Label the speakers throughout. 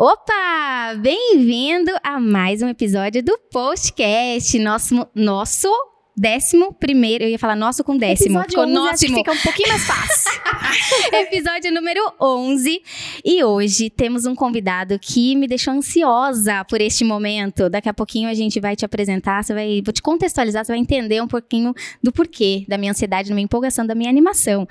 Speaker 1: Opa! Bem-vindo a mais um episódio do Postcast, nosso, nosso décimo primeiro, eu ia falar nosso com décimo,
Speaker 2: Episódio 11, acho que fica um pouquinho mais fácil.
Speaker 1: episódio número 11. E hoje temos um convidado que me deixou ansiosa por este momento. Daqui a pouquinho a gente vai te apresentar, você vai, vou te contextualizar, você vai entender um pouquinho do porquê da minha ansiedade, da minha empolgação, da minha animação.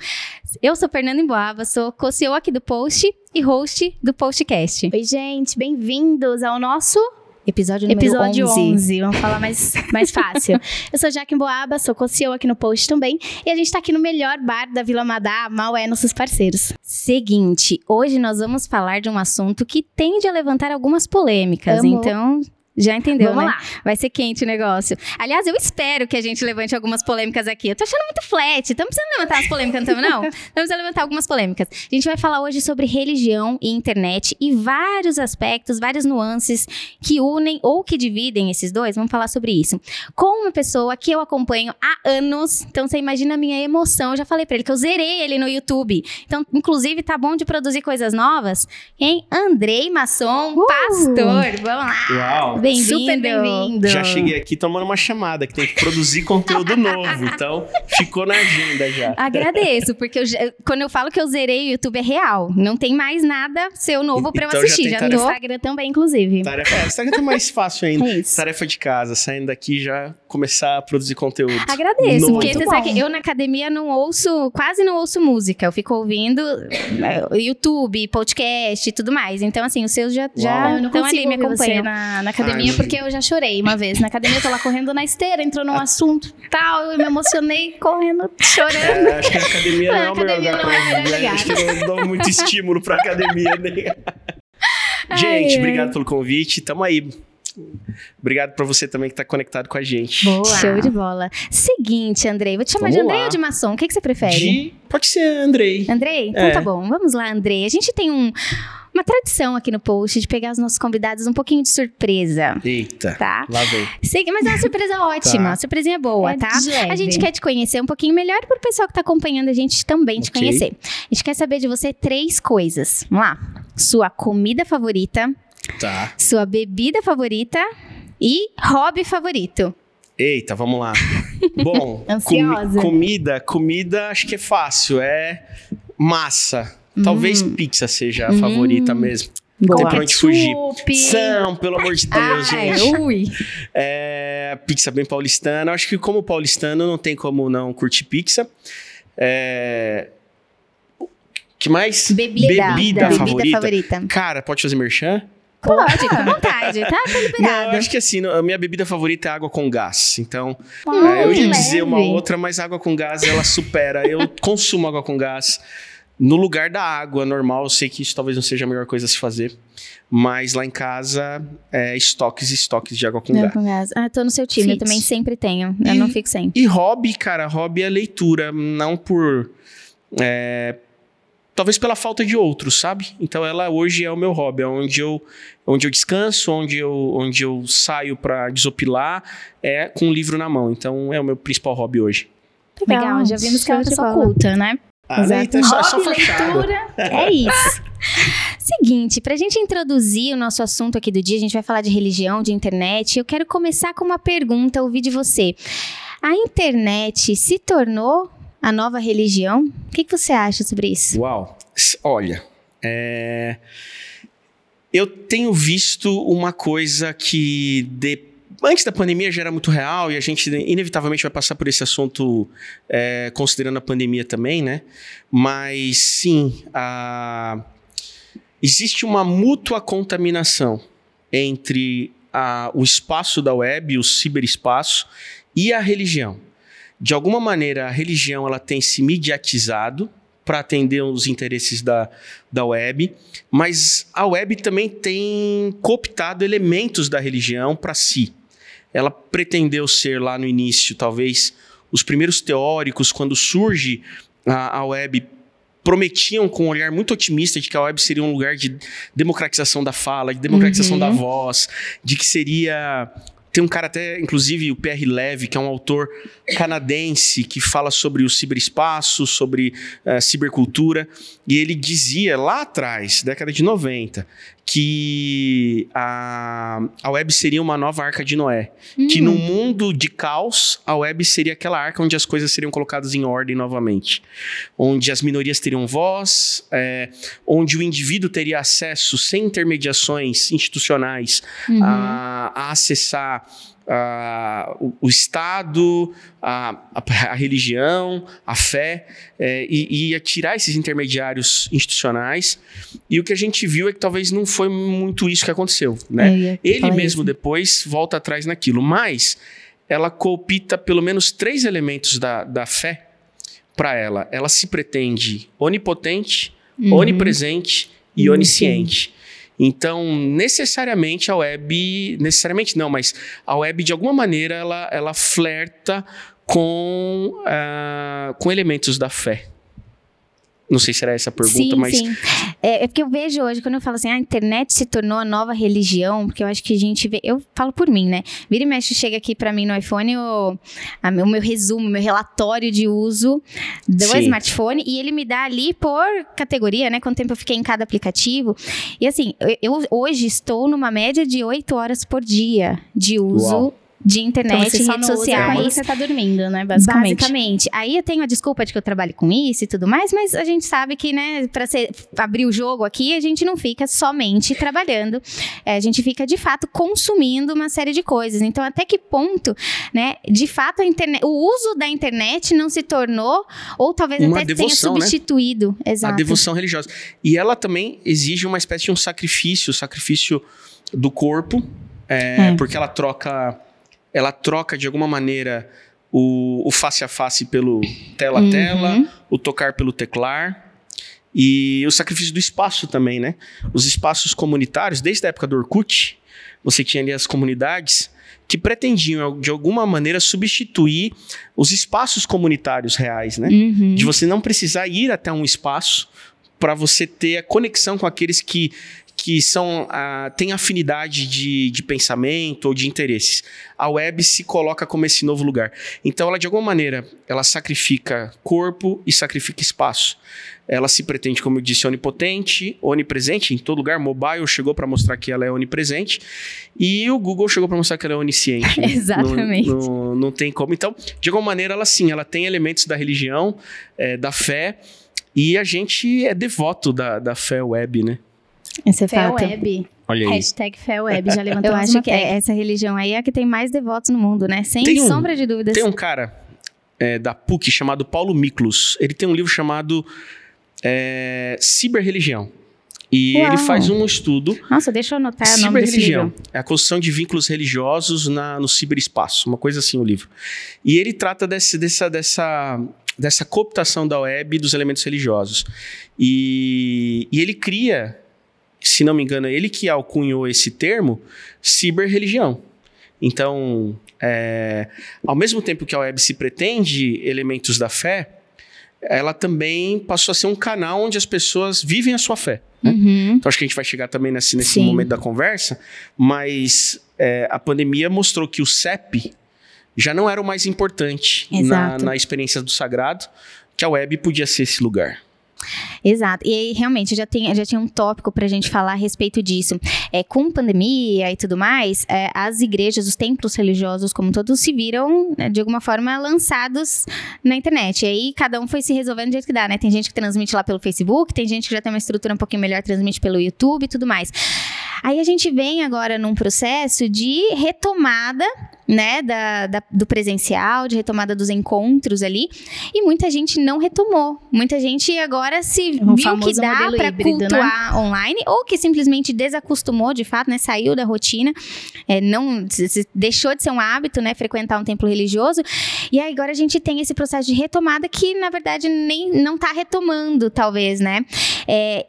Speaker 1: Eu sou Fernanda Emboava, sou co-CEO aqui do Post e host do Postcast.
Speaker 2: Oi, gente, bem-vindos ao nosso
Speaker 1: Episódio número
Speaker 2: episódio
Speaker 1: 11.
Speaker 2: 11. Vamos falar mais, mais fácil. Eu sou Jaque Boaba, sou co-CEO aqui no Post também. E a gente tá aqui no melhor bar da Vila Madá, Mal é nossos parceiros.
Speaker 1: Seguinte, hoje nós vamos falar de um assunto que tende a levantar algumas polêmicas.
Speaker 2: Amo.
Speaker 1: Então, já entendeu,
Speaker 2: Vamos
Speaker 1: né?
Speaker 2: lá.
Speaker 1: Vai ser quente o negócio. Aliás, eu espero que a gente levante algumas polêmicas aqui. Eu tô achando muito flat. Estamos precisando levantar as polêmicas, não estamos, não? Estamos precisando levantar algumas polêmicas. A gente vai falar hoje sobre religião e internet e vários aspectos, várias nuances que unem ou que dividem esses dois. Vamos falar sobre isso. Com uma pessoa que eu acompanho há anos. Então, você imagina a minha emoção. Eu já falei pra ele que eu zerei ele no YouTube. Então, inclusive, tá bom de produzir coisas novas. Quem? Andrei Masson,
Speaker 2: Uh!
Speaker 1: pastor. Vamos lá.
Speaker 3: Uau!
Speaker 1: Bem-vindo.
Speaker 2: Super bem-vindo.
Speaker 3: Já cheguei aqui tomando uma chamada, que tem que produzir conteúdo novo. Então, ficou na agenda já.
Speaker 1: Agradeço, porque eu já- quando eu falo que eu zerei o YouTube é real. Não tem mais nada seu novo pra eu
Speaker 3: Então já
Speaker 1: assistir.
Speaker 3: tem
Speaker 1: Já,
Speaker 3: tarefa.
Speaker 1: tô.
Speaker 2: Instagram também, inclusive.
Speaker 3: Tarefa, é, essa tá mais fácil ainda.
Speaker 2: É isso.
Speaker 3: Tarefa de casa, saindo daqui já começar a produzir conteúdo.
Speaker 1: Agradeço,
Speaker 3: Muito
Speaker 1: porque você sabe que eu na academia não ouço, quase não ouço música. Eu fico ouvindo é, YouTube, podcast e tudo mais. Então, assim, os seus já já estão ali, me acompanham.
Speaker 2: na, na academia,
Speaker 3: Ai,
Speaker 2: porque eu já chorei uma vez. Na academia, eu tô lá correndo na esteira, entrou num assunto tal, eu me emocionei correndo, chorando.
Speaker 3: É, acho que a academia não
Speaker 2: A
Speaker 3: é o melhor
Speaker 2: academia
Speaker 3: lugar
Speaker 2: não
Speaker 3: pra
Speaker 2: é o melhor
Speaker 3: ouvir, né?
Speaker 2: lugar.
Speaker 3: Acho que não dou muito estímulo pra academia. Né? Gente,
Speaker 1: ai.
Speaker 3: obrigado pelo convite. Tamo aí. Obrigado pra você também que tá conectado com a gente.
Speaker 2: Boa.
Speaker 1: Show de bola. Seguinte, Andrei, vou te chamar de
Speaker 3: Vamos
Speaker 1: Andrei
Speaker 3: lá.
Speaker 1: ou de Maçom? O que, que você prefere?
Speaker 3: De... Pode ser Andrei.
Speaker 1: Andrei? Então
Speaker 3: É.
Speaker 1: tá bom, vamos lá, Andrei. A gente tem um- uma tradição aqui no post de pegar os nossos convidados um pouquinho de surpresa,
Speaker 3: Eita.
Speaker 1: tá?
Speaker 3: Lá vem.
Speaker 1: Mas é uma surpresa ótima,
Speaker 3: Tá.
Speaker 1: uma surpresinha boa,
Speaker 2: É
Speaker 1: tá?
Speaker 2: de leve.
Speaker 1: A gente quer te conhecer um pouquinho melhor para o pessoal que tá acompanhando a gente também te
Speaker 3: Ok.
Speaker 1: conhecer. A gente quer saber de você três coisas. Vamos lá. Sua comida favorita,
Speaker 3: Tá.
Speaker 1: sua bebida favorita e hobby favorito.
Speaker 3: Eita, vamos lá. Bom,
Speaker 2: Ansiosa.
Speaker 3: comida, comida acho que é fácil, é massa. Talvez
Speaker 1: Hum.
Speaker 3: pizza seja a favorita mesmo.
Speaker 1: Boa.
Speaker 3: Tem pra onde fugir. São, pelo amor de Deus,
Speaker 1: Ai,
Speaker 3: gente.
Speaker 1: ui.
Speaker 3: É, pizza bem paulistana. Acho que como paulistano não tem como não curtir pizza. É, que mais?
Speaker 1: Bebida.
Speaker 3: Bebida favorita?
Speaker 1: favorita.
Speaker 3: Cara, pode fazer merchan?
Speaker 1: Pode, fica à vontade, tá? Tá
Speaker 3: Não,
Speaker 1: liberado.
Speaker 3: eu acho que assim, a minha bebida favorita é água com gás. Então,
Speaker 2: Hum,
Speaker 3: É, eu ia dizer uma outra, mas água com gás ela supera. Eu consumo água com gás no lugar da água normal. Eu sei que isso talvez não seja a melhor coisa a se fazer, mas lá em casa é estoques e estoques de água com
Speaker 1: Não,
Speaker 3: gás.
Speaker 1: com gás. Ah, tô no seu time, eu também sempre tenho. Eu
Speaker 3: E-
Speaker 1: não fico sem.
Speaker 3: E hobby, cara, hobby é leitura, não por. é, talvez pela falta de outros, sabe? Então ela hoje é o meu hobby, é onde eu, onde eu descanso, onde eu, onde eu saio pra desopilar, é com um livro na mão. Então é o meu principal hobby hoje.
Speaker 2: Legal, já vimos que é uma pessoa culta, né?
Speaker 3: Ah,
Speaker 1: Exato.
Speaker 3: eita, é só, é só
Speaker 2: Hobby,
Speaker 3: fachada.
Speaker 2: leitura, é isso.
Speaker 1: Seguinte, pra gente introduzir o nosso assunto aqui do dia, a gente vai falar de religião, de internet. Eu quero começar com uma pergunta, ouvir de você. A internet se tornou a nova religião? O que, que você acha sobre isso?
Speaker 3: Uau. Olha, é, eu tenho visto uma coisa que de- antes da pandemia já era muito real e a gente inevitavelmente vai passar por esse assunto é, considerando a pandemia também, né? Mas sim, a- existe uma mútua contaminação entre a- o espaço da web, o ciberespaço e a religião. De alguma maneira, a religião ela tem se mediatizado para atender os interesses da, da web, mas a web também tem cooptado elementos da religião para si. Ela pretendeu ser lá no início, talvez, os primeiros teóricos, quando surge a, a web, prometiam com um olhar muito otimista de que a web seria um lugar de democratização da fala, de democratização
Speaker 1: Uhum.
Speaker 3: da voz, de que seria tem um cara até, inclusive, o Pierre Levy, que é um autor canadense que fala sobre o ciberespaço, sobre uh, cibercultura, e ele dizia lá atrás, década de 90, que a, a web seria uma nova arca de Noé. Hum. Que no mundo de caos, a web seria aquela arca onde as coisas seriam colocadas em ordem novamente. Onde as minorias teriam voz, é, onde o indivíduo teria acesso sem intermediações institucionais uhum. a, a acessar o, o, Estado, a, a, a, religião, a fé, é, e, e tirar esses intermediários institucionais. E o que a gente viu é que talvez não foi muito isso que aconteceu. Né? Ele mesmo isso. depois volta atrás naquilo. Mas ela coopta pelo menos três elementos da, da fé para ela. Ela se pretende onipotente, uhum. onipresente e onisciente. Então, necessariamente a web, necessariamente não, mas a web de alguma maneira ela, ela flerta com, uh, com elementos da fé. Não sei se era essa a pergunta,
Speaker 1: sim,
Speaker 3: mas.
Speaker 1: Sim. É, é, porque eu vejo hoje, quando eu falo assim, a internet se tornou a nova religião, porque eu acho que a gente vê. Eu falo por mim, né? Vira e mexe, chega aqui para mim no iPhone o, a, o meu resumo, o meu relatório de uso do sim. smartphone, e ele me dá ali por categoria, né? Quanto tempo eu fiquei em cada aplicativo. E assim, eu, eu hoje estou numa média de 8 horas por dia de uso. Uau de internet então, e redes sociais.
Speaker 2: Quando você tá dormindo, né? Basicamente.
Speaker 1: Basicamente. Aí eu tenho a desculpa de que eu trabalho com isso e tudo mais, mas a gente sabe que, né, pra ser, abrir o jogo aqui, a gente não fica somente trabalhando, é, a gente fica de fato consumindo uma série de coisas. Então, até que ponto, né, de fato a internet, o uso da internet não se tornou, ou talvez uma até devoção, tenha né? substituído.
Speaker 3: Né?
Speaker 1: Exato.
Speaker 3: A devoção religiosa. E ela também exige uma espécie de um sacrifício, sacrifício do corpo, é, é. porque ela troca ela troca de alguma maneira o, o face a face pelo tela a tela, uhum. o tocar pelo teclar. E o sacrifício do espaço também, né? Os espaços comunitários, desde a época do Orkut, você tinha ali as comunidades que pretendiam, de alguma maneira, substituir os espaços comunitários reais, né? Uhum. De você não precisar ir até um espaço para você ter a conexão com aqueles que que são uh, têm afinidade de, de pensamento ou de interesses. A web se coloca como esse novo lugar. Então, ela de alguma maneira ela sacrifica corpo e sacrifica espaço. Ela se pretende, como eu disse, onipotente, onipresente em todo lugar. Mobile chegou para mostrar que ela é onipresente e o Google chegou para mostrar que ela é onisciente.
Speaker 1: Exatamente.
Speaker 3: Não, não, não, tem como. Então, de alguma maneira, ela sim, ela tem elementos da religião, é, da fé. E a gente é devoto da, da fé web, né?
Speaker 1: Esse é
Speaker 2: fato. Web.
Speaker 3: Olha aí.
Speaker 2: Hashtag Web, já levantou
Speaker 1: Eu acho que é, essa religião aí é a que tem mais devotos no mundo, né? Sem um, sombra de dúvidas.
Speaker 3: Tem um cara é, da PUC chamado Paulo Miklos. Ele tem um livro chamado é, Ciberreligião. E Uau. ele faz um estudo.
Speaker 1: Nossa, deixa eu anotar o nome desse livro.
Speaker 3: É a construção de vínculos religiosos na, no ciberespaço. Uma coisa assim o livro. E ele trata desse, dessa, dessa, dessa cooptação da web dos elementos religiosos. E, e ele cria se não me engano, é ele que alcunhou esse termo, ciberreligião. Então, é, ao mesmo tempo que a web se pretende elementos da fé, ela também passou a ser um canal onde as pessoas vivem a sua fé. Né? Uhum. Então, acho que a gente vai chegar também nesse, nesse momento da conversa, mas é, a pandemia mostrou que o CEP já não era o mais importante na, na experiência do sagrado, que a web podia ser esse lugar.
Speaker 1: Exato. E aí, realmente, já, tem, já tinha um tópico para a gente falar a respeito disso. É, com pandemia e tudo mais, é, as igrejas, os templos religiosos, como todos, se viram, né, de alguma forma, lançados na internet. E aí, cada um foi se resolvendo do jeito que dá, né? Tem gente que transmite lá pelo Facebook, tem gente que já tem uma estrutura um pouquinho melhor, transmite pelo YouTube e tudo mais. Aí a gente vem agora num processo de retomada né, da, da, do presencial, de retomada dos encontros ali, e muita gente não retomou. Muita gente agora se um viu que dá para né? cultuar né? online, ou que simplesmente desacostumou, de fato, né, saiu da rotina, é, não deixou de ser um hábito, né, frequentar um templo religioso, e aí agora a gente tem esse processo de retomada que, na verdade, nem não está retomando, talvez, né? É,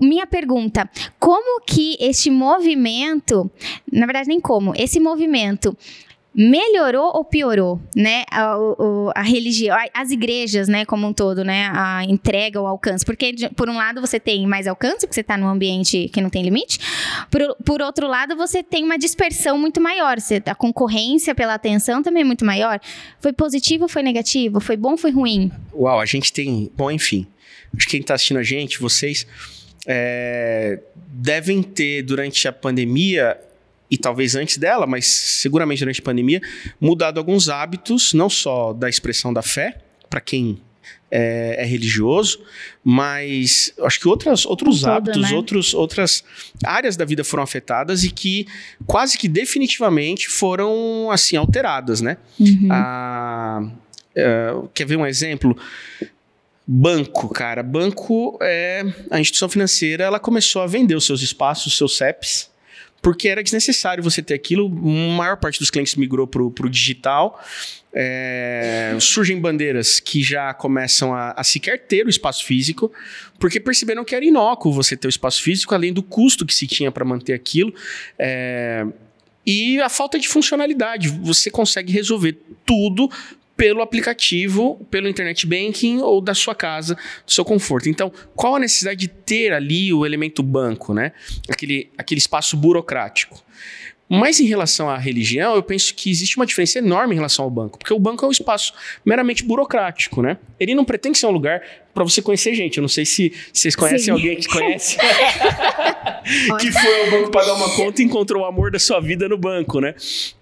Speaker 1: minha pergunta: como que este movimento, na verdade, nem como, esse movimento melhorou ou piorou, né? A, o, a religião, as igrejas, né, como um todo, né? A entrega, o alcance. Porque, por um lado, você tem mais alcance, porque você está num ambiente que não tem limite. Por, por outro lado, você tem uma dispersão muito maior. Você, a concorrência pela atenção também é muito maior. Foi positivo foi negativo? Foi bom foi ruim?
Speaker 3: Uau, a gente tem. Bom, enfim. Acho que quem está assistindo a gente, vocês. É, devem ter, durante a pandemia, e talvez antes dela, mas seguramente durante a pandemia, mudado alguns hábitos, não só da expressão da fé, para quem é, é, religioso, mas acho que outras, outros hábitos, né? outros, outras áreas da vida foram afetadas e que quase que definitivamente foram assim alteradas, né? Uhum. Ah, uh, quer ver um exemplo? Banco, cara. Banco é a instituição financeira, ela começou a vender os seus espaços, os seus CEPs, porque era desnecessário você ter aquilo. A maior parte dos clientes migrou para o digital. É, surgem bandeiras que já começam a, a, sequer ter o espaço físico, porque perceberam que era inócuo você ter o espaço físico, além do custo que se tinha para manter aquilo. É, e a falta de funcionalidade. Você consegue resolver tudo pelo aplicativo, pelo internet banking ou da sua casa, do seu conforto. Então, qual a necessidade de ter ali o elemento banco, né? Aquele, aquele espaço burocrático. Mas em relação à religião, eu penso que existe uma diferença enorme em relação ao banco, porque o banco é um espaço meramente burocrático, né? Ele não pretende ser um lugar para você conhecer gente. Eu não sei se vocês conhecem Sim. alguém que conhece. que foi ao banco pagar uma conta e encontrou o amor da sua vida no banco, né?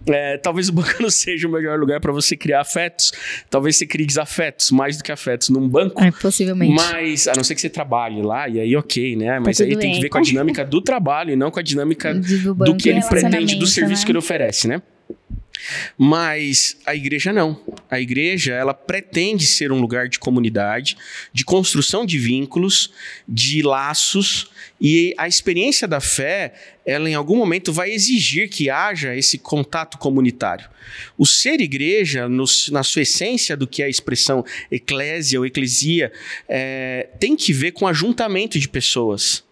Speaker 3: É, talvez o banco não seja o melhor lugar para você criar afetos. Talvez você crie desafetos mais do que afetos num banco.
Speaker 1: É, possivelmente.
Speaker 3: Mas, a não ser que você trabalhe lá, e aí ok, né? Mas tá aí tem que ver com a dinâmica do trabalho e não com a dinâmica do, do que ele pretende, do serviço né? que ele oferece, né? Mas a igreja não. A igreja, ela pretende ser um lugar de comunidade, de construção de vínculos, de laços, e a experiência da fé, ela em algum momento vai exigir que haja esse contato comunitário. O ser igreja, no, na sua essência do que é a expressão eclésia ou eclesia, é, tem que ver com ajuntamento de pessoas.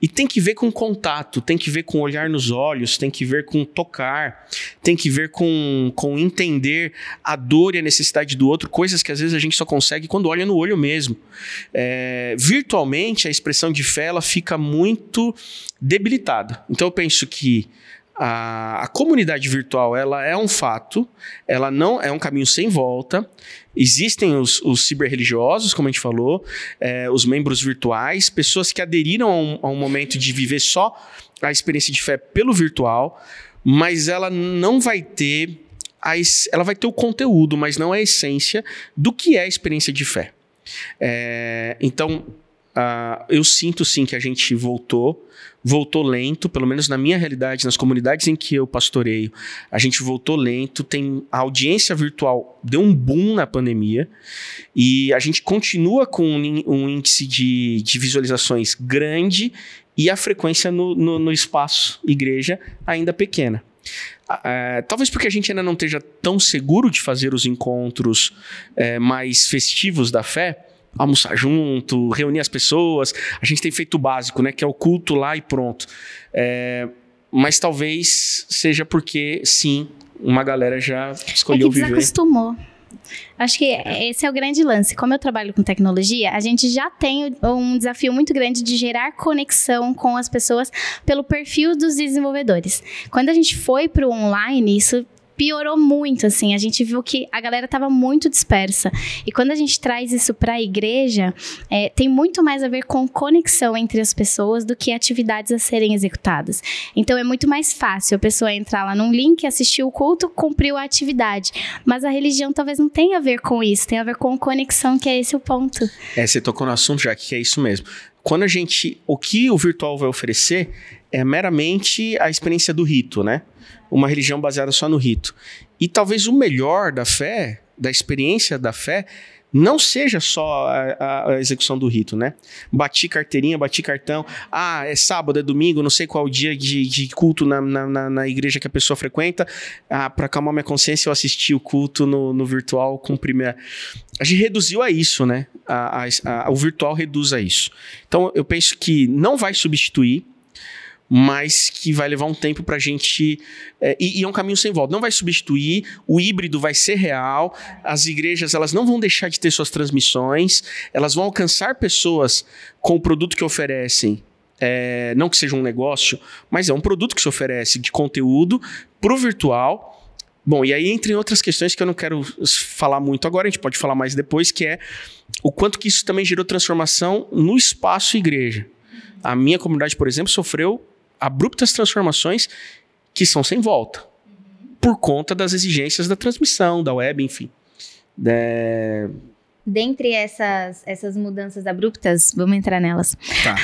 Speaker 3: E tem que ver com contato, tem que ver com olhar nos olhos, tem que ver com tocar, tem que ver com, com entender a dor e a necessidade do outro, coisas que às vezes a gente só consegue quando olha no olho mesmo. É, virtualmente, a expressão de fé ela fica muito debilitada. Então eu penso que a, a, comunidade virtual ela é um fato, ela não é um caminho sem volta. Existem os, os ciberreligiosos, como a gente falou, é, os membros virtuais, pessoas que aderiram a um, a um momento de viver só a experiência de fé pelo virtual, mas ela não vai ter ela vai ter o conteúdo, mas não a essência do que é a experiência de fé. É, então, uh, eu sinto sim que a gente voltou voltou lento, pelo menos na minha realidade, nas comunidades em que eu pastoreio, a gente voltou lento. Tem a audiência virtual deu um boom na pandemia e a gente continua com um, índice de, de visualizações grande e a frequência no, no, no espaço igreja ainda pequena. Talvez porque a gente ainda não esteja tão seguro de fazer os encontros uh, mais festivos da fé, almoçar junto, reunir as pessoas. A gente tem feito o básico, né? Que é o culto lá e pronto. É, mas talvez seja porque, sim, uma galera já escolheu é que
Speaker 2: viver. desacostumou. Acho que esse é o grande lance. Como eu trabalho com tecnologia, a gente já tem um desafio muito grande de gerar conexão com as pessoas pelo perfil dos desenvolvedores. Quando a gente foi para o online, isso piorou muito, assim. A gente viu que a galera estava muito dispersa. E quando a gente traz isso para a igreja, é, tem muito mais a ver com conexão entre as pessoas do que atividades a serem executadas. Então é muito mais fácil a pessoa entrar lá num link, assistir o culto, cumpriu a atividade. Mas a religião talvez não tenha a ver com isso, tem a ver com conexão, que é esse o ponto.
Speaker 3: É, você tocou no assunto já, que é isso mesmo. Quando a gente. O que o virtual vai oferecer é meramente a experiência do rito, né? uma religião baseada só no rito. E talvez o melhor da fé, da experiência da fé, não seja só a, a, execução do rito, né? Bati carteirinha, bati cartão. Ah, é sábado, é domingo, não sei qual dia de, de culto na, na, na, igreja que a pessoa frequenta. Ah, para acalmar minha consciência, eu assisti o culto no, no virtual, cumpri minha. A gente reduziu a isso, né? A, a, o virtual reduz a isso. Então, eu penso que não vai substituir mas que vai levar um tempo para a gente. É, e, e, é um caminho sem volta. Não vai substituir, o híbrido vai ser real, as igrejas elas não vão deixar de ter suas transmissões, elas vão alcançar pessoas com o produto que oferecem. É, não que seja um negócio, mas é um produto que se oferece de conteúdo para o virtual. Bom, e aí entre outras questões que eu não quero falar muito agora, a gente pode falar mais depois, que é o quanto que isso também gerou transformação no espaço igreja. A minha comunidade, por exemplo, sofreu abruptas transformações que são sem volta. Por conta das exigências da transmissão, da web, enfim. É...
Speaker 1: Dentre essas, essas mudanças abruptas, vamos entrar nelas.
Speaker 3: Tá.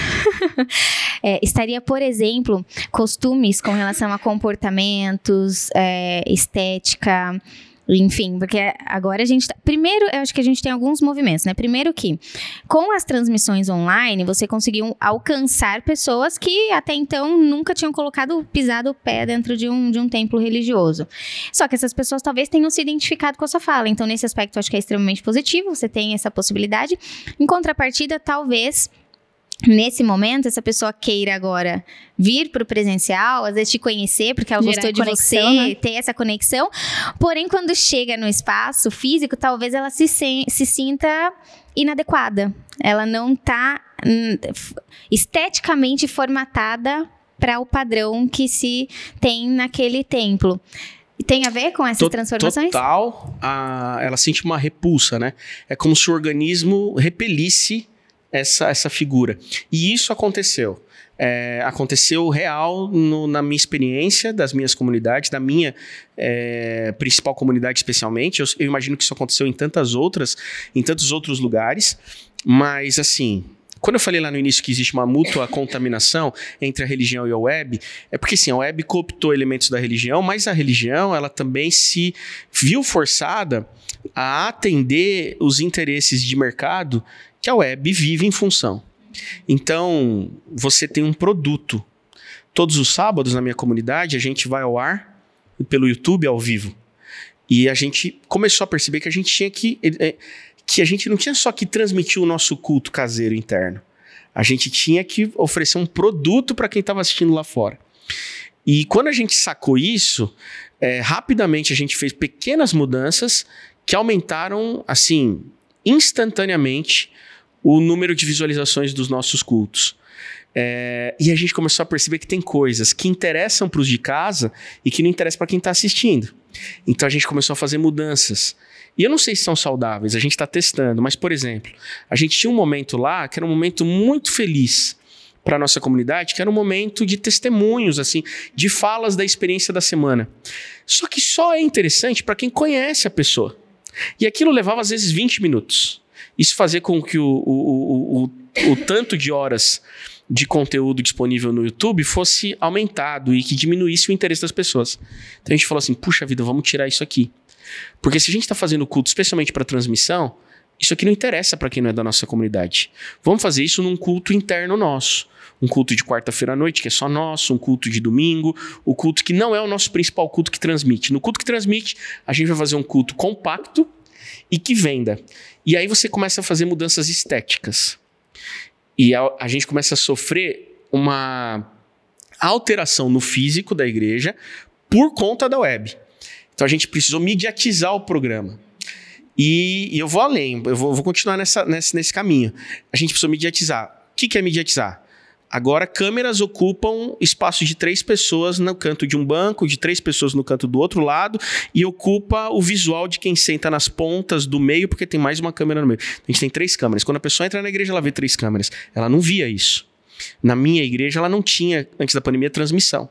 Speaker 1: é, estaria, por exemplo, costumes com relação a comportamentos, é, estética, enfim, porque agora a gente. Tá... Primeiro, eu acho que a gente tem alguns movimentos, né? Primeiro que, com as transmissões online, você conseguiu alcançar pessoas que até então nunca tinham colocado, pisado o pé dentro de um, de um templo religioso. Só que essas pessoas talvez tenham se identificado com a sua fala. Então, nesse aspecto, eu acho que é extremamente positivo, você tem essa possibilidade. Em contrapartida, talvez nesse momento, essa pessoa queira agora vir para o presencial, às vezes te conhecer, porque ela Gerar gostou de conexão, você, né? ter essa conexão. Porém, quando chega no espaço físico, talvez ela se, se, se sinta inadequada. Ela não está hum, esteticamente formatada para o padrão que se tem naquele templo. Tem a ver com essas transformações?
Speaker 3: Total, a, ela sente uma repulsa, né? É como se o organismo repelisse essa, essa figura. E isso aconteceu. É, aconteceu real no, na minha experiência, das minhas comunidades, da minha é, principal comunidade especialmente. Eu, eu, imagino que isso aconteceu em tantas outras, em tantos outros lugares. Mas assim, quando eu falei lá no início que existe uma mútua contaminação entre a religião e a web, é porque sim, a web cooptou elementos da religião, mas a religião ela também se viu forçada a atender os interesses de mercado que a web vive em função. Então, você tem um produto. Todos os sábados na minha comunidade, a gente vai ao ar pelo YouTube ao vivo. E a gente começou a perceber que a gente tinha que. É, que a gente não tinha só que transmitir o nosso culto caseiro interno. A gente tinha que oferecer um produto para quem estava assistindo lá fora. E quando a gente sacou isso, é, rapidamente a gente fez pequenas mudanças que aumentaram, assim, instantaneamente o número de visualizações dos nossos cultos. É, e a gente começou a perceber que tem coisas que interessam para os de casa e que não interessam para quem está assistindo. Então a gente começou a fazer mudanças. E eu não sei se são saudáveis, a gente está testando, mas, por exemplo, a gente tinha um momento lá que era um momento muito feliz para nossa comunidade, que era um momento de testemunhos, assim, de falas da experiência da semana. Só que só é interessante para quem conhece a pessoa. E aquilo levava às vezes 20 minutos. Isso fazer com que o, o, o, o, tanto de horas de conteúdo disponível no YouTube fosse aumentado e que diminuísse o interesse das pessoas. Então a gente falou assim: puxa vida, vamos tirar isso aqui. Porque se a gente está fazendo culto especialmente para transmissão, isso aqui não interessa para quem não é da nossa comunidade. Vamos fazer isso num culto interno nosso. Um culto de quarta-feira à noite, que é só nosso, um culto de domingo, o culto que não é o nosso principal culto que transmite. No culto que transmite, a gente vai fazer um culto compacto e que venda. E aí você começa a fazer mudanças estéticas. E a, a gente começa a sofrer uma alteração no físico da igreja por conta da web. Então a gente precisou mediatizar o programa. E, e eu vou além, eu vou, vou continuar nessa, nesse, nesse caminho. A gente precisou mediatizar. O que, que é mediatizar? Agora, câmeras ocupam espaço de três pessoas no canto de um banco, de três pessoas no canto do outro lado, e ocupa o visual de quem senta nas pontas do meio, porque tem mais uma câmera no meio. A gente tem três câmeras. Quando a pessoa entra na igreja, ela vê três câmeras. Ela não via isso. Na minha igreja, ela não tinha, antes da pandemia, transmissão.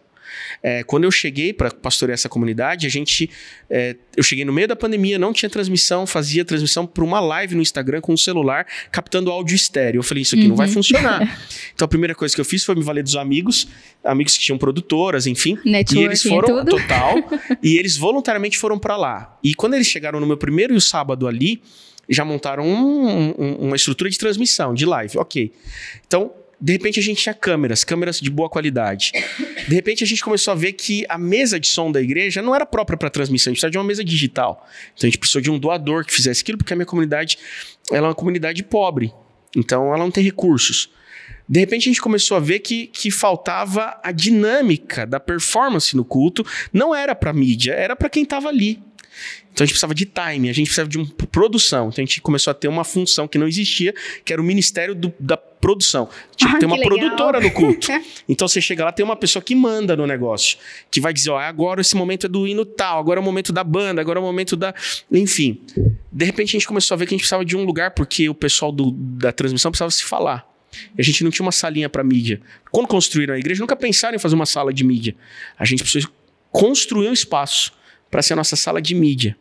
Speaker 3: É, quando eu cheguei para pastorear essa comunidade, a gente. É, eu cheguei no meio da pandemia, não tinha transmissão, fazia transmissão para uma live no Instagram com um celular, captando áudio estéreo. Eu falei, isso aqui uhum. não vai uhum. funcionar. então a primeira coisa que eu fiz foi me valer dos amigos, amigos que tinham produtoras, enfim.
Speaker 1: Networking
Speaker 3: e eles foram. Total. e eles voluntariamente foram para lá. E quando eles chegaram no meu primeiro sábado ali, já montaram um, um, uma estrutura de transmissão, de live. Ok. Então, de repente a gente tinha câmeras, câmeras de boa qualidade. De repente a gente começou a ver que a mesa de som da igreja não era própria para transmissão, a gente precisava de uma mesa digital. Então a gente precisou de um doador que fizesse aquilo, porque a minha comunidade ela é uma comunidade pobre. Então ela não tem recursos. De repente a gente começou a ver que, que faltava a dinâmica da performance no culto. Não era para mídia, era para quem estava ali. Então a gente precisava de time, a gente precisava de produção. Então a gente começou a ter uma função que não existia, que era o Ministério do, da Produção. Tipo,
Speaker 2: Ah,
Speaker 3: tem uma
Speaker 2: legal.
Speaker 3: produtora no culto. Então você chega lá, tem uma pessoa que manda no negócio, que vai dizer, ó, agora esse momento é do hino tal, agora é o momento da banda, agora é o momento da. Enfim. De repente a gente começou a ver que a gente precisava de um lugar, porque o pessoal do- da transmissão precisava se falar. E a gente não tinha uma salinha para mídia. Quando construíram a igreja, nunca pensaram em fazer uma sala de mídia. A gente precisou construir um espaço para ser a nossa sala de mídia.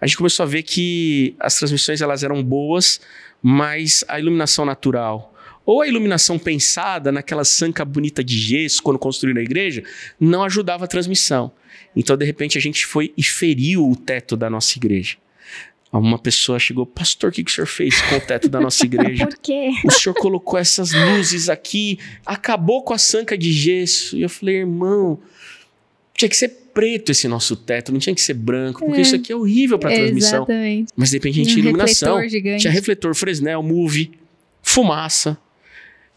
Speaker 3: A gente começou a ver que as transmissões elas eram boas, mas a iluminação natural ou a iluminação pensada naquela sanca bonita de gesso quando construíram a igreja não ajudava a transmissão. Então, de repente, a gente foi e feriu o teto da nossa igreja. Uma pessoa chegou, pastor, o que, que o senhor fez com o teto da nossa igreja?
Speaker 2: Por quê?
Speaker 3: o senhor colocou essas luzes aqui, acabou com a sanca de gesso. E eu falei, irmão, tinha que ser preto esse nosso teto, não tinha que ser branco, porque
Speaker 1: É.
Speaker 3: isso aqui é horrível para transmissão.
Speaker 1: Exatamente.
Speaker 3: Mas de repente a gente
Speaker 1: Um
Speaker 3: tinha iluminação.
Speaker 1: refletor gigante.
Speaker 3: Tinha refletor Fresnel, Move, fumaça.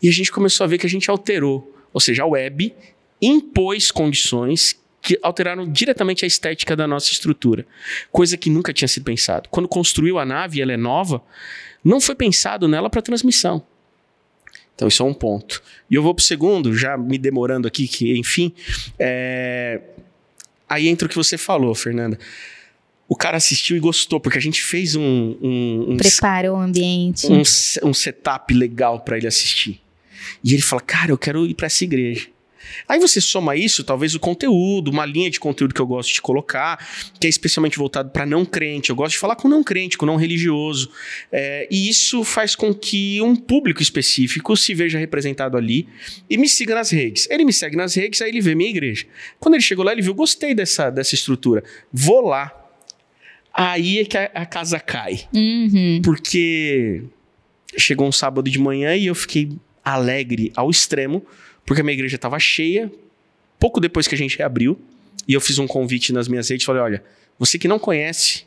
Speaker 3: E a gente começou a ver que a gente alterou. Ou seja, a web impôs condições que alteraram diretamente a estética da nossa estrutura. Coisa que nunca tinha sido pensado. Quando construiu a nave, ela é nova, não foi pensado nela para transmissão. Então, isso é um ponto. E eu vou para o segundo, já me demorando aqui, que enfim. é, Aí entra o que você falou, Fernanda. O cara assistiu e gostou, porque a gente fez um, um, um
Speaker 1: Preparou o ambiente.
Speaker 3: um, um setup legal para ele assistir. E ele fala, cara, eu quero ir para essa igreja. Aí você soma isso, talvez o conteúdo, uma linha de conteúdo que eu gosto de colocar, que é especialmente voltado para não crente. Eu gosto de falar com não crente, com não religioso. É, e isso faz com que um público específico se veja representado ali e me siga nas redes. Ele me segue nas redes, aí ele vê minha igreja. Quando ele chegou lá, ele viu, gostei dessa, dessa estrutura. Vou lá. Aí é que a- a casa cai
Speaker 1: Uhum.
Speaker 3: porque chegou um sábado de manhã e eu fiquei alegre ao extremo, porque a minha igreja estava cheia, pouco depois que a gente reabriu, e eu fiz um convite nas minhas redes, falei, olha, você que não conhece,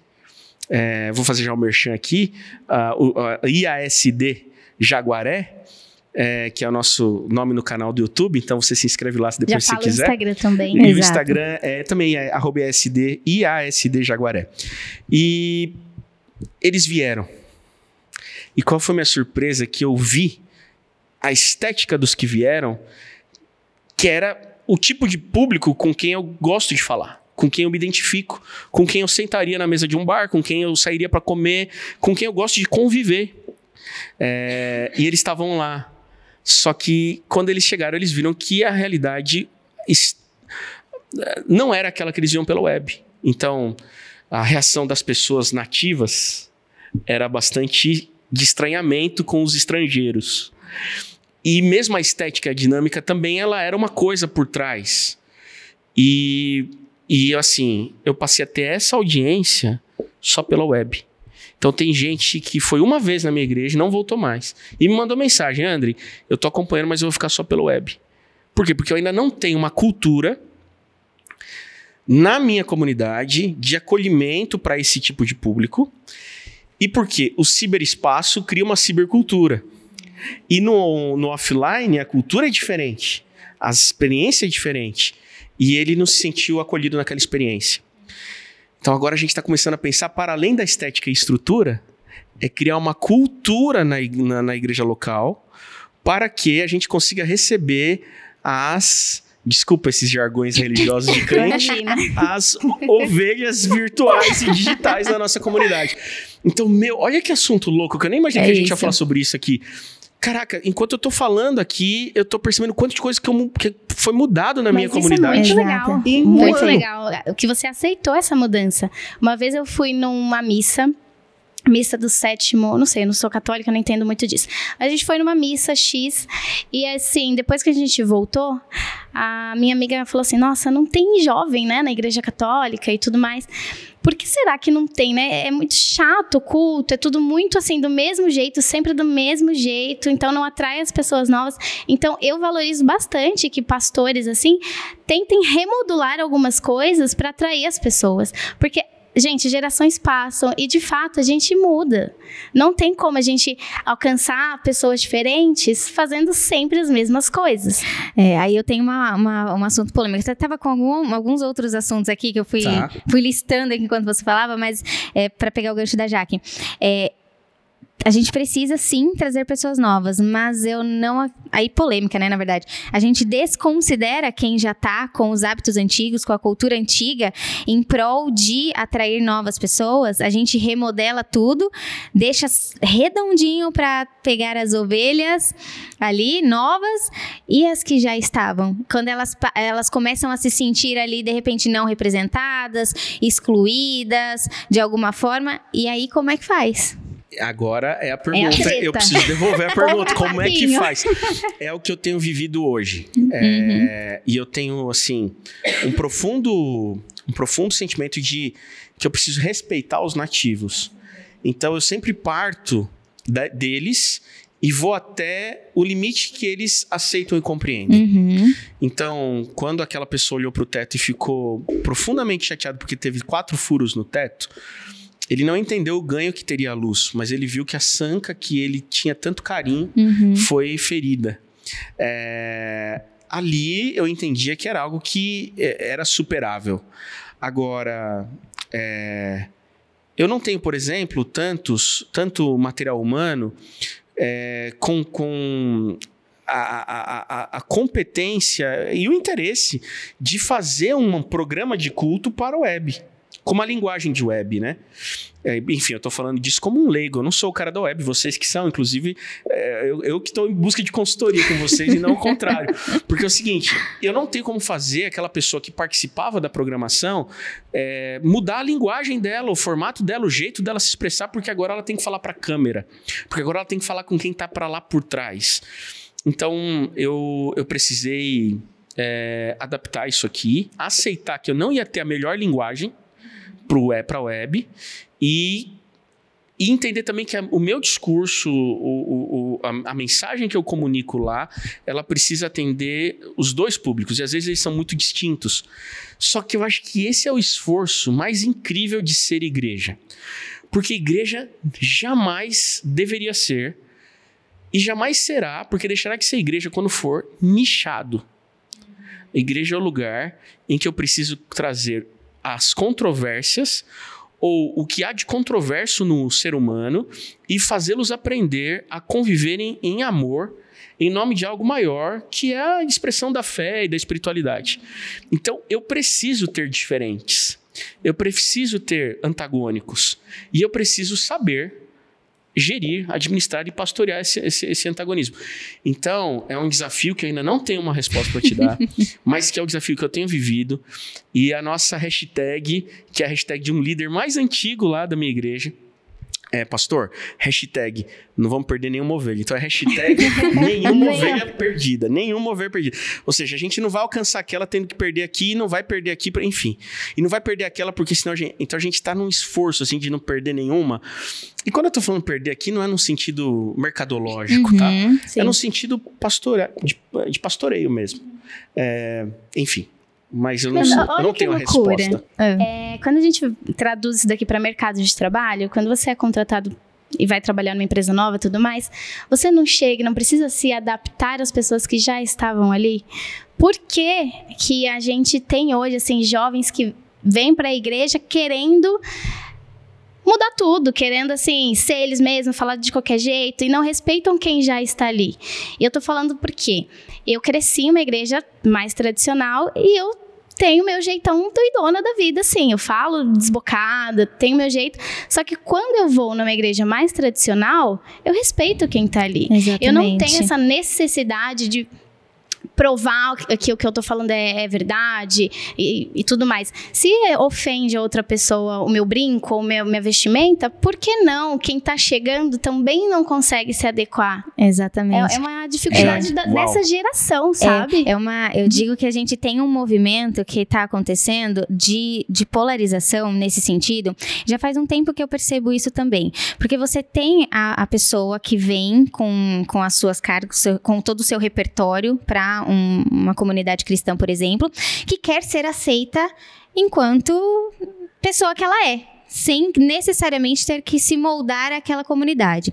Speaker 3: é, vou fazer já o merchan aqui, o a IASD Jaguaré, é, que é o nosso nome no canal do YouTube, então você se inscreve lá se
Speaker 2: Já
Speaker 3: depois você quiser.
Speaker 2: Instagram também.
Speaker 3: E o
Speaker 1: Exato.
Speaker 3: Instagram é, também é arroba IASD, IASD Jaguaré. E eles vieram. E qual foi a minha surpresa? Que eu vi a estética dos que vieram, que era o tipo de público com quem eu gosto de falar. Com quem eu me identifico, com quem eu sentaria na mesa de um bar, com quem eu sairia para comer, com quem eu gosto de conviver. É, e eles estavam lá. Só que quando eles chegaram, eles viram que a realidade não era aquela que eles viam pela web. Então, a reação das pessoas nativas era bastante de estranhamento com os estrangeiros. E mesmo a estética dinâmica também ela era uma coisa por trás. E, e assim, eu passei a ter essa audiência só pela web. Então tem gente que foi uma vez na minha igreja e não voltou mais. E me mandou mensagem, André, eu tô acompanhando, mas eu vou ficar só pela web. Por quê? Porque eu ainda não tenho uma cultura na minha comunidade de acolhimento para esse tipo de público. E porque o ciberespaço cria uma cibercultura. E no, no offline a cultura é diferente, a experiência é diferente. E ele não se sentiu acolhido naquela experiência. Então agora a gente está começando a pensar, para além da estética e estrutura, é criar uma cultura na, na, na igreja local para que a gente consiga receber as. Desculpa esses jargões religiosos de crente, as ovelhas virtuais e digitais da nossa comunidade. Então, meu, olha que assunto louco, que eu nem imaginei
Speaker 1: É
Speaker 3: que a gente ia
Speaker 1: isso.
Speaker 3: falar sobre isso aqui. Caraca, enquanto eu tô falando aqui, eu tô percebendo quanto de coisa que, eu que foi mudado na minha
Speaker 2: Mas isso
Speaker 3: comunidade.
Speaker 2: é muito
Speaker 1: Exato.
Speaker 2: legal.
Speaker 3: E
Speaker 2: Muito
Speaker 3: muito.
Speaker 2: legal. O que você aceitou essa mudança. Uma vez eu fui numa missa. Missa do sétimo, não sei, eu não sou católica, não entendo muito disso. A gente foi numa missa X e assim, depois que a gente voltou, a minha amiga falou assim: "Nossa, não tem jovem, né, na igreja católica e tudo mais. Por que será que não tem, né? É muito chato culto, é tudo muito assim do mesmo jeito, sempre do mesmo jeito, então não atrai as pessoas novas. Então eu valorizo bastante que pastores assim tentem remodular algumas coisas para atrair as pessoas, porque gente, gerações passam e de fato a gente muda. Não tem como a gente alcançar pessoas diferentes fazendo sempre as mesmas coisas.
Speaker 1: É, aí eu tenho uma, uma, um assunto polêmico. Você estava com algum, alguns outros assuntos aqui que eu fui,
Speaker 3: Tá.
Speaker 1: fui listando aqui enquanto você falava, mas é, para pegar o gancho da Jaque. É, a gente precisa sim trazer pessoas novas, mas eu não. Aí, polêmica, né? Na verdade. A gente desconsidera quem já tá com os hábitos antigos, com a cultura antiga, em prol de atrair novas pessoas. A gente remodela tudo, deixa redondinho para pegar as ovelhas ali, novas, e as que já estavam. Quando elas, elas começam a se sentir ali, de repente, não representadas, excluídas, de alguma forma, e aí como é que faz?
Speaker 3: Agora é a pergunta.
Speaker 2: treta.
Speaker 3: eu preciso devolver a pergunta. Como é que faz? É o que eu tenho vivido hoje. É, E eu tenho, assim, um profundo, um profundo sentimento de que eu preciso respeitar os nativos. Então eu sempre parto da- deles e vou até o limite que eles aceitam e compreendem.
Speaker 1: Uhum.
Speaker 3: Então, quando aquela pessoa olhou pro teto e ficou profundamente chateado porque teve quatro furos no teto, ele não entendeu o ganho que teria a luz, mas ele viu que a sanca que ele tinha tanto carinho
Speaker 1: Uhum.
Speaker 3: foi ferida. É, ali eu entendia que era algo que é, era superável. Agora, é, eu não tenho, por exemplo, tantos, tanto material humano é, com, com a, a, a, a competência e o interesse de fazer um programa de culto para o web. Com uma linguagem de web, né? É, enfim, eu tô falando disso como um leigo. Eu não sou o cara da web, vocês que são, inclusive, é, eu, eu que estou em busca de consultoria com vocês e não o contrário. Porque é o seguinte, eu não tenho como fazer aquela pessoa que participava da programação é, mudar a linguagem dela, o formato dela, o jeito dela se expressar, porque agora ela tem que falar para a câmera. Porque agora ela tem que falar com quem tá para lá por trás. Então, eu, eu precisei é, adaptar isso aqui, aceitar que eu não ia ter a melhor linguagem para a web e, e entender também que a- o meu discurso, o, o- a, a mensagem que eu comunico lá, ela precisa atender os dois públicos e às vezes eles são muito distintos. Só que eu acho que esse é o esforço mais incrível de ser igreja. Porque igreja jamais deveria ser e jamais será, porque deixará de ser igreja quando for nichado. Igreja é o lugar em que eu preciso trazer as controvérsias ou o que há de controverso no ser humano e fazê-los aprender a conviverem em amor em nome de algo maior, que é a expressão da fé e da espiritualidade. Então, eu preciso ter diferentes. Eu preciso ter antagônicos. E eu preciso saber gerir, administrar e pastorear esse, esse, esse antagonismo. Então, é um desafio que eu ainda não tenho uma resposta para te dar, mas que é o desafio que eu tenho vivido. E a nossa hashtag, que é a hashtag de um líder mais antigo lá da minha igreja, é, pastor, hashtag, não vamos perder nenhuma ovelha. Então é hashtag nenhuma ovelha perdida. Nenhuma ovelha perdida. Ou seja, a gente não vai alcançar aquela tendo que perder aqui, não vai perder aqui, enfim. E não vai perder aquela porque senão a gente. Então a gente tá num esforço, assim, de não perder nenhuma. E quando eu tô falando perder aqui, não é num sentido mercadológico, tá?
Speaker 1: Uhum, sim.
Speaker 3: É no sentido pastora, de, de pastoreio mesmo. É, enfim. Mas eu não,
Speaker 2: Mas olha
Speaker 3: eu não
Speaker 2: que
Speaker 3: tenho a resposta.
Speaker 2: É, quando a gente traduz isso daqui para mercado de trabalho, quando você é contratado e vai trabalhar numa empresa nova e tudo mais, você não chega, não precisa se adaptar às pessoas que já estavam ali. Por que, que a gente tem hoje, assim, jovens que vêm para a igreja querendo mudar tudo, querendo assim ser eles mesmos, falar de qualquer jeito e não respeitam quem já está ali. E eu tô falando porque eu cresci em uma igreja mais tradicional e eu tenho meu jeitão doidona da vida, assim. Eu falo desbocada, tenho meu jeito. Só que quando eu vou numa igreja mais tradicional, eu respeito quem tá ali.
Speaker 1: Exatamente.
Speaker 2: Eu não tenho essa necessidade de provar que o que eu tô falando é, é verdade e, e tudo mais. Se ofende a outra pessoa o meu brinco ou meu, minha vestimenta, por que não? Quem tá chegando também não consegue se adequar.
Speaker 1: Exatamente.
Speaker 2: É, é uma dificuldade
Speaker 3: É.
Speaker 2: da- dessa geração, sabe?
Speaker 1: É uma, eu digo que a gente tem um movimento que está acontecendo de, de polarização nesse sentido. Já faz um tempo que eu percebo isso também. Porque você tem a, a pessoa que vem com, com as suas cargas, com todo o seu repertório para uma, um, uma comunidade cristã, por exemplo, que quer ser aceita enquanto pessoa que ela é, sem necessariamente ter que se moldar àquela comunidade.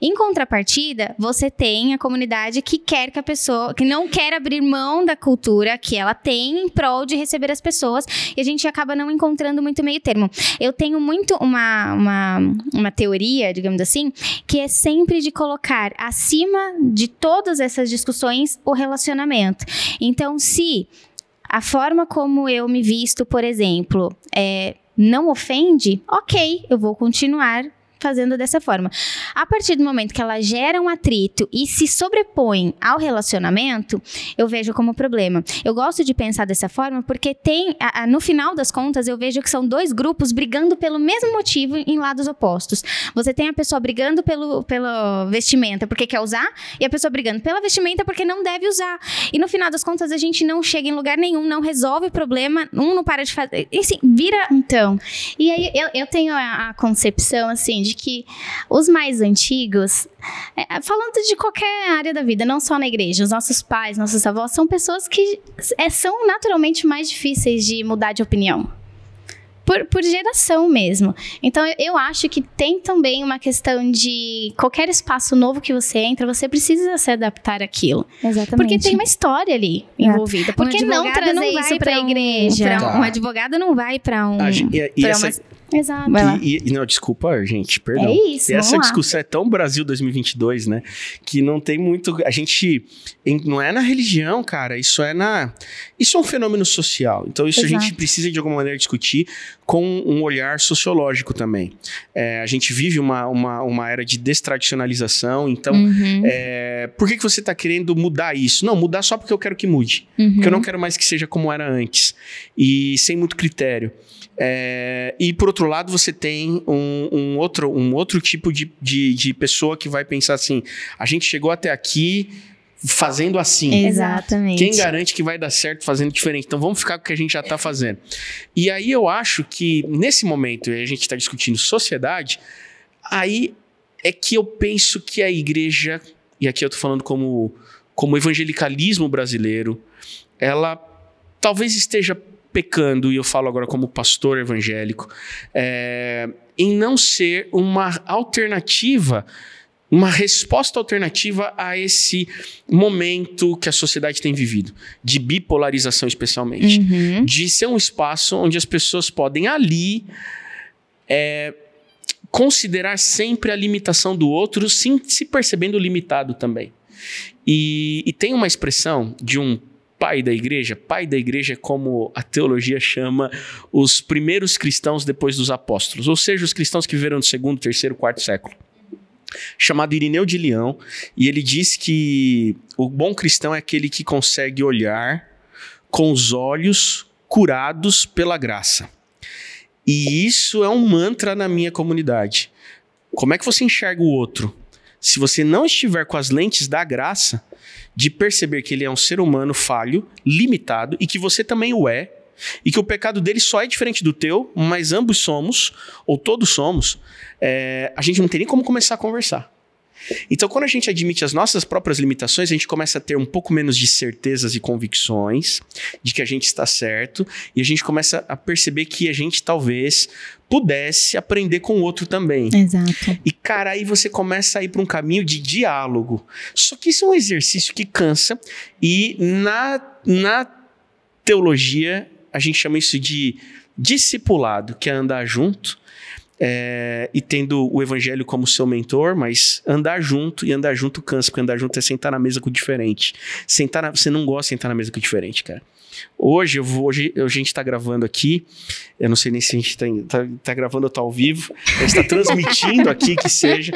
Speaker 1: Em contrapartida, você tem a comunidade que quer que a pessoa, que não quer abrir mão da cultura que ela tem em prol de receber as pessoas, e a gente acaba não encontrando muito meio termo. Eu tenho muito uma, uma, uma teoria, digamos assim, que é sempre de colocar acima de todas essas discussões o relacionamento. Então, se a forma como eu me visto, por exemplo, é, não ofende, ok, eu vou continuar fazendo dessa forma. A partir do momento que ela gera um atrito e se sobrepõe ao relacionamento, eu vejo como problema. Eu gosto de pensar dessa forma porque tem, a, a, no final das contas, eu vejo que são dois grupos brigando pelo mesmo motivo em lados opostos. Você tem a pessoa brigando pelo, pelo vestimenta porque quer usar e a pessoa brigando pela vestimenta porque não deve usar. E no final das contas, a gente não chega em lugar nenhum, não resolve o problema, um não para de fazer. E assim, vira.
Speaker 2: Então, e aí eu, eu tenho a, a concepção assim de de que os mais antigos, é, falando de qualquer área da vida, não só na igreja, os nossos pais, nossos avós, são pessoas que é, são naturalmente mais difíceis de mudar de opinião. Por, por, geração mesmo. Então, eu, eu, acho que tem também uma questão de qualquer espaço novo que você entra, você precisa se adaptar àquilo.
Speaker 1: Exatamente.
Speaker 2: Porque tem uma história ali envolvida. Por que um não trazer não isso para a igreja?
Speaker 1: Um, tá. um advogado não vai para um. Ah,
Speaker 3: e, e essa, uma...
Speaker 2: Exato.
Speaker 3: E, e, não, desculpa, gente, perdão.
Speaker 2: É isso.
Speaker 3: E essa discussão é tão Brasil 2022, né? Que não tem muito. A gente. Não é na religião, cara. Isso é na. Isso é um fenômeno social. Então, isso Exato. a gente precisa, de alguma maneira, discutir com um olhar sociológico também. É, a gente vive uma, uma, uma era de destradicionalização. Então, uhum. é, por que, que você está querendo mudar isso? Não, mudar só porque eu quero que mude. Uhum. Porque eu não quero mais que seja como era antes. E sem muito critério. É, e por outro lado, você tem um, um, outro, um outro tipo de, de, de pessoa que vai pensar assim: a gente chegou até aqui fazendo assim.
Speaker 1: Exatamente.
Speaker 3: Quem garante que vai dar certo fazendo diferente? Então vamos ficar com o que a gente já está fazendo. E aí eu acho que nesse momento, e a gente está discutindo sociedade, aí é que eu penso que a igreja, e aqui eu estou falando como, como evangelicalismo brasileiro, ela talvez esteja pecando, e eu falo agora como pastor evangélico, é, em não ser uma alternativa, uma resposta alternativa a esse momento que a sociedade tem vivido, de bipolarização especialmente, uhum. de ser um espaço onde as pessoas podem ali é, considerar sempre a limitação do outro, sim, se percebendo limitado também. E, e tem uma expressão de um pai da igreja. Pai da igreja é como a teologia chama os primeiros cristãos depois dos apóstolos, ou seja, os cristãos que viveram no segundo, terceiro, quarto século. Chamado Irineu de Leão, e ele diz que o bom cristão é aquele que consegue olhar com os olhos curados pela graça. E isso é um mantra na minha comunidade. Como é que você enxerga o outro? Se você não estiver com as lentes da graça, de perceber que ele é um ser humano falho, limitado e que você também o é, e que o pecado dele só é diferente do teu, mas ambos somos, ou todos somos, é, a gente não tem nem como começar a conversar. Então, quando a gente admite as nossas próprias limitações, a gente começa a ter um pouco menos de certezas e convicções de que a gente está certo, e a gente começa a perceber que a gente talvez pudesse aprender com o outro também.
Speaker 1: Exato.
Speaker 3: E, cara, aí você começa a ir para um caminho de diálogo. Só que isso é um exercício que cansa, e na, na teologia, a gente chama isso de discipulado, que é andar junto é, e tendo o evangelho como seu mentor, mas andar junto e andar junto cansa, porque andar junto é sentar na mesa com o diferente. Sentar na, você não gosta de sentar na mesa com o diferente, cara. Hoje, eu vou, hoje a gente está gravando aqui. Eu não sei nem se a gente está tá, tá gravando ou tá ao vivo. A gente está transmitindo aqui que seja.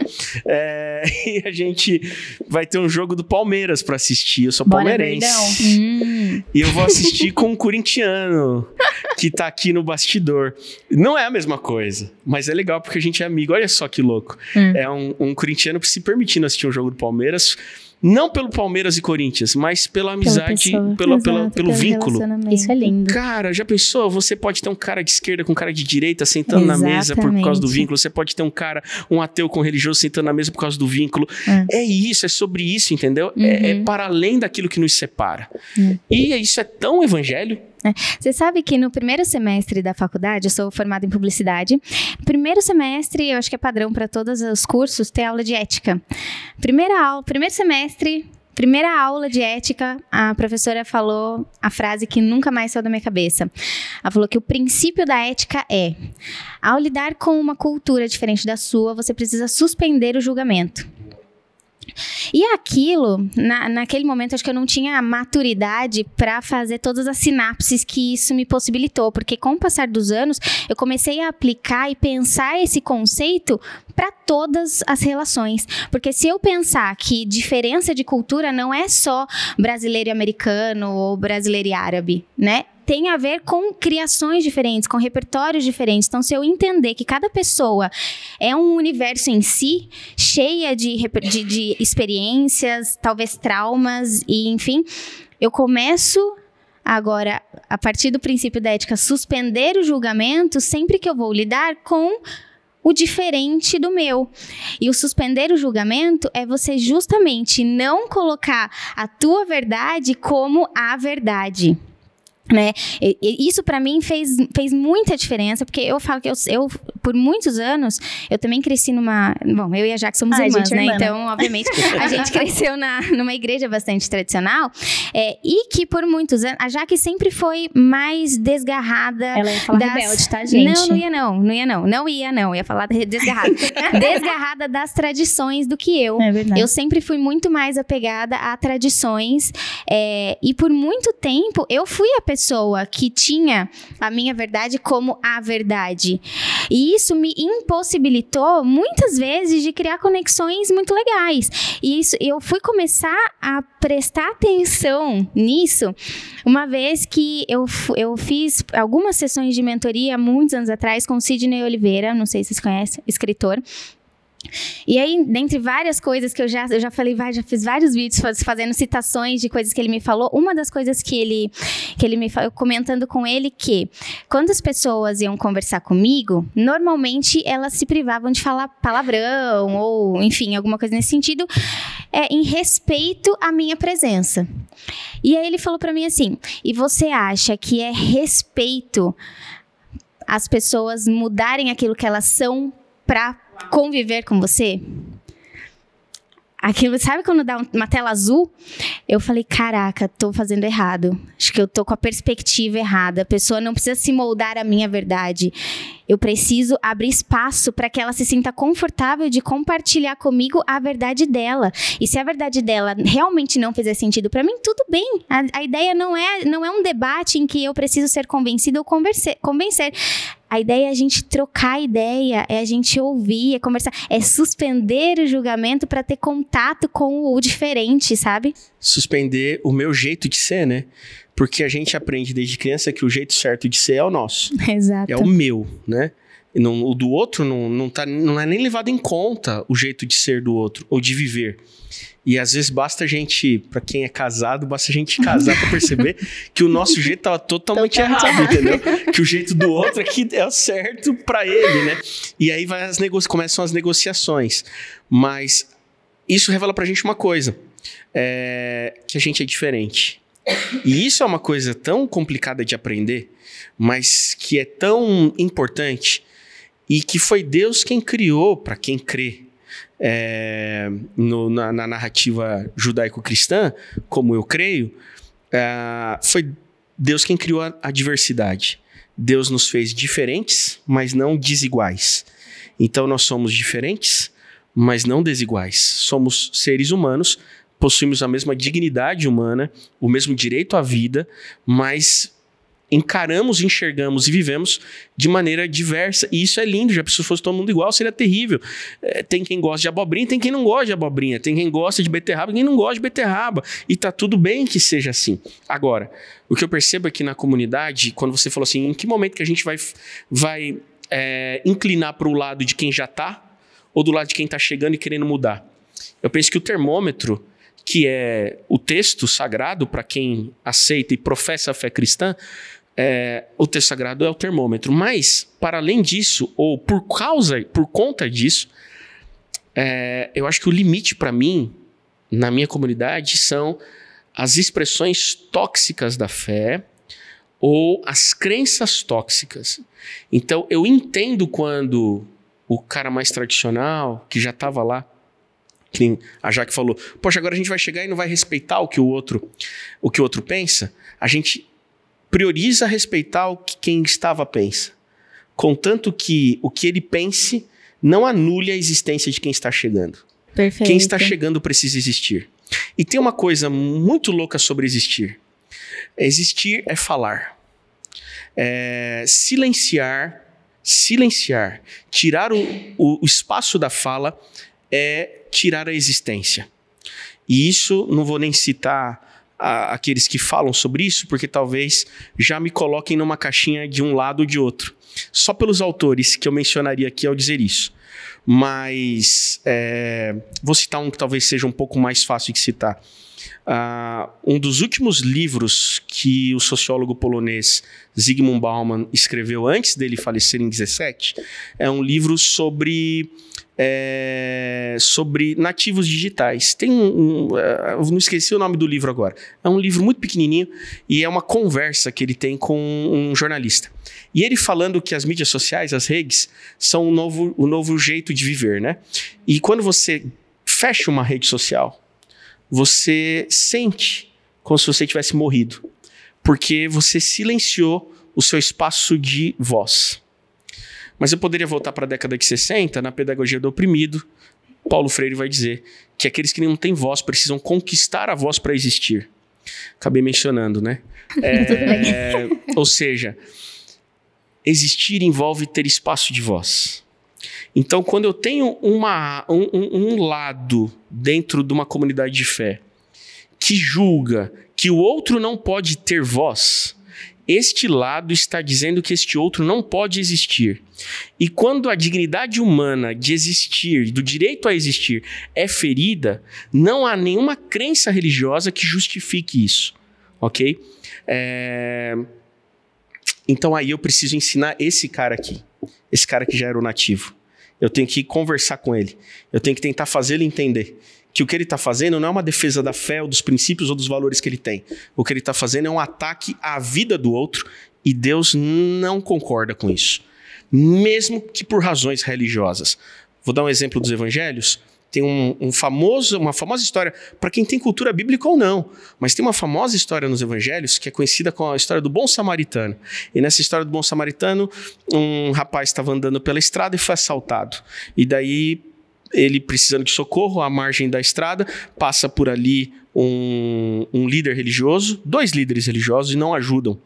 Speaker 3: É, e a gente vai ter um jogo do Palmeiras para assistir. Eu sou Bora, palmeirense. Hum. E eu vou assistir com um corintiano que está aqui no bastidor. Não é a mesma coisa, mas é legal porque a gente é amigo. Olha só que louco. Hum. É um, um corintiano se permitindo assistir um jogo do Palmeiras Não pelo Palmeiras e Corinthians, mas pela amizade, pela, pela-
Speaker 1: Exato,
Speaker 3: pelo vínculo.
Speaker 1: relacionamento.
Speaker 2: Isso é lindo.
Speaker 3: Cara, já pensou? Você pode ter um cara de esquerda com um cara de direita sentando na mesa por causa do
Speaker 1: Exatamente.
Speaker 3: vínculo. Você pode ter um cara, um ateu com um religioso sentando na mesa por causa do vínculo. É, isso, é sobre isso, entendeu? É, é para além daquilo que nos separa. E isso é tão evangelho.
Speaker 1: Você sabe que no primeiro semestre da faculdade, eu sou formada em publicidade. Primeiro semestre, eu acho que é padrão para todos os cursos, ter aula de ética. Primeira aula, primeiro semestre, primeira aula de ética, a professora falou a frase que nunca mais saiu da minha cabeça. Ela falou que o princípio da ética é: ao lidar com uma cultura diferente da sua, você precisa suspender o julgamento. E aquilo, na, naquele momento, acho que eu não tinha maturidade para fazer todas as sinapses que isso me possibilitou, porque com o passar dos anos, eu comecei a aplicar e pensar esse conceito para todas as relações. Porque se eu pensar que diferença de cultura não é só brasileiro e americano ou brasileiro e árabe, né? Tem a ver com criações diferentes, com repertórios diferentes. Então, se eu entender que cada pessoa é um universo em si, cheia de, de, de experiências, talvez traumas, e enfim, eu começo agora, a partir do princípio da ética, suspender o julgamento sempre que eu vou lidar com o diferente do meu. E o suspender o julgamento é você justamente não colocar a tua verdade como a verdade. Né? E- isso para mim fez, fez muita diferença, porque eu falo que eu, eu, por muitos anos, eu também cresci numa. Bom, eu e a Jaque somos
Speaker 2: Ah,
Speaker 1: irmãs,
Speaker 2: é
Speaker 1: né?
Speaker 2: irmã?
Speaker 1: Então, obviamente, a gente cresceu na, numa igreja bastante tradicional é, e que por muitos anos. A Jaque sempre foi mais desgarrada.
Speaker 2: Ela ia falar
Speaker 1: das-
Speaker 2: rebelde, tá, gente?
Speaker 1: Não, não ia não, não ia não. Não ia não, ia falar de- desgarrada. desgarrada das tradições do que eu.
Speaker 2: É verdade.
Speaker 1: Eu sempre fui muito mais apegada a tradições é, e por muito tempo eu fui a pessoa que tinha a minha verdade como a verdade. E isso me impossibilitou muitas vezes de criar conexões muito legais. E isso eu fui começar a prestar atenção nisso uma vez que eu, eu fiz algumas sessões de mentoria muitos anos atrás com Sidney Oliveira, não sei se vocês conhecem, escritor. E aí, dentre várias coisas que eu já, eu já falei, já fiz vários vídeos faz- fazendo citações de coisas que ele me falou. Uma das coisas que ele, que ele me falou, comentando com ele que quando as pessoas iam conversar comigo, normalmente elas se privavam de falar palavrão ou, enfim, alguma coisa nesse sentido, é, em respeito à minha presença. E aí ele falou pra mim assim: e você acha que é respeito as pessoas mudarem aquilo que elas são pra conviver com você? Aquilo, sabe quando dá um- uma tela azul? Eu falei, caraca, tô fazendo errado. Acho que eu tô com a perspectiva errada. A pessoa não precisa se moldar à minha verdade. Eu preciso abrir espaço para que ela se sinta confortável de compartilhar comigo a verdade dela. E se a verdade dela realmente não fizer sentido para mim, tudo bem. A, a ideia não é, não é um debate em que eu preciso ser convencido ou convencer. A ideia é a gente trocar ideia, é a gente ouvir, é conversar, é suspender o julgamento para ter contato com o diferente, sabe?
Speaker 3: Suspender o meu jeito de ser, né? Porque a gente aprende desde criança que o jeito certo de ser é o nosso.
Speaker 1: Exato.
Speaker 3: É o meu, né? E não- o do outro não, não, tá, não é nem levado em conta o jeito de ser do outro ou de viver. E às vezes basta a gente, pra quem é casado, basta a gente casar pra perceber que o nosso jeito tava totalmente errado, entendeu? Que o jeito do outro aqui é o certo pra ele, né? E aí vai as nego- começam as negociações. Mas isso revela pra gente uma coisa: é, que a gente é diferente. E isso é uma coisa tão complicada de aprender, mas que é tão importante e que foi Deus quem criou para quem crê é, no- na, na narrativa judaico-cristã, como eu creio, é, foi Deus quem criou a, a diversidade. Deus nos fez diferentes, mas não desiguais. Então nós somos diferentes, mas não desiguais. Somos seres humanos, possuímos a mesma dignidade humana, o mesmo direito à vida, mas encaramos, enxergamos e vivemos de maneira diversa. E isso é lindo, já se fosse todo mundo igual, seria terrível. É, tem quem gosta de abobrinha, tem quem não gosta de abobrinha, tem quem gosta de beterraba, quem não gosta de beterraba. E tá tudo bem que seja assim. Agora, o que eu percebo aqui na comunidade, quando você falou assim, em que momento que a gente vai, vai é, inclinar para o lado de quem já tá ou do lado de quem tá chegando e querendo mudar? Eu penso que o termômetro que é o texto sagrado para quem aceita e professa a fé cristã, é, o texto sagrado é o termômetro. Mas, para além disso, ou por causa, por conta disso, é, eu acho que o limite para mim, na minha comunidade, são as expressões tóxicas da fé ou as crenças tóxicas. Então, eu entendo quando o cara mais tradicional, que já estava lá, que a Jaque falou, poxa, agora a gente vai chegar e não vai respeitar o que o outro, o que o outro pensa. A gente prioriza respeitar o que quem estava pensa, contanto que o que ele pense não anule a existência de quem está chegando.
Speaker 2: Perfeito.
Speaker 3: Quem está chegando precisa existir. E tem uma coisa muito louca sobre existir. Existir é falar. É silenciar, silenciar, tirar o, o, o espaço da fala é tirar a existência. E isso, não vou nem citar a, aqueles que falam sobre isso, porque talvez já me coloquem numa caixinha de um lado ou de outro. Só pelos autores que eu mencionaria aqui ao dizer isso. Mas é, vou citar um que talvez seja um pouco mais fácil de citar. Uh, um dos últimos livros que o sociólogo polonês Zygmunt Bauman escreveu antes dele falecer em 17 é um livro sobre é, sobre nativos digitais. Tem um, um, é, não esqueci o nome do livro agora. É um livro muito pequenininho e é uma conversa que ele tem com um jornalista. E ele falando que as mídias sociais, as redes, são o novo, o novo jeito de viver, né? E quando você fecha uma rede social, você sente como se você tivesse morrido, porque você silenciou o seu espaço de voz. Mas eu poderia voltar para a década de 60, na pedagogia do oprimido. Paulo Freire vai dizer que aqueles que não têm voz precisam conquistar a voz para existir. Acabei mencionando, né? É, ou seja, existir envolve ter espaço de voz. Então, quando eu tenho uma, um, um lado dentro de uma comunidade de fé que julga que o outro não pode ter voz, este lado está dizendo que este outro não pode existir. E quando a dignidade humana de existir, do direito a existir, é ferida, não há nenhuma crença religiosa que justifique isso. Ok? É... Então aí eu preciso ensinar esse cara aqui. Esse cara que já era o nativo. Eu tenho que conversar com ele. Eu tenho que tentar fazê-lo entender que o que ele está fazendo não é uma defesa da fé ou dos princípios ou dos valores que ele tem. O que ele está fazendo é um ataque à vida do outro e Deus não concorda com isso, mesmo que por razões religiosas. Vou dar um exemplo dos evangelhos. Tem um, um famoso, uma famosa história, para quem tem cultura bíblica ou não, mas tem uma famosa história nos evangelhos que é conhecida como a história do bom samaritano. E nessa história do bom samaritano, um rapaz estava andando pela estrada e foi assaltado. E daí ele precisando de socorro à margem da estrada, passa por ali um, um, líder religioso, dois líderes religiosos e não ajudam.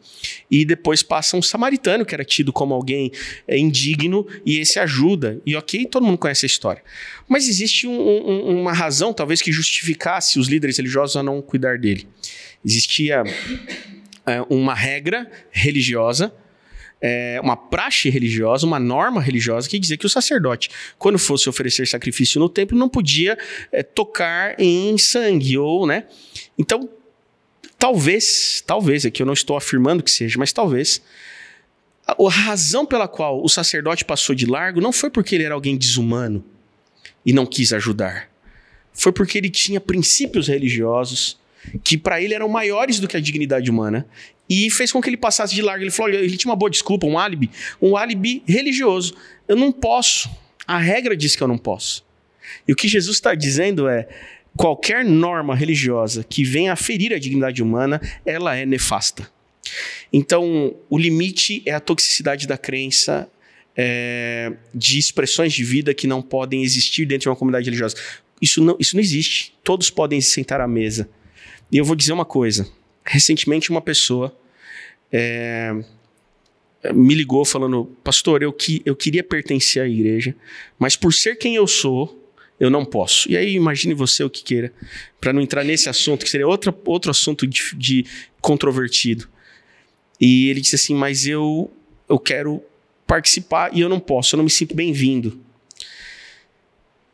Speaker 3: E depois passa um samaritano, que era tido como alguém é, indigno, e esse ajuda. E ok, todo mundo conhece a história. Mas existe um, um, uma razão, talvez, que justificasse os líderes religiosos a não cuidar dele. Existia é, uma regra religiosa é, uma praxe religiosa, uma norma religiosa que dizia que o sacerdote, quando fosse oferecer sacrifício no templo, não podia é, tocar em sangue ou, né? Então, talvez, talvez, aqui eu não estou afirmando que seja, mas talvez a, a razão pela qual o sacerdote passou de largo não foi porque ele era alguém desumano e não quis ajudar. Foi porque ele tinha princípios religiosos que para ele eram maiores do que a dignidade humana e fez com que ele passasse de largo. Ele falou: ele tinha uma boa desculpa, um álibi, um álibi religioso. Eu não posso. A regra diz que eu não posso. E o que Jesus está dizendo é: qualquer norma religiosa que venha a ferir a dignidade humana, ela é nefasta. Então, o limite é a toxicidade da crença é, de expressões de vida que não podem existir dentro de uma comunidade religiosa. Isso não, isso não existe. Todos podem se sentar à mesa. E eu vou dizer uma coisa: recentemente, uma pessoa é, me ligou falando: Pastor, eu, que, eu queria pertencer à igreja, mas por ser quem eu sou, eu não posso. E aí, imagine você o que queira, para não entrar nesse assunto, que seria outro, outro assunto de, de controvertido. E ele disse assim: Mas eu, eu quero participar e eu não posso, eu não me sinto bem-vindo.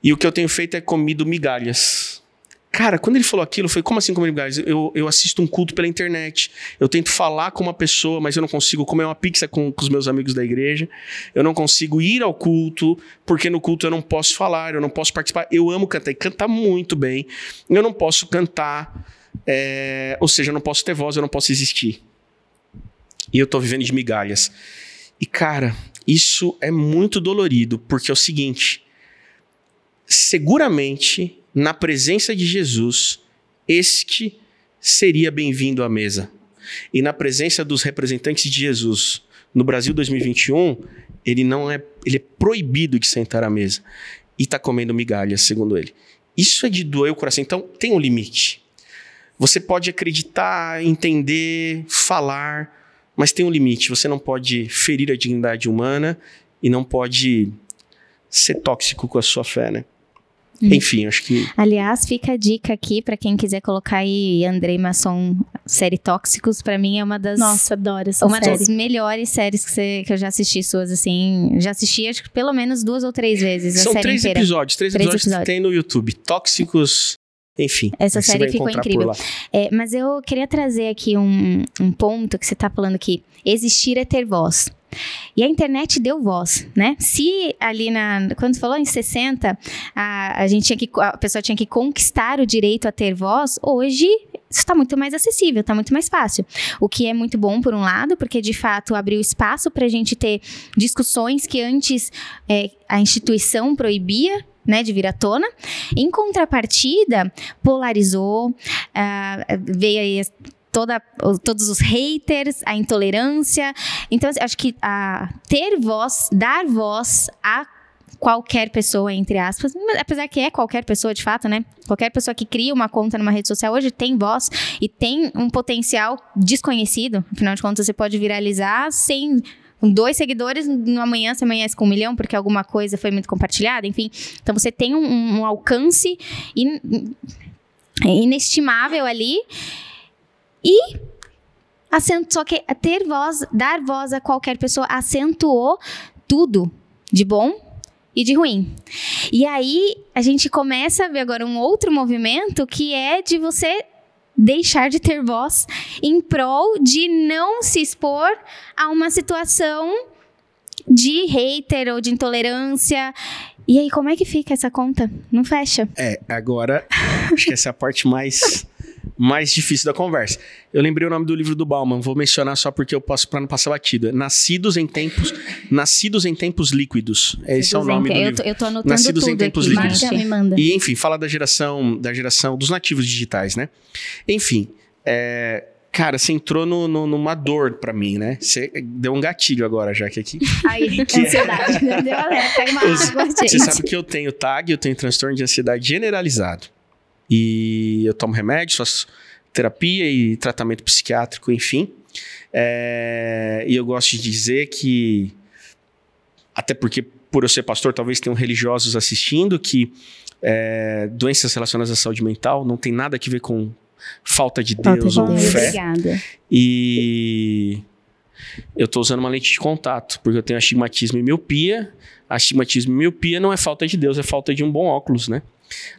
Speaker 3: E o que eu tenho feito é comido migalhas Cara, quando ele falou aquilo, foi como assim migalhas? Eu, eu assisto um culto pela internet, eu tento falar com uma pessoa, mas eu não consigo comer uma pizza com, com os meus amigos da igreja, eu não consigo ir ao culto, porque no culto eu não posso falar, eu não posso participar. Eu amo cantar e cantar muito bem, eu não posso cantar, é, ou seja, eu não posso ter voz, eu não posso existir. E eu tô vivendo de migalhas. E cara, isso é muito dolorido, porque é o seguinte: seguramente na presença de Jesus, este seria bem-vindo à mesa. E na presença dos representantes de Jesus no Brasil 2021, ele não é, ele é proibido de sentar à mesa e está comendo migalhas, segundo ele. Isso é de doer o coração. Então tem um limite. Você pode acreditar, entender, falar, mas tem um limite. Você não pode ferir a dignidade humana e não pode ser tóxico com a sua fé, né? Uhum. Enfim, acho que.
Speaker 1: Aliás, fica a dica aqui para quem quiser colocar aí Andrei Masson série Tóxicos, para mim é uma das.
Speaker 2: Nossa, adoro essa
Speaker 1: uma
Speaker 2: série.
Speaker 1: das melhores séries que, você, que eu já assisti suas, assim. Já assisti, acho que pelo menos duas ou três vezes.
Speaker 3: São
Speaker 1: a série
Speaker 3: três
Speaker 1: inteira.
Speaker 3: episódios, três,
Speaker 1: Três
Speaker 3: episódios,
Speaker 1: episódios.
Speaker 3: que tem no YouTube. Tóxicos. Enfim.
Speaker 1: Essa
Speaker 3: você
Speaker 1: série
Speaker 3: vai
Speaker 1: ficou incrível. É, mas eu queria trazer aqui um, um ponto que você tá falando aqui. Existir é ter voz. E a internet deu voz, né? Se ali na. Quando falou em 60, a, a gente tinha que. A pessoa tinha que conquistar o direito a ter voz, hoje isso está muito mais acessível, está muito mais fácil. O que é muito bom, por um lado, porque de fato abriu espaço para a gente ter discussões que antes é, a instituição proibia. Né, de vir à tona. Em contrapartida, polarizou, ah, veio aí toda, todos os haters, a intolerância. Então, assim, acho que a, ter voz, dar voz a qualquer pessoa, entre aspas, apesar que é qualquer pessoa de fato, né? Qualquer pessoa que cria uma conta numa rede social hoje tem voz e tem um potencial desconhecido. Afinal de contas, você pode viralizar sem com dois seguidores, no amanhã você amanhece com um milhão, porque alguma coisa foi muito compartilhada, enfim. Então você tem um, um alcance in- inestimável ali. E só que ter voz, dar voz a qualquer pessoa acentuou tudo de bom e de ruim. E aí a gente começa a ver agora um outro movimento que é de você deixar de ter voz em prol de não se expor a uma situação de hater ou de intolerância. E aí, como é que fica essa conta? Não fecha.
Speaker 3: É, agora, acho que essa é a parte mais, mais difícil da conversa. Eu lembrei o nome do livro do Bauman, vou mencionar só porque eu posso para não passar batido. É Nascidos em tempos, Nascidos em tempos líquidos. Esse é o nome do
Speaker 1: eu,
Speaker 3: livro.
Speaker 1: tô, eu tô anotando
Speaker 3: Nascidos em
Speaker 1: tudo
Speaker 3: tempos
Speaker 1: aqui,
Speaker 3: líquidos.
Speaker 2: Marca, me manda.
Speaker 3: E enfim, fala da geração, da geração dos nativos digitais, né? Enfim, é, cara, você entrou no, no- numa dor pra mim, né? Você deu um gatilho agora já que aqui.
Speaker 2: Aí,
Speaker 3: Que-
Speaker 2: ansiedade. Deu alerta. Uma
Speaker 3: Os-
Speaker 2: água,
Speaker 3: Você sabe que eu tenho TAG, eu tenho transtorno de ansiedade generalizado. E eu tomo remédios, faço terapia e tratamento psiquiátrico, enfim. É, e eu gosto de dizer que, até porque por eu ser pastor, talvez tenham religiosos assistindo, que é, doenças relacionadas à saúde mental não tem nada a ver com falta de
Speaker 1: Falta
Speaker 3: Deus
Speaker 1: de
Speaker 3: ou
Speaker 1: Deus.
Speaker 3: fé.
Speaker 2: Obrigada.
Speaker 3: E eu tô usando uma lente de contato, porque eu tenho astigmatismo e miopia. Astigmatismo e miopia não é falta de Deus, é falta de um bom óculos, né?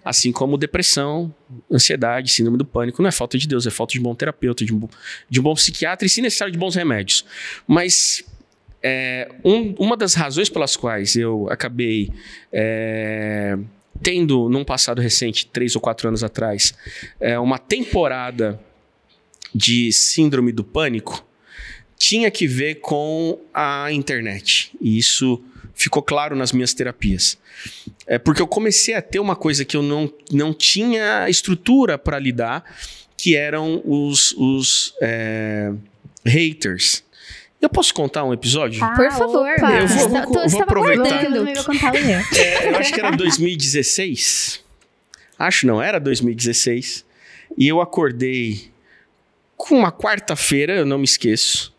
Speaker 3: Assim como depressão, ansiedade, síndrome do pânico, não é falta de Deus, é falta de um bom terapeuta, de um, bom- de um bom psiquiatra e, se necessário, de bons remédios. Mas é, um- uma das razões pelas quais eu acabei é, tendo, num passado recente, três ou quatro anos atrás, é, uma temporada de síndrome do pânico tinha que ver com a internet. E isso ficou claro nas minhas terapias. É porque eu comecei a ter uma coisa que eu não, não tinha estrutura para lidar, que eram os, os é, haters. Eu posso contar um episódio?
Speaker 1: Por favor.
Speaker 2: opa.
Speaker 3: Eu vou-
Speaker 1: Você
Speaker 3: vou-
Speaker 1: tá-
Speaker 3: vou
Speaker 1: você tava
Speaker 3: aproveitar.
Speaker 2: Eu vou contar o meu.
Speaker 3: É, eu acho que era 2016. Acho não, era 2016. E eu acordei com uma quarta-feira, eu não me esqueço.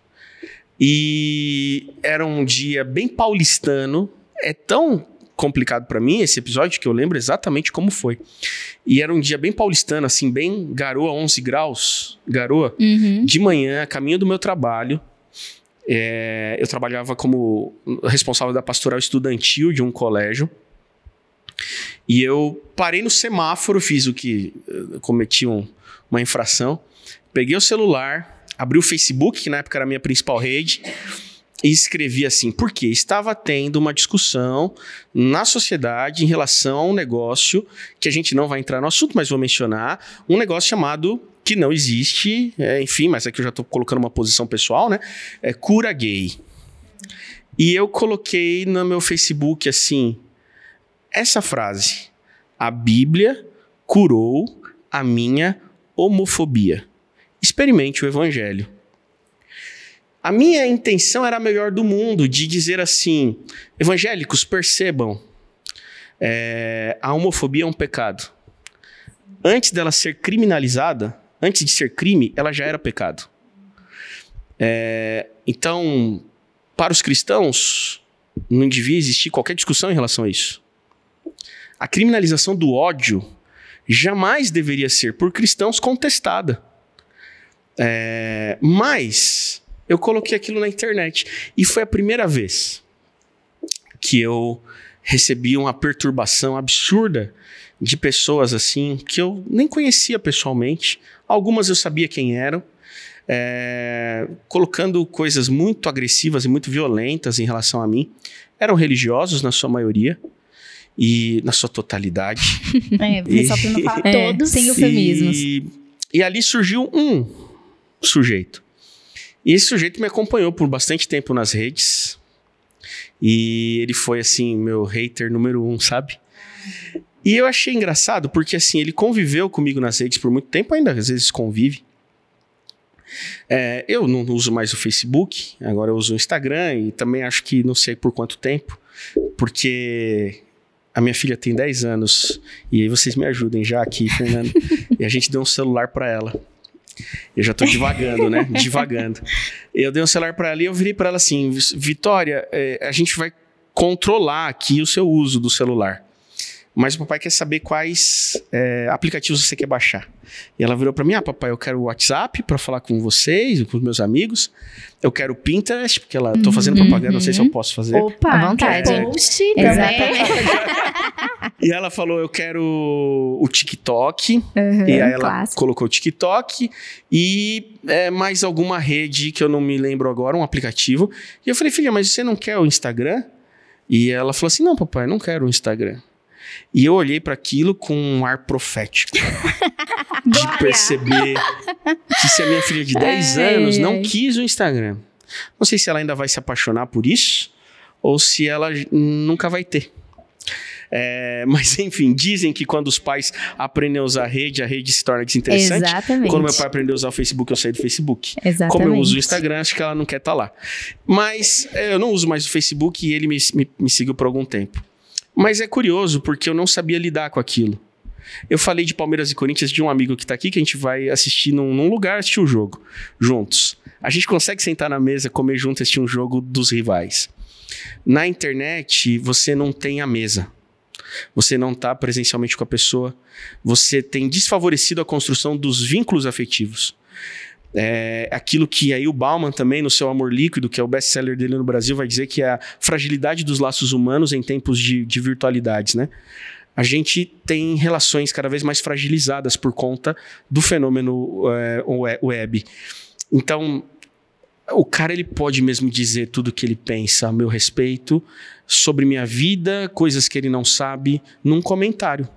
Speaker 3: E era um dia bem paulistano. É tão complicado pra mim esse episódio que eu lembro exatamente como foi. E era um dia bem paulistano, assim, bem garoa, 11 graus, garoa
Speaker 1: Uhum.
Speaker 3: de manhã, a caminho do meu trabalho. é, eu trabalhava como responsável da pastoral estudantil de um colégio. E eu parei no semáforo, fiz o que eh, cometi um, uma infração, peguei o celular, abri o Facebook, que na época era a minha principal rede, e escrevi assim, porque estava tendo uma discussão na sociedade em relação a um negócio que a gente não vai entrar no assunto, mas vou mencionar, um negócio chamado que não existe, é, enfim, mas aqui eu já estou colocando uma posição pessoal, né? É cura gay. E eu coloquei no meu Facebook assim, essa frase: A Bíblia curou a minha homofobia. Experimente o evangelho. A minha intenção era a melhor do mundo, de dizer assim: evangélicos, percebam, é, a homofobia é um pecado. Antes dela ser criminalizada, antes de ser crime, ela já era pecado. É, então, para os cristãos, não devia existir qualquer discussão em relação a isso. A criminalização do ódio jamais deveria ser por cristãos contestada. É, mas eu coloquei aquilo na internet e foi a primeira vez que eu recebi uma perturbação absurda de pessoas assim que eu nem conhecia pessoalmente. Algumas eu sabia quem eram, é, colocando coisas muito agressivas e muito violentas em relação a mim. Eram religiosos na sua maioria e na sua totalidade.
Speaker 2: É, e, só para não falar é, todos.
Speaker 1: Sem eufemismos.
Speaker 3: E, e ali surgiu um sujeito. E esse sujeito me acompanhou por bastante tempo nas redes. E ele foi, assim, meu hater número um, sabe? E eu achei engraçado porque, assim, ele conviveu comigo nas redes por muito tempo, ainda às vezes convive. É, eu não uso mais o Facebook, agora eu uso o Instagram e também acho que não sei por quanto tempo, porque a minha filha tem 10 anos e aí vocês me ajudem já aqui, Fernando. e a gente deu um celular para ela. Eu já tô divagando, né? Divagando. Eu dei um celular para ela e eu virei para ela assim: Vitória, é, a gente vai controlar aqui o seu uso do celular. Mas o papai quer saber quais é, aplicativos você quer baixar. E ela virou para mim: Ah, papai, eu quero o WhatsApp para falar com vocês, com os meus amigos. Eu quero o Pinterest, porque ela tô fazendo uhum, propaganda, não sei se eu posso fazer.
Speaker 2: Opa, à vontade. É, post Exatamente.
Speaker 3: e ela falou: Eu quero o TikTok. Uhum, e aí ela clássico. colocou o TikTok e é, mais alguma rede que eu não me lembro agora, um aplicativo. E eu falei: Filha, mas você não quer o Instagram? E ela falou assim: Não, papai, não quero o Instagram. E eu olhei para aquilo com um ar profético. de perceber que se a minha filha de 10 ai, anos não quis o Instagram, não sei se ela ainda vai se apaixonar por isso ou se ela nunca vai ter. É, mas enfim, dizem que quando os pais aprendem a usar a rede, a rede se torna desinteressante.
Speaker 1: Exatamente.
Speaker 3: Quando meu pai aprendeu a usar o Facebook, eu saí do Facebook.
Speaker 1: Exatamente.
Speaker 3: Como eu uso o Instagram, acho que ela não quer estar tá lá. Mas é, eu não uso mais o Facebook e ele me, me, me seguiu por algum tempo. Mas é curioso, porque eu não sabia lidar com aquilo. Eu falei de Palmeiras e Corinthians de um amigo que está aqui, que a gente vai assistir num, num, lugar, assistir o jogo, juntos. A gente consegue sentar na mesa, comer junto, assistir um jogo dos rivais. Na internet, você não tem a mesa. Você não está presencialmente com a pessoa. Você tem desfavorecido a construção dos vínculos afetivos. É aquilo que aí o Bauman também, no seu Amor Líquido, que é o best-seller dele no Brasil, vai dizer que é a fragilidade dos laços humanos em tempos de, de virtualidades, né? A gente tem relações cada vez mais fragilizadas por conta do fenômeno é, web. Então, o cara ele pode mesmo dizer tudo o que ele pensa a meu respeito, sobre minha vida, coisas que ele não sabe, num comentário.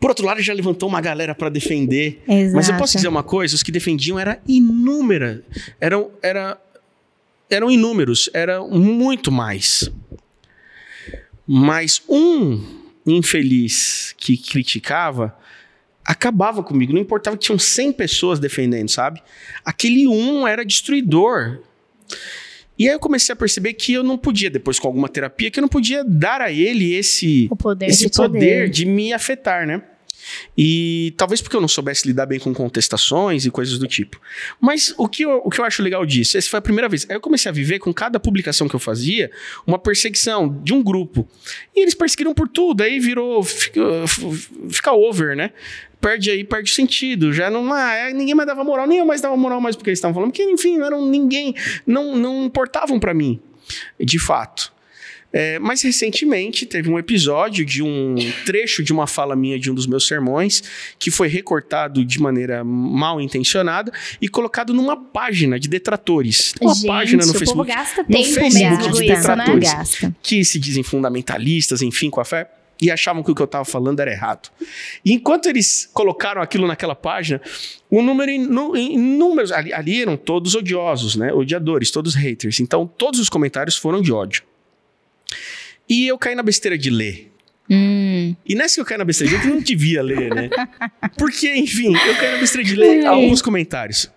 Speaker 3: Por outro lado, já levantou uma galera para defender.
Speaker 1: Exato.
Speaker 3: Mas eu posso dizer uma coisa: os que defendiam eram inúmeras. Eram, era, eram inúmeros, eram muito mais. Mas um infeliz que criticava acabava comigo. Não importava que tinham 100 pessoas defendendo, sabe? Aquele um era destruidor. E aí eu comecei a perceber que eu não podia, depois com alguma terapia, que eu não podia dar a ele esse,
Speaker 2: poder,
Speaker 3: esse
Speaker 2: de,
Speaker 3: poder,
Speaker 2: poder
Speaker 3: de me afetar, né? E talvez porque eu não soubesse lidar bem com contestações e coisas do tipo. Mas o que eu, o que eu acho legal disso, essa foi a primeira vez. Aí eu comecei a viver com cada publicação que eu fazia uma perseguição de um grupo. E eles perseguiram por tudo, aí virou. Fica, fica over, né? Perde aí, perde sentido. Já não. Ah, é, ninguém mais dava moral, nem eu mais dava moral mais porque eles estavam falando, porque, enfim, não eram ninguém. Não, não importavam para mim, de fato. É, mas recentemente teve um episódio de um trecho de uma fala minha de um dos meus sermões que foi recortado de maneira mal intencionada e colocado numa página de detratores. Uma
Speaker 2: Gente,
Speaker 3: página no
Speaker 2: o
Speaker 3: Facebook.
Speaker 2: povo gasta
Speaker 3: no
Speaker 2: tempo
Speaker 3: Facebook
Speaker 2: mesmo
Speaker 3: de
Speaker 2: com isso, né?
Speaker 3: detratores.
Speaker 1: Gasta.
Speaker 3: que se dizem fundamentalistas, enfim, com a fé, e achavam que o que eu estava falando era errado. E enquanto eles colocaram aquilo naquela página, o número em, nu- em números, ali, ali eram todos odiosos, né? Odiadores, todos haters. Então, todos os comentários foram de ódio. E eu caí na besteira de ler.
Speaker 1: Hum.
Speaker 3: E nessa que eu caí na besteira de ler, eu não devia ler, né? Porque, enfim, eu caí na besteira de ler alguns comentários.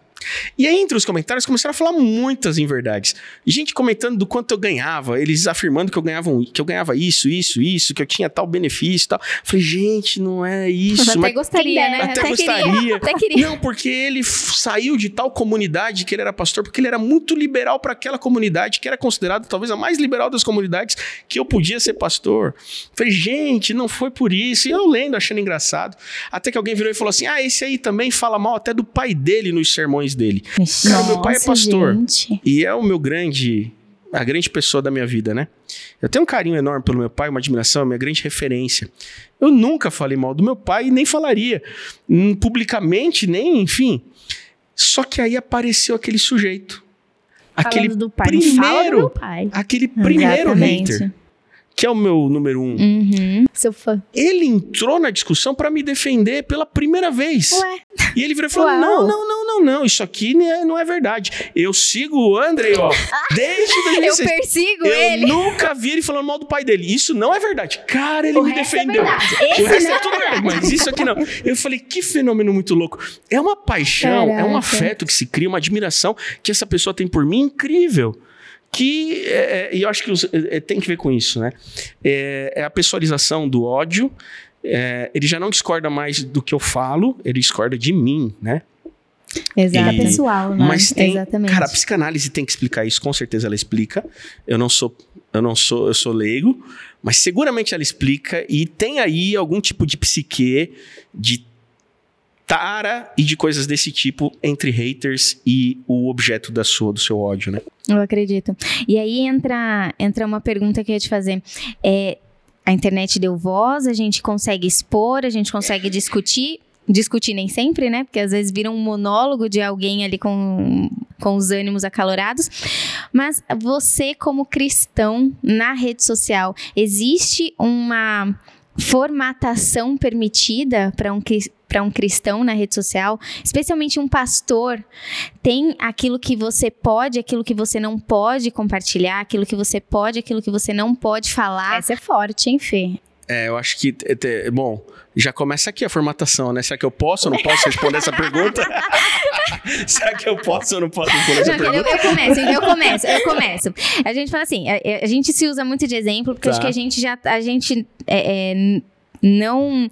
Speaker 3: E aí, entre os comentários, começaram a falar muitas inverdades. Gente comentando do quanto eu ganhava, eles afirmando que eu ganhava, um- que eu ganhava isso, isso, isso, que eu tinha tal benefício e tal. Falei, gente, não é isso.
Speaker 1: Até
Speaker 3: mas
Speaker 1: gostaria, né?
Speaker 3: até,
Speaker 1: Queria.
Speaker 3: gostaria.
Speaker 1: Até queria.
Speaker 3: Não, porque ele saiu de tal comunidade que ele era pastor, porque ele era muito liberal para aquela comunidade, que era considerada talvez a mais liberal das comunidades, que eu podia ser pastor. Falei, gente, não foi por isso. E eu lendo, achando engraçado. Até que alguém virou e falou assim: ah, esse aí também fala mal até do pai dele nos sermões dele. Cara, meu pai é
Speaker 2: Nossa,
Speaker 3: pastor.
Speaker 2: gente.
Speaker 3: E é o meu grande. A grande pessoa da minha vida, né? Eu tenho um carinho enorme pelo meu pai, uma admiração, é a minha grande referência. Eu nunca falei mal do meu pai e nem falaria. hum, Publicamente, nem, enfim. Só que aí apareceu aquele sujeito. Aquele
Speaker 2: do pai, não fala do
Speaker 3: primeiro.
Speaker 2: meu pai.
Speaker 3: Aquele primeiro
Speaker 2: Exatamente.
Speaker 3: hater, que é o meu número um.
Speaker 1: Uhum.
Speaker 2: Seu fã.
Speaker 3: Ele entrou na discussão pra me defender pela primeira vez.
Speaker 2: Ué.
Speaker 3: E ele virou e falou:
Speaker 2: Uau.
Speaker 3: não, não, não, não, não, isso aqui não é, é verdade. Eu sigo o André, ó, desde
Speaker 1: Eu
Speaker 3: 2006.
Speaker 1: persigo
Speaker 3: Eu
Speaker 1: ele.
Speaker 3: nunca vi ele falando mal do pai dele. Isso não é verdade. Cara, ele
Speaker 2: O
Speaker 3: me
Speaker 2: resto é
Speaker 3: defendeu.
Speaker 2: verdade.
Speaker 3: o resto
Speaker 2: não
Speaker 3: é tudo verdade, mas isso aqui não. Eu falei, que fenômeno muito louco. É uma paixão, é um
Speaker 2: Caraca.
Speaker 3: afeto que se cria, uma admiração que essa pessoa tem por mim incrível. Que, é, é, e eu acho que os- é, é, tem que ver com isso, né? É, é a pessoalização do ódio. É, ele já não discorda mais do que eu falo, ele discorda de mim, né?
Speaker 1: Exato.
Speaker 3: E-
Speaker 2: pessoal, né?
Speaker 3: Mas tem,
Speaker 1: Exatamente.
Speaker 3: cara, a psicanálise tem que explicar isso, com certeza ela explica. Eu não sou, eu não sou, eu sou leigo, mas seguramente ela explica e tem aí algum tipo de psique, de tara e de coisas desse tipo entre haters e o objeto da sua, do seu ódio, né?
Speaker 1: Eu acredito. E aí entra, entra uma pergunta que eu ia te fazer. É, a internet deu voz, a gente consegue expor, a gente consegue discutir. Discutir nem sempre, né? Porque às vezes vira um monólogo de alguém ali com, com os ânimos acalorados. Mas você, como cristão na rede social, existe uma formatação permitida para um, pra um cristão na rede social, especialmente um pastor, tem aquilo que você pode, aquilo que você não pode compartilhar, aquilo que você pode, aquilo que você não pode falar.
Speaker 2: Essa é forte, hein, Fê?
Speaker 3: É, eu acho que, bom, já começa aqui a formatação, né? Será que eu posso ou não posso responder essa pergunta? Será que eu posso ou não posso responder essa
Speaker 1: Não, eu,
Speaker 3: pergunta?
Speaker 1: eu começo, eu começo, eu começo. A gente fala assim, a, a gente se usa muito de exemplo, porque
Speaker 3: Tá.
Speaker 1: acho que a gente já, a gente é, é, não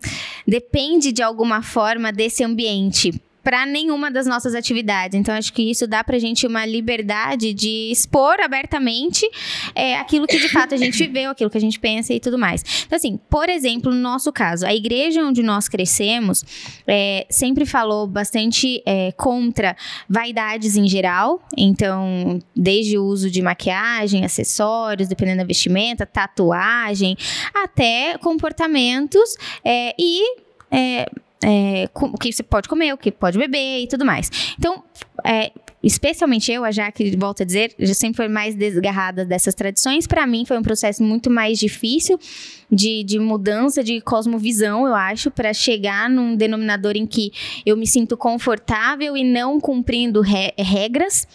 Speaker 1: depende de alguma forma desse ambiente para nenhuma das nossas atividades. Então, acho que isso dá pra gente uma liberdade de expor abertamente é, aquilo que de fato a gente viveu, aquilo que a gente pensa e tudo mais. Então, assim, por exemplo, no nosso caso, a igreja onde nós crescemos é, sempre falou bastante é, contra vaidades em geral. Então, desde o uso de maquiagem, acessórios, dependendo da vestimenta, tatuagem, até comportamentos é, e. é, é, o que você pode comer, o que pode beber e tudo mais. Então, é, especialmente eu, a Jaque, volto a dizer, já sempre foi mais desgarrada dessas tradições. Para mim, foi um processo muito mais difícil de, de mudança de cosmovisão, eu acho, para chegar num denominador em que eu me sinto confortável e não cumprindo re- regras.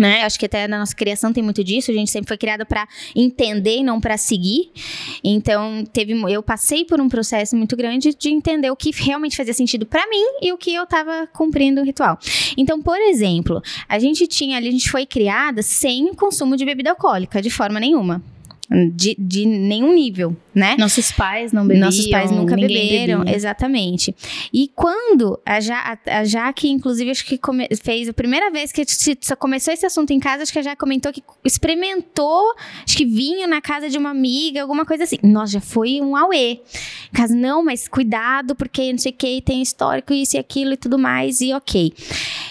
Speaker 1: Né? Acho que até na nossa criação tem muito disso. A gente sempre foi criada para entender e não para seguir. Então, teve, eu passei por um processo muito grande de entender o que realmente fazia sentido para mim e o que eu estava cumprindo o ritual. Então, por exemplo, a gente tinha a gente foi criada sem consumo de bebida alcoólica, de forma nenhuma. De, de nenhum nível, né?
Speaker 2: Nossos pais não bebiam.
Speaker 1: Nossos pais nunca beberam,
Speaker 2: bebia.
Speaker 1: exatamente. E quando a, ja, a, a Jaque, inclusive, acho que come- fez a primeira vez que começou esse assunto em casa, acho que a Jaque comentou que experimentou, acho que vinho na casa de uma amiga, alguma coisa assim. Nossa, já foi um auê. Em casa, não, mas cuidado, porque não sei o que, tem histórico, isso e aquilo e tudo mais, e ok.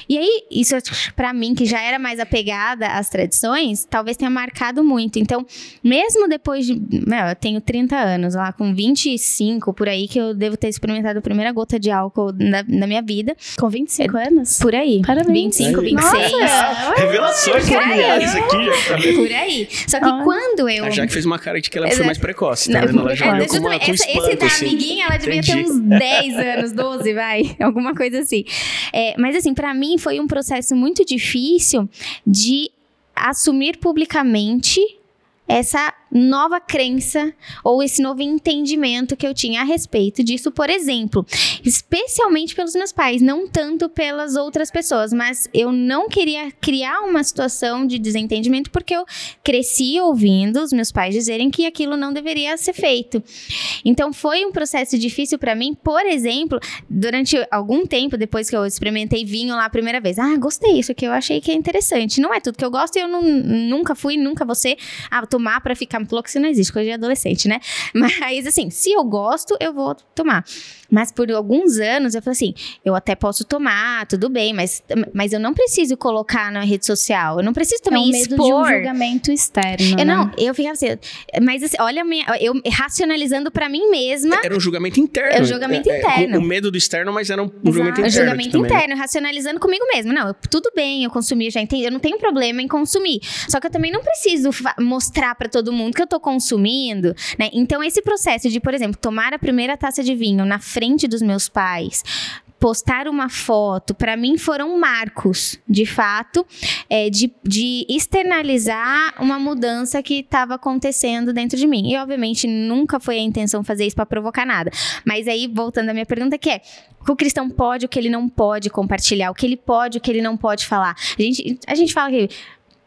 Speaker 1: E aí, isso pra mim, que já era mais apegada às tradições, talvez tenha marcado muito. Então, mesmo mesmo depois de. Meu, eu tenho 30 anos, lá com 25 por aí, que eu devo ter experimentado a primeira gota de álcool na, na minha vida.
Speaker 2: Com 25 anos?
Speaker 1: Por aí.
Speaker 2: Parabéns.
Speaker 1: 25,
Speaker 3: Aí.
Speaker 1: 26.
Speaker 2: Nossa!
Speaker 3: Revelações
Speaker 1: Por aí.
Speaker 3: familiares aqui já.
Speaker 1: Por aí. Só que
Speaker 2: Olha.
Speaker 1: quando eu.
Speaker 3: A Jaque fez uma cara de que ela foi
Speaker 1: Exato.
Speaker 3: mais precoce, tá
Speaker 1: Não,
Speaker 3: vendo? Ela já
Speaker 1: é,
Speaker 3: com, uma,
Speaker 1: justamente,
Speaker 3: com
Speaker 1: essa-
Speaker 3: espanto,
Speaker 1: esse da
Speaker 3: assim.
Speaker 1: amiguinha, ela devia ter
Speaker 3: Entendi.
Speaker 1: uns 10 anos, 12, vai. Alguma coisa assim. É, mas assim, pra mim foi um processo muito difícil de assumir publicamente essa nova crença ou esse novo entendimento que eu tinha a respeito disso, por exemplo, especialmente pelos meus pais, não tanto pelas outras pessoas, mas eu não queria criar uma situação de desentendimento porque eu cresci ouvindo os meus pais dizerem que aquilo não deveria ser feito. Então foi um processo difícil pra mim, por exemplo, durante algum tempo depois que eu experimentei vinho lá a primeira vez. Ah, gostei, isso aqui eu achei que é interessante. Não é tudo que eu gosto e eu não, nunca fui, nunca vou a tomar pra ficar muito louco, isso não existe, coisa de adolescente, né? Mas assim, se eu gosto, eu vou tomar. Mas por alguns anos eu falei assim, eu até posso tomar, tudo bem, mas, mas eu não preciso colocar na rede social, eu não preciso
Speaker 2: É
Speaker 1: também
Speaker 2: um medo
Speaker 1: expor.
Speaker 2: de um julgamento externo,
Speaker 1: Eu
Speaker 2: né?
Speaker 1: não, eu ficava assim, mas assim, olha, minha- eu racionalizando pra mim mesma.
Speaker 3: Era um julgamento interno.
Speaker 1: Era um julgamento
Speaker 3: É, é,
Speaker 1: interno.
Speaker 3: com o medo do externo, mas era um julgamento
Speaker 1: O
Speaker 3: interno.
Speaker 1: julgamento
Speaker 3: aqui também, né?
Speaker 1: interno, racionalizando comigo mesmo. Não, eu- tudo bem, eu consumi, eu já entendi, eu não tenho problema em consumir. Só que eu também não preciso mostrar pra todo mundo que eu tô consumindo, né? Então, esse processo de, por exemplo, tomar a primeira taça de vinho na frente dos meus pais, postar uma foto, pra mim foram marcos, de fato, é, de, de externalizar uma mudança que estava acontecendo dentro de mim. E, obviamente, nunca foi a intenção fazer isso pra provocar nada. Mas aí, voltando à minha pergunta, que é: o que o cristão pode, o que ele não pode compartilhar, o que ele pode, o que ele não pode falar. A gente, a gente fala que,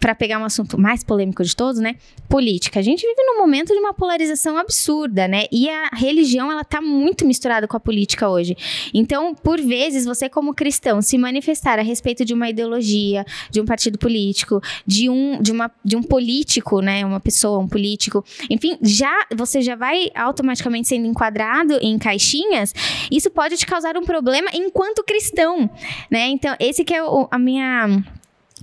Speaker 1: para pegar um assunto mais polêmico de todos, né? Política. A gente vive num momento de uma polarização absurda, né? E a religião, ela tá muito misturada com a política hoje. Então, por vezes, você como cristão se manifestar a respeito de uma ideologia, de um partido político, de um, de uma, de um político, né? Uma pessoa, um político, enfim, já você já vai automaticamente sendo enquadrado em caixinhas. Isso pode te causar um problema enquanto cristão, né? Então, esse que é o- a minha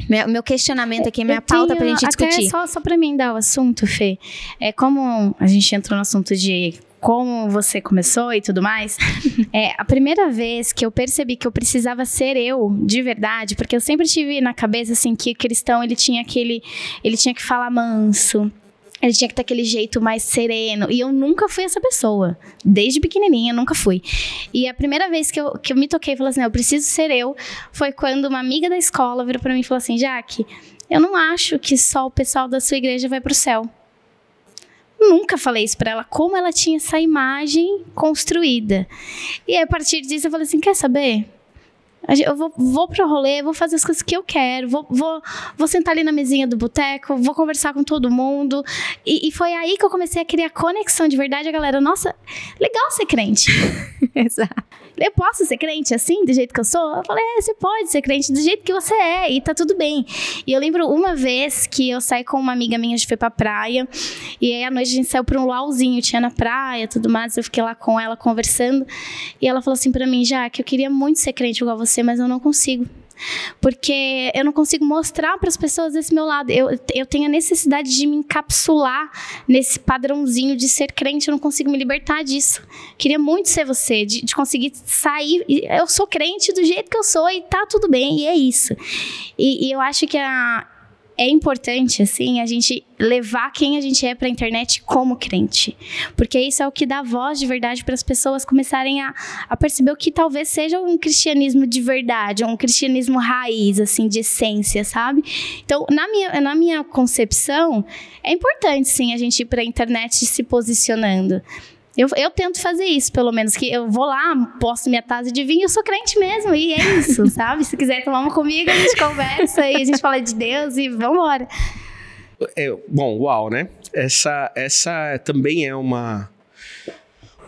Speaker 1: meu, meu questionamento aqui, minha
Speaker 2: Eu
Speaker 1: pauta pra
Speaker 2: tenho-
Speaker 1: gente
Speaker 2: até
Speaker 1: discutir.
Speaker 2: Só, só pra mim dar o assunto, Fê. É como a gente entrou no assunto de como você começou e tudo mais. é, a primeira vez que eu percebi que eu precisava ser eu, de verdade, porque eu sempre tive na cabeça assim que cristão ele tinha aquele, ele tinha que falar manso. Ele tinha que ter aquele jeito mais sereno. E eu nunca fui essa pessoa. Desde pequenininha, nunca fui. E a primeira vez que eu, que eu me toquei e falei assim: "Não, eu preciso ser eu, foi quando uma amiga da escola virou pra mim e falou assim: Jaque, eu não acho que só o pessoal da sua igreja vai pro céu. Nunca falei isso pra ela, como ela tinha essa imagem construída. E a partir disso eu falei assim: quer saber? Eu vou, vou pro rolê, vou fazer as coisas que eu quero, vou, vou, vou sentar ali na mesinha do boteco, vou conversar com todo mundo. E, e foi aí que eu comecei a criar conexão de verdade. A galera, nossa, legal ser crente.
Speaker 1: Exato.
Speaker 2: Eu posso ser crente assim, do jeito que eu sou? Eu falei, é, você pode ser crente do jeito que você é, e tá tudo bem. E eu lembro uma vez que eu saí com uma amiga minha, a gente foi pra praia, e aí à noite a gente saiu pra um luauzinho, tinha na praia, tudo mais, eu fiquei lá com ela conversando, e ela falou assim pra mim, já que eu queria muito ser crente igual você, mas eu não consigo. Porque eu não consigo mostrar para as pessoas esse meu lado. Eu, eu tenho a necessidade de me encapsular nesse padrãozinho de ser crente. Eu não consigo me libertar disso. Queria muito ser você, de, de conseguir sair. Eu sou crente do jeito que eu sou e tá tudo bem, e é isso. E, e eu acho que a- é importante, assim, a gente levar quem a gente é pra internet como crente. Porque isso é o que dá voz de verdade para as pessoas começarem a, a perceber o que talvez seja um cristianismo de verdade, um cristianismo raiz, assim, de essência, sabe? Então, na minha, na minha concepção, é importante, sim, a gente ir pra internet se posicionando. Eu, eu tento fazer isso, pelo menos, que eu vou lá, posto minha taça de vinho, eu sou crente mesmo, e é isso, sabe? Se quiser tomar uma comigo, a gente conversa e a gente fala de Deus e vambora.
Speaker 3: É, bom, uau, né? Essa, essa também é uma,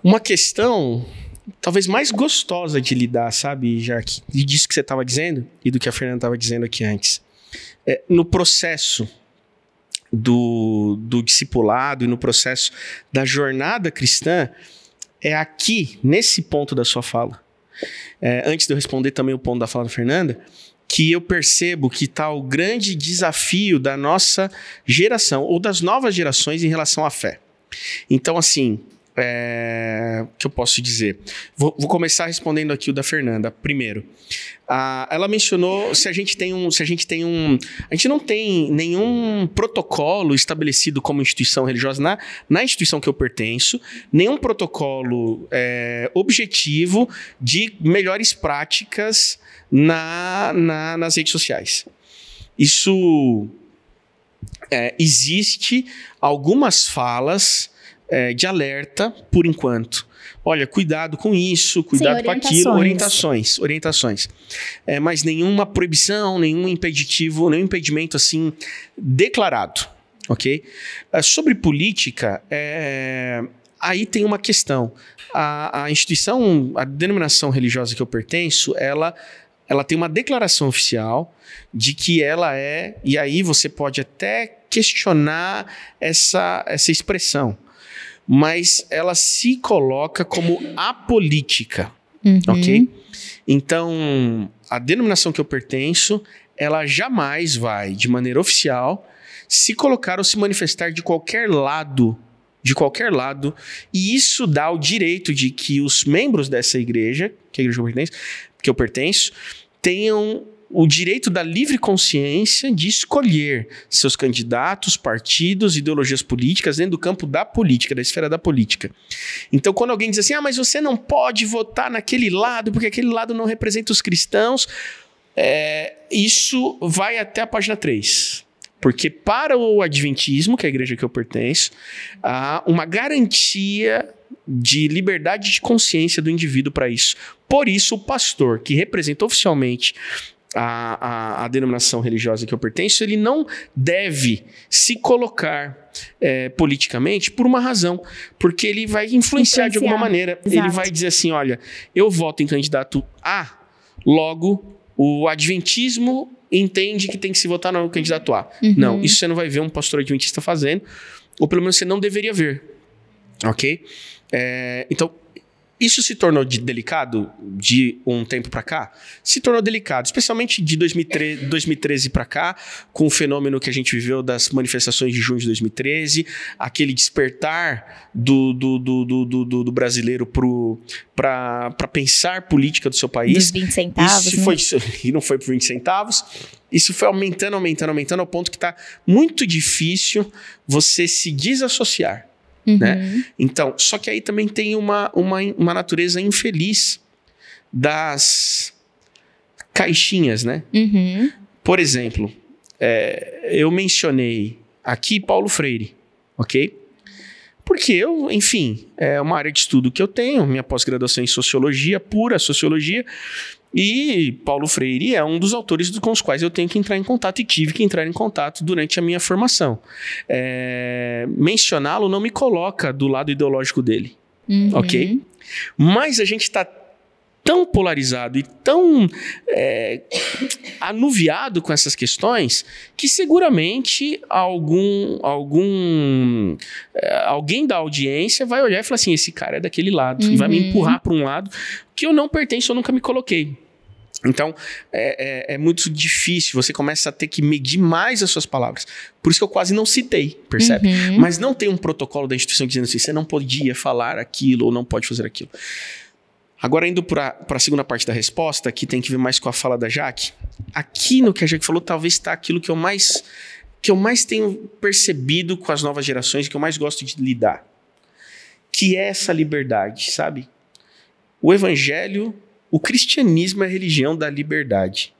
Speaker 3: uma questão talvez mais gostosa de lidar, sabe, Jaque? E disso que você estava dizendo e do que a Fernanda estava dizendo aqui antes. É, no processo do, do discipulado e no processo da jornada cristã, é aqui, nesse ponto da sua fala, é, antes de eu responder também o ponto da fala da Fernanda, que eu percebo que está o grande desafio da nossa geração ou das novas gerações em relação à fé. Então, assim, é, que eu posso dizer? Vou, vou, começar respondendo aqui o da Fernanda. Primeiro, ela mencionou se a gente tem um, se a gente tem um, a gente não tem nenhum protocolo estabelecido como instituição religiosa na, na instituição que eu pertenço, nenhum protocolo é, objetivo de melhores práticas na, na, nas redes sociais. Isso é, existe algumas falas é, de alerta por enquanto. Olha, cuidado com isso, cuidado Sim, com aquilo, orientações, orientações. É, mas nenhuma proibição, nenhum impeditivo, nenhum impedimento assim declarado, ok? É, sobre política, é, aí tem uma questão. A, a instituição, a denominação religiosa que eu pertenço, ela ela tem uma declaração oficial de que ela é, e aí você pode até questionar essa, essa expressão mas ela se coloca como apolítica, uhum. ok? Então, a denominação que eu pertenço, ela jamais vai, de maneira oficial, se colocar ou se manifestar de qualquer lado, de qualquer lado, e isso dá o direito de que os membros dessa igreja, que é a igreja que eu pertenço, que eu pertenço tenham o direito da livre consciência de escolher seus candidatos, partidos, ideologias políticas dentro do campo da política, da esfera da política. Então, quando alguém diz assim, ah, mas você não pode votar naquele lado porque aquele lado não representa os cristãos, é, isso vai até a página 3. Porque para o Adventismo, que é a igreja que eu pertenço, há uma garantia de liberdade de consciência do indivíduo para isso. Por isso, o pastor que representa oficialmente a, a, a, denominação religiosa que eu pertenço, ele não deve se colocar é, politicamente por uma razão, porque ele vai influenciar, influenciar. de alguma maneira. Exato. Ele vai dizer assim: olha, eu voto em candidato A, logo o adventismo entende que tem que se votar no candidato A. Uhum. Não, isso você não vai ver um pastor adventista fazendo, ou pelo menos você não deveria ver. Ok? É, então, isso se tornou de delicado de um tempo para cá? Se tornou delicado, especialmente de 2013, 2013 para cá, com o fenômeno que a gente viveu das manifestações de junho de 2013, aquele despertar do, do, do, do, do, do brasileiro para pensar política do seu país.
Speaker 1: Dos 20 centavos.
Speaker 3: Isso né? foi, e não foi por 20 centavos. Isso foi aumentando, aumentando, aumentando, ao ponto que está muito difícil você se desassociar Uhum. Né? Então, só que aí também tem uma, uma, uma natureza infeliz das caixinhas, né? Uhum. Por exemplo, é, eu mencionei aqui Paulo Freire, ok? Porque eu, enfim, é uma área de estudo que eu tenho, minha pós-graduação em sociologia, pura sociologia, e Paulo Freire é um dos autores com os quais eu tenho que entrar em contato e tive que entrar em contato durante a minha formação. É, Mencioná-lo não me coloca do lado ideológico dele, uhum. ok? Mas a gente está tão polarizado e tão é, anuviado com essas questões que seguramente algum algum é, alguém da audiência vai olhar e falar assim esse cara é daquele lado uhum. e vai me uhum. empurrar para um lado que eu não pertenço eu nunca me coloquei então, é, é, é, muito difícil, você começa a ter que medir mais as suas palavras. Por isso que eu quase não citei, percebe? Uhum. Mas não tem um protocolo da instituição dizendo assim, você não podia falar aquilo ou não pode fazer aquilo. Agora, indo para a segunda parte da resposta, que tem que ver mais com a fala da Jaque. Aqui no que a Jaque falou, talvez está aquilo que eu mais que eu mais tenho percebido com as novas gerações, que eu mais gosto de lidar. Que é essa liberdade, sabe? O evangelho, o cristianismo é a religião da liberdade.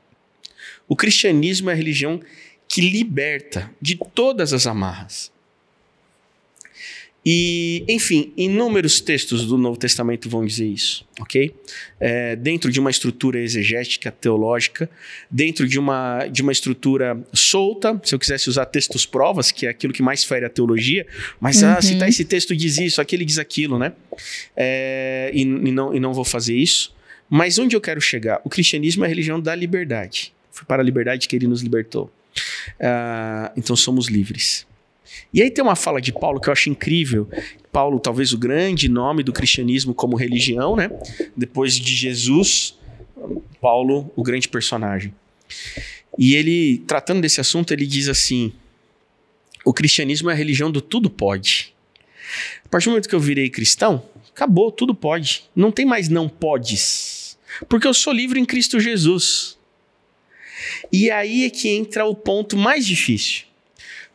Speaker 3: O cristianismo é a religião que liberta de todas as amarras. E, enfim, inúmeros textos do Novo Testamento vão dizer isso, ok? É, dentro de uma estrutura exegética, teológica, dentro de uma, de uma estrutura solta, se eu quisesse usar textos provas, que é aquilo que mais fere a teologia, mas ah, uhum. ah, citar esse texto diz isso, aquele diz aquilo, né? É, e, e, não, e não vou fazer isso. Mas onde eu quero chegar? O cristianismo é a religião da liberdade. Foi para a liberdade que ele nos libertou. Uh, então somos livres. E aí tem uma fala de Paulo que eu acho incrível. Paulo, talvez o grande nome do cristianismo como religião, né? Depois de Jesus, Paulo, o grande personagem. E ele, tratando desse assunto, ele diz assim: o cristianismo é a religião do tudo pode. A partir do momento que eu virei cristão, acabou, tudo pode. Não tem mais não podes. Porque eu sou livre em Cristo Jesus. E aí é que entra o ponto mais difícil.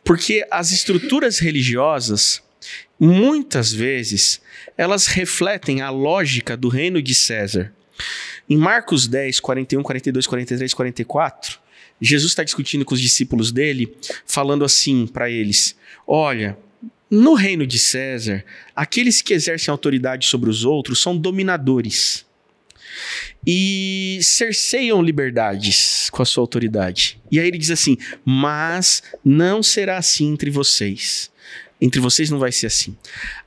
Speaker 3: Porque as estruturas religiosas, muitas vezes, elas refletem a lógica do reino de César. Em Marcos 10, 41, 42, 43, 44, Jesus está discutindo com os discípulos dele, falando assim para eles: Olha, no reino de César, aqueles que exercem autoridade sobre os outros são dominadores e cerceiam liberdades com a sua autoridade. E aí ele diz assim: Mas não será assim entre vocês. Entre vocês não vai ser assim.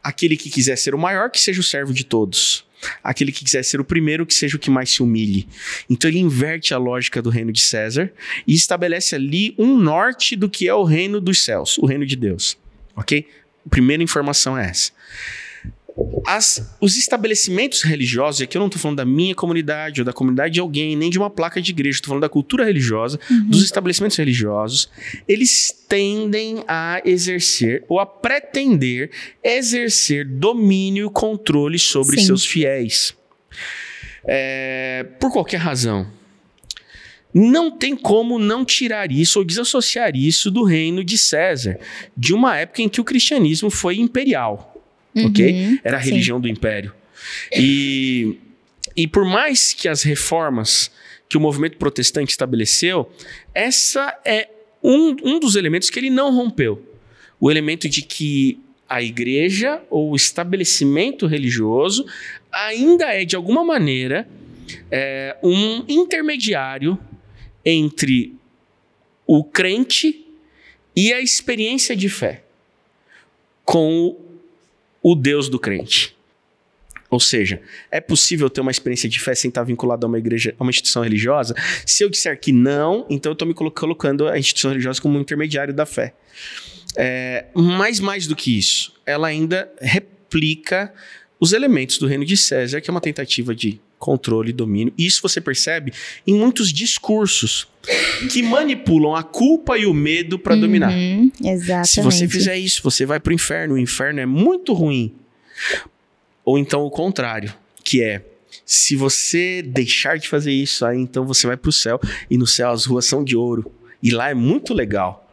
Speaker 3: Aquele que quiser ser o maior, que seja o servo de todos. Aquele que quiser ser o primeiro, que seja o que mais se humilhe. Então ele inverte a lógica do reino de César e estabelece ali um norte do que é o reino dos céus, o reino de Deus. Ok? A primeira informação é essa. As, os estabelecimentos religiosos, e aqui eu não estou falando da minha comunidade ou da comunidade de alguém, nem de uma placa de igreja, estou falando da cultura religiosa, uhum. dos estabelecimentos religiosos, eles tendem a exercer ou a pretender exercer domínio e controle sobre Sim. seus fiéis. É, por qualquer razão. Não tem como não tirar isso ou desassociar isso do reino de César, de uma época em que o cristianismo foi imperial uhum, ok? Era a religião sim. do império. E, e por mais que as reformas que o movimento protestante estabeleceu, essa é um, um dos elementos que ele não rompeu. O elemento de que a igreja ou o estabelecimento religioso ainda é, de alguma maneira, é, um intermediário entre o crente e a experiência de fé com o Deus do crente. Ou seja, é possível ter uma experiência de fé sem estar vinculado a uma igreja, a uma instituição religiosa? Se eu disser que não, então eu estou me colocando a instituição religiosa como um intermediário da fé. É, mas mais do que isso, ela ainda replica os elementos do reino de César, que é uma tentativa de controle e domínio. Isso você percebe em muitos discursos que manipulam a culpa e o medo para uhum, dominar.
Speaker 2: Exatamente.
Speaker 3: Se você fizer isso, você vai para o inferno. O inferno é muito ruim. Ou então o contrário, que é se você deixar de fazer isso, aí então você vai para o céu e no céu as ruas são de ouro. E lá é muito legal.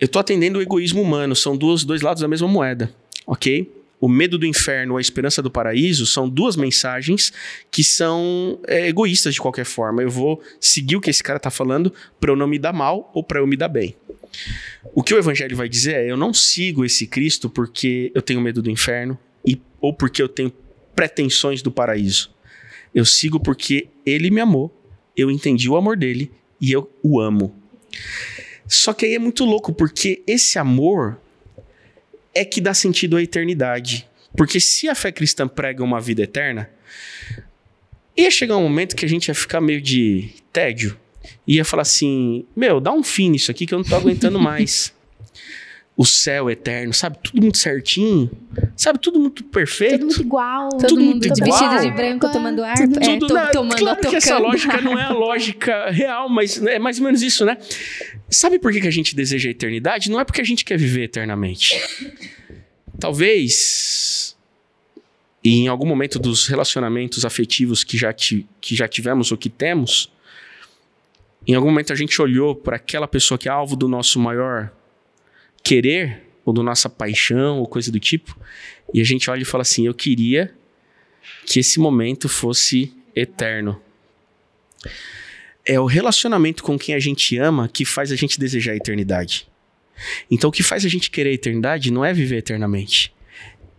Speaker 3: Eu estou atendendo o egoísmo humano, são dois, dois lados da mesma moeda, ok? O medo do inferno ou a esperança do paraíso são duas mensagens que são é, egoístas de qualquer forma. Eu vou seguir o que esse cara está falando para eu não me dar mal ou para eu me dar bem. O que o evangelho vai dizer é: eu não sigo esse Cristo porque eu tenho medo do inferno e, ou porque eu tenho pretensões do paraíso. Eu sigo porque ele me amou, eu entendi o amor dele e eu o amo. Só que aí é muito louco porque esse amor é que dá sentido à eternidade. Porque se a fé cristã prega uma vida eterna, ia chegar um momento que a gente ia ficar meio de tédio. Ia falar assim: Meu, dá um fim nisso aqui que eu não tô aguentando mais. O céu eterno, sabe? Tudo muito certinho, sabe? Tudo muito perfeito.
Speaker 2: Tudo muito igual.
Speaker 1: Todo tudo muito igual. vestido de branco, tomando ar, tudo, é, tudo,
Speaker 3: na,
Speaker 1: tomando
Speaker 3: Claro que essa lógica não é a lógica real, mas é mais ou menos isso, né? Sabe por que, que a gente deseja a eternidade? Não é porque a gente quer viver eternamente. Talvez em algum momento dos relacionamentos afetivos que já, ti, que já tivemos ou que temos, em algum momento a gente olhou para aquela pessoa que é alvo do nosso maior querer, ou da nossa paixão, ou coisa do tipo, e a gente olha e fala assim: eu queria que esse momento fosse eterno. É o relacionamento com quem a gente ama que faz a gente desejar a eternidade. Então, o que faz a gente querer a eternidade não é viver eternamente,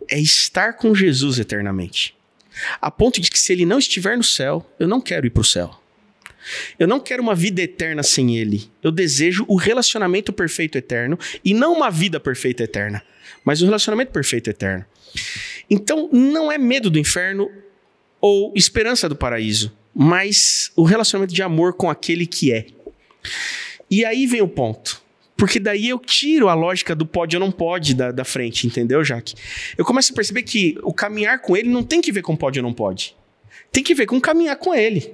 Speaker 3: é estar com Jesus eternamente. A ponto de que, se ele não estiver no céu, eu não quero ir para o céu. Eu não quero uma vida eterna sem Ele. Eu desejo o relacionamento perfeito eterno e não uma vida perfeita eterna, mas o relacionamento perfeito eterno. Então, não é medo do inferno ou esperança do paraíso, mas o relacionamento de amor com aquele que é. E aí vem o ponto. Porque daí eu tiro a lógica do pode ou não pode da, da frente, entendeu, Jaque? Eu começo a perceber que o caminhar com ele não tem que ver com pode ou não pode. Tem que ver com caminhar com ele.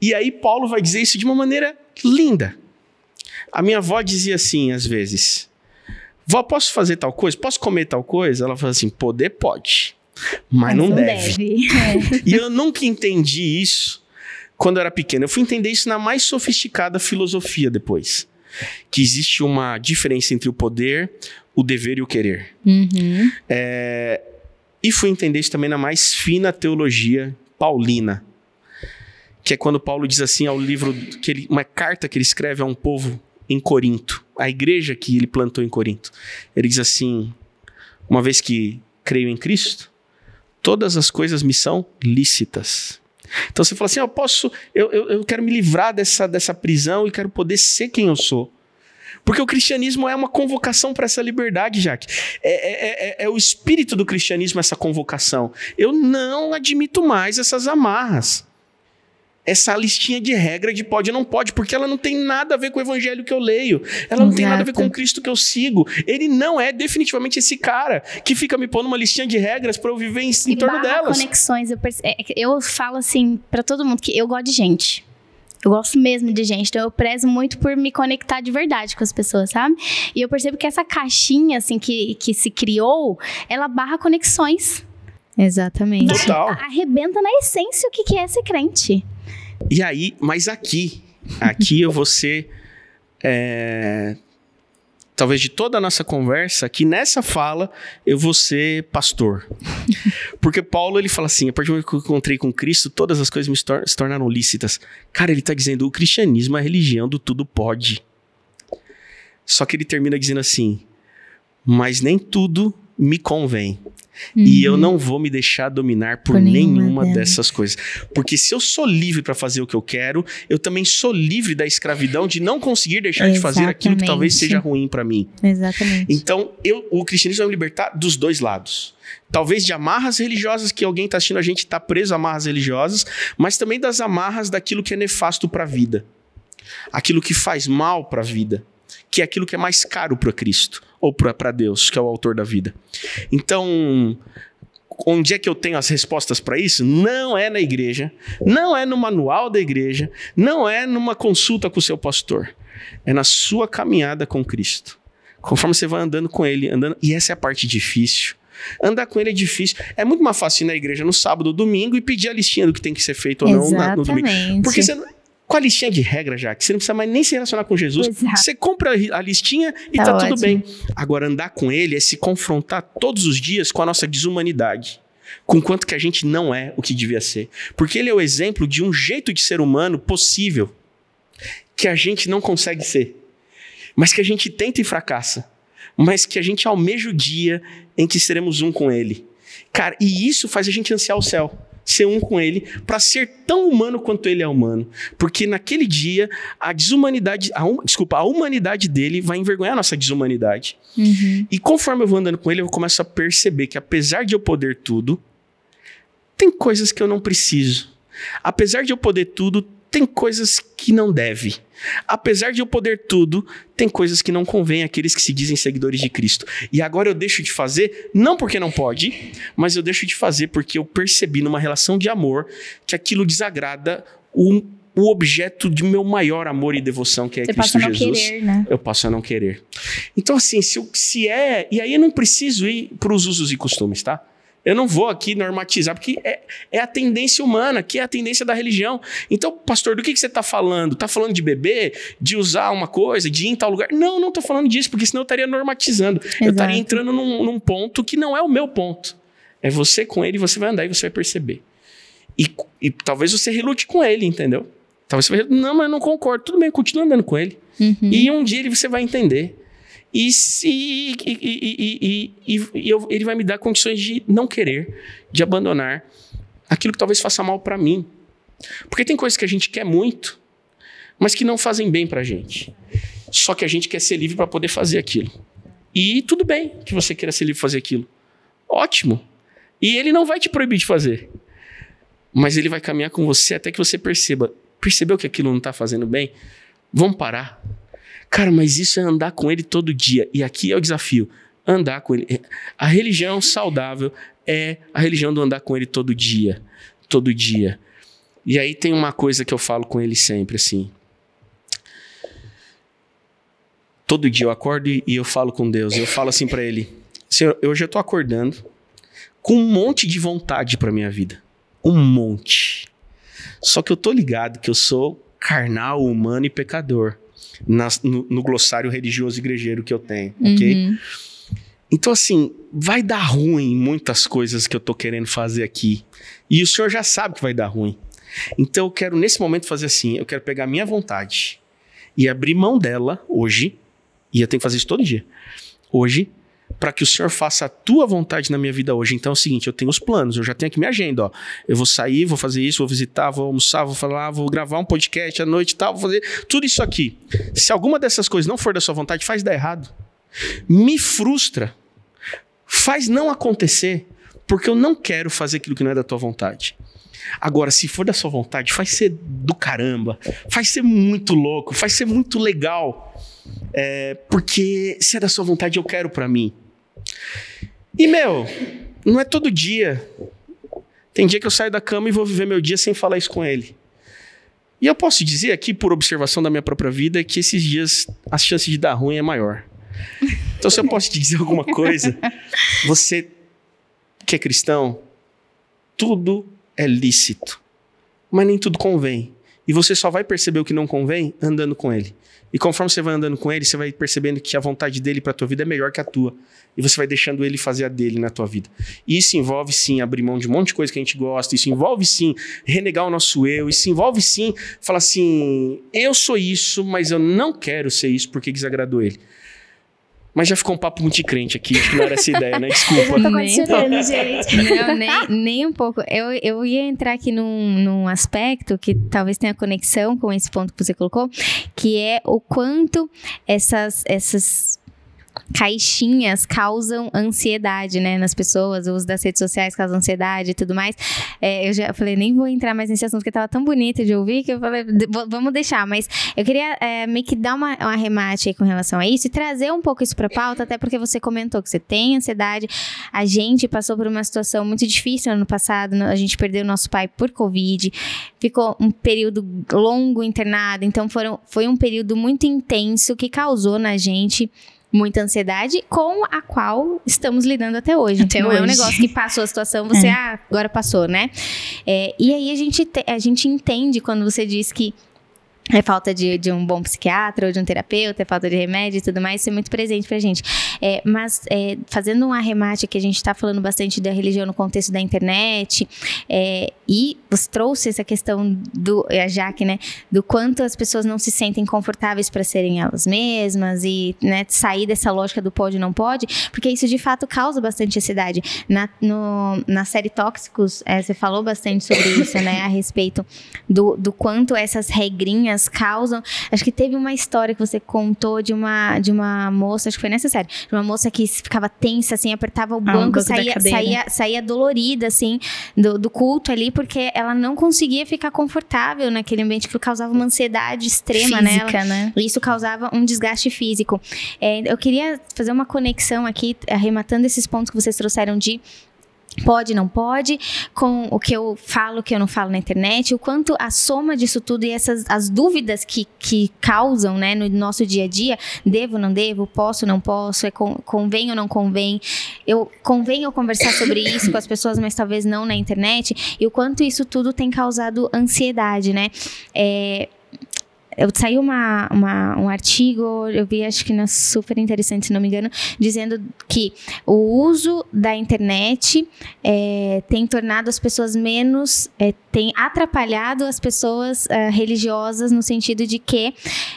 Speaker 3: E aí Paulo vai dizer isso de uma maneira linda. A minha avó dizia assim, às vezes: Vó, posso fazer tal coisa? Posso comer tal coisa? Ela fala assim: poder pode, mas, mas não, não, deve. deve. É. E eu nunca entendi isso quando eu era pequeno. Eu fui entender isso na mais sofisticada filosofia depois. Que existe uma diferença entre o poder, o dever e o querer.
Speaker 1: Uhum.
Speaker 3: É, e fui entender isso também na mais fina teologia paulina. Que é quando Paulo diz assim ao livro, que ele, uma carta que ele escreve a um povo em Corinto, a igreja que ele plantou em Corinto. Ele diz assim: Uma vez que creio em Cristo, todas as coisas me são lícitas. Então você fala assim: Eu posso, eu, eu, eu quero me livrar dessa, dessa prisão e quero poder ser quem eu sou. Porque o cristianismo é uma convocação para essa liberdade, Jaque. É, é, é, é, o espírito do cristianismo essa convocação. Eu não admito mais essas amarras essa listinha de regra de pode e não pode, porque ela não tem nada a ver com o evangelho que eu leio. Ela não Exato. tem nada a ver com o Cristo que eu sigo. Ele não é definitivamente esse cara que fica me pondo uma listinha de regras para eu viver em, em torno delas.
Speaker 2: conexões. Eu, perce... É, eu falo assim para todo mundo que eu gosto de gente. Eu gosto mesmo de gente, então eu prezo muito por me conectar de verdade com as pessoas, sabe? E eu percebo que essa caixinha, assim, que, que se criou, ela barra conexões.
Speaker 1: Exatamente.
Speaker 3: Total.
Speaker 2: Arrebenta na essência o que é ser crente.
Speaker 3: E aí, mas aqui, aqui eu vou ser. É, talvez de toda a nossa conversa, que nessa fala eu vou ser pastor. Porque Paulo ele fala assim: a partir do momento que eu encontrei com Cristo, todas as coisas me tor se tornaram lícitas. Cara, ele está dizendo: o cristianismo é a religião do tudo pode. Só que ele termina dizendo assim: mas nem tudo me convém. Uhum. E eu uhum. não vou me deixar dominar por, por nenhuma, nenhuma dessas coisas. Porque se eu sou livre para fazer o que eu quero, eu também sou livre da escravidão de não conseguir deixar Exatamente. de fazer aquilo que talvez seja ruim para mim.
Speaker 1: Exatamente.
Speaker 3: Então, eu, o cristianismo vai me libertar dos dois lados. Talvez de amarras religiosas que alguém está assistindo a gente está preso a amarras religiosas, mas também das amarras daquilo que é nefasto para a vida. Aquilo que faz mal para a vida que é aquilo que é mais caro para Cristo ou para Deus, que é o autor da vida. Então, onde é que eu tenho as respostas para isso? Não é na igreja, não é no manual da igreja, não é numa consulta com o seu pastor. É na sua caminhada com Cristo. Conforme você vai andando com ele, andando, e essa é a parte difícil. Andar com ele é difícil. É muito mais fácil ir na igreja no sábado ou domingo e pedir a listinha do que tem que ser feito ou não na, no domingo. Porque você com a listinha de regra já, que você não precisa mais nem se relacionar com Jesus. Exato. Você compra a listinha e tá, tá tudo bem. Agora, andar com ele é se confrontar todos os dias com a nossa desumanidade. Com quanto que a gente não é o que devia ser. Porque ele é o exemplo de um jeito de ser humano possível que a gente não consegue ser. Mas que a gente tenta e fracassa. Mas que a gente almeja o dia em que seremos um com ele. Cara, e isso faz a gente ansiar o céu ser um com ele, para ser tão humano quanto ele é humano. Porque naquele dia, a desumanidade, a, desculpa, a humanidade dele vai envergonhar a nossa desumanidade.
Speaker 1: Uhum.
Speaker 3: E conforme eu vou andando com ele, eu começo a perceber que apesar de eu poder tudo, tem coisas que eu não preciso. Apesar de eu poder tudo, tem coisas que não deve. Apesar de eu poder tudo, tem coisas que não convém àqueles que se dizem seguidores de Cristo. E agora eu deixo de fazer, não porque não pode, mas eu deixo de fazer porque eu percebi numa relação de amor que aquilo desagrada o, o objeto de meu maior amor e devoção, que é Você Cristo Jesus. Querer, né? Eu posso a não querer. Então, assim, se, se é. E aí eu não preciso ir para os usos e costumes, tá? Eu não vou aqui normatizar, porque é, é, a tendência humana, que é a tendência da religião. Então, pastor, do que, que você está falando? Está falando de beber, de usar uma coisa, de ir em tal lugar? Não, não estou falando disso, porque senão eu estaria normatizando. Exato. Eu estaria entrando num, num, ponto que não é o meu ponto. É você com ele, você vai andar e você vai perceber. E, e talvez você relute com ele, entendeu? Talvez você vai, não, mas eu não concordo. Tudo bem, continua andando com ele.
Speaker 1: Uhum.
Speaker 3: E um dia ele, você vai entender. E, se, e, e, e, eu, ele vai me dar condições de não querer, de abandonar aquilo que talvez faça mal para mim. Porque tem coisas que a gente quer muito, mas que não fazem bem para a gente. Só que a gente quer ser livre para poder fazer aquilo. E tudo bem que você queira ser livre para fazer aquilo. Ótimo. E ele não vai te proibir de fazer. Mas ele vai caminhar com você até que você perceba. Percebeu que aquilo não está fazendo bem? Vamos parar. Cara, mas isso é andar com ele todo dia. E aqui é o desafio: andar com ele. A religião saudável é a religião do andar com ele todo dia. Todo dia. E aí tem uma coisa que eu falo com ele sempre, assim. Todo dia eu acordo e eu falo com Deus. Eu falo assim para ele: Senhor, eu tô acordando com um monte de vontade para minha vida. Um monte. Só que eu tô ligado que eu sou carnal, humano e pecador. Nas, no, no, glossário religioso igrejeiro que eu tenho, ok? Uhum. Então, assim, vai dar ruim muitas coisas que eu tô querendo fazer aqui. E o senhor já sabe que vai dar ruim. Então, eu quero, nesse momento, fazer assim: eu quero pegar a minha vontade e abrir mão dela hoje, e eu tenho que fazer isso todo dia, hoje, para que o Senhor faça a tua vontade na minha vida hoje. Então é o seguinte, eu tenho os planos, eu já tenho aqui minha agenda, ó. Eu vou sair, vou fazer isso, vou visitar, vou almoçar, vou falar, vou gravar um podcast à noite e tal, vou fazer tudo isso aqui. Se alguma dessas coisas não for da sua vontade, faz dar errado. Me frustra. Faz não acontecer, porque eu não quero fazer aquilo que não é da tua vontade. Agora, se for da sua vontade, faz ser do caramba, faz ser muito louco, faz ser muito legal. É, porque se é da sua vontade, eu quero para mim. E, meu, não é todo dia. Tem dia que eu saio da cama e vou viver meu dia sem falar isso com ele. E eu posso dizer aqui, por observação da minha própria vida, que esses dias a chance de dar ruim é maior. Então, se eu posso te dizer alguma coisa, você que é cristão, tudo é lícito, mas nem tudo convém. E você só vai perceber o que não convém andando com ele. E conforme você vai andando com ele, você vai percebendo que a vontade dele para tua vida é melhor que a tua. E você vai deixando ele fazer a dele na tua vida. E isso envolve sim abrir mão de um monte de coisa que a gente gosta, isso envolve sim renegar o nosso eu, isso envolve sim falar assim: eu sou isso, mas eu não quero ser isso porque desagradou ele. Mas já ficou um papo muito crente aqui, acho que não era essa ideia, né? Desculpa.
Speaker 2: Eu tô condicionando, gente.
Speaker 1: Não, nem, nem um pouco. Eu, eu ia entrar aqui num, num aspecto que talvez tenha conexão com esse ponto que você colocou, que é o quanto essas, essas caixinhas causam ansiedade, né, nas pessoas, o uso das redes sociais causa ansiedade e tudo mais. É, eu já falei, nem vou entrar mais nesse assunto, porque tava tão bonito de ouvir, que eu falei, vamos deixar, mas eu queria é, meio que dar uma, um arremate aí com relação a isso e trazer um pouco isso pra pauta, até porque você comentou que você tem ansiedade, a gente passou por uma situação muito difícil no ano passado, a gente perdeu nosso pai por Covid, ficou um período longo internado, então foram, foi um período muito intenso que causou na gente muita ansiedade com a qual estamos lidando até hoje. Até Não hoje. é um negócio que passou a situação, você, é. ah, agora passou, né? É, e aí a gente, te, a gente entende quando você diz que é falta de, de um bom psiquiatra ou de um terapeuta, é falta de remédio e tudo mais, isso é muito presente pra gente. É, mas, é, fazendo um arremate que a gente está falando bastante da religião no contexto da internet, é, e você trouxe essa questão do, a Jaque, né, do quanto as pessoas não se sentem confortáveis para serem elas mesmas e, né, sair dessa lógica do pode não pode, porque isso de fato causa bastante ansiedade. Na, no, na série Tóxicos, é, você falou bastante sobre isso, né, a respeito do, do quanto essas regrinhas causam. Acho que teve uma história que você contou de uma, de uma moça, acho que foi nessa série, de uma moça que ficava tensa, assim, apertava o ah, banco, ah, saía, saía, saía dolorida, assim, do, do culto ali, porque ela não conseguia ficar confortável naquele ambiente que causava uma ansiedade extrema
Speaker 2: Física,
Speaker 1: nela.
Speaker 2: né?
Speaker 1: E isso causava um desgaste físico. É, eu queria fazer uma conexão aqui, arrematando esses pontos que vocês trouxeram de pode, não pode, com o que eu falo, o que eu não falo na internet, o quanto a soma disso tudo e essas as dúvidas que, que causam, né, no nosso dia a dia, devo, não devo, posso, não posso, é convém ou não convém, eu convém eu conversar sobre isso com as pessoas, mas talvez não na internet, e o quanto isso tudo tem causado ansiedade, né, é, eu saiu uma, uma, um artigo, eu vi, acho que na super interessante, se não me engano, dizendo que o uso da internet é, tem tornado as pessoas menos, é, tem atrapalhado as pessoas é, religiosas no sentido de que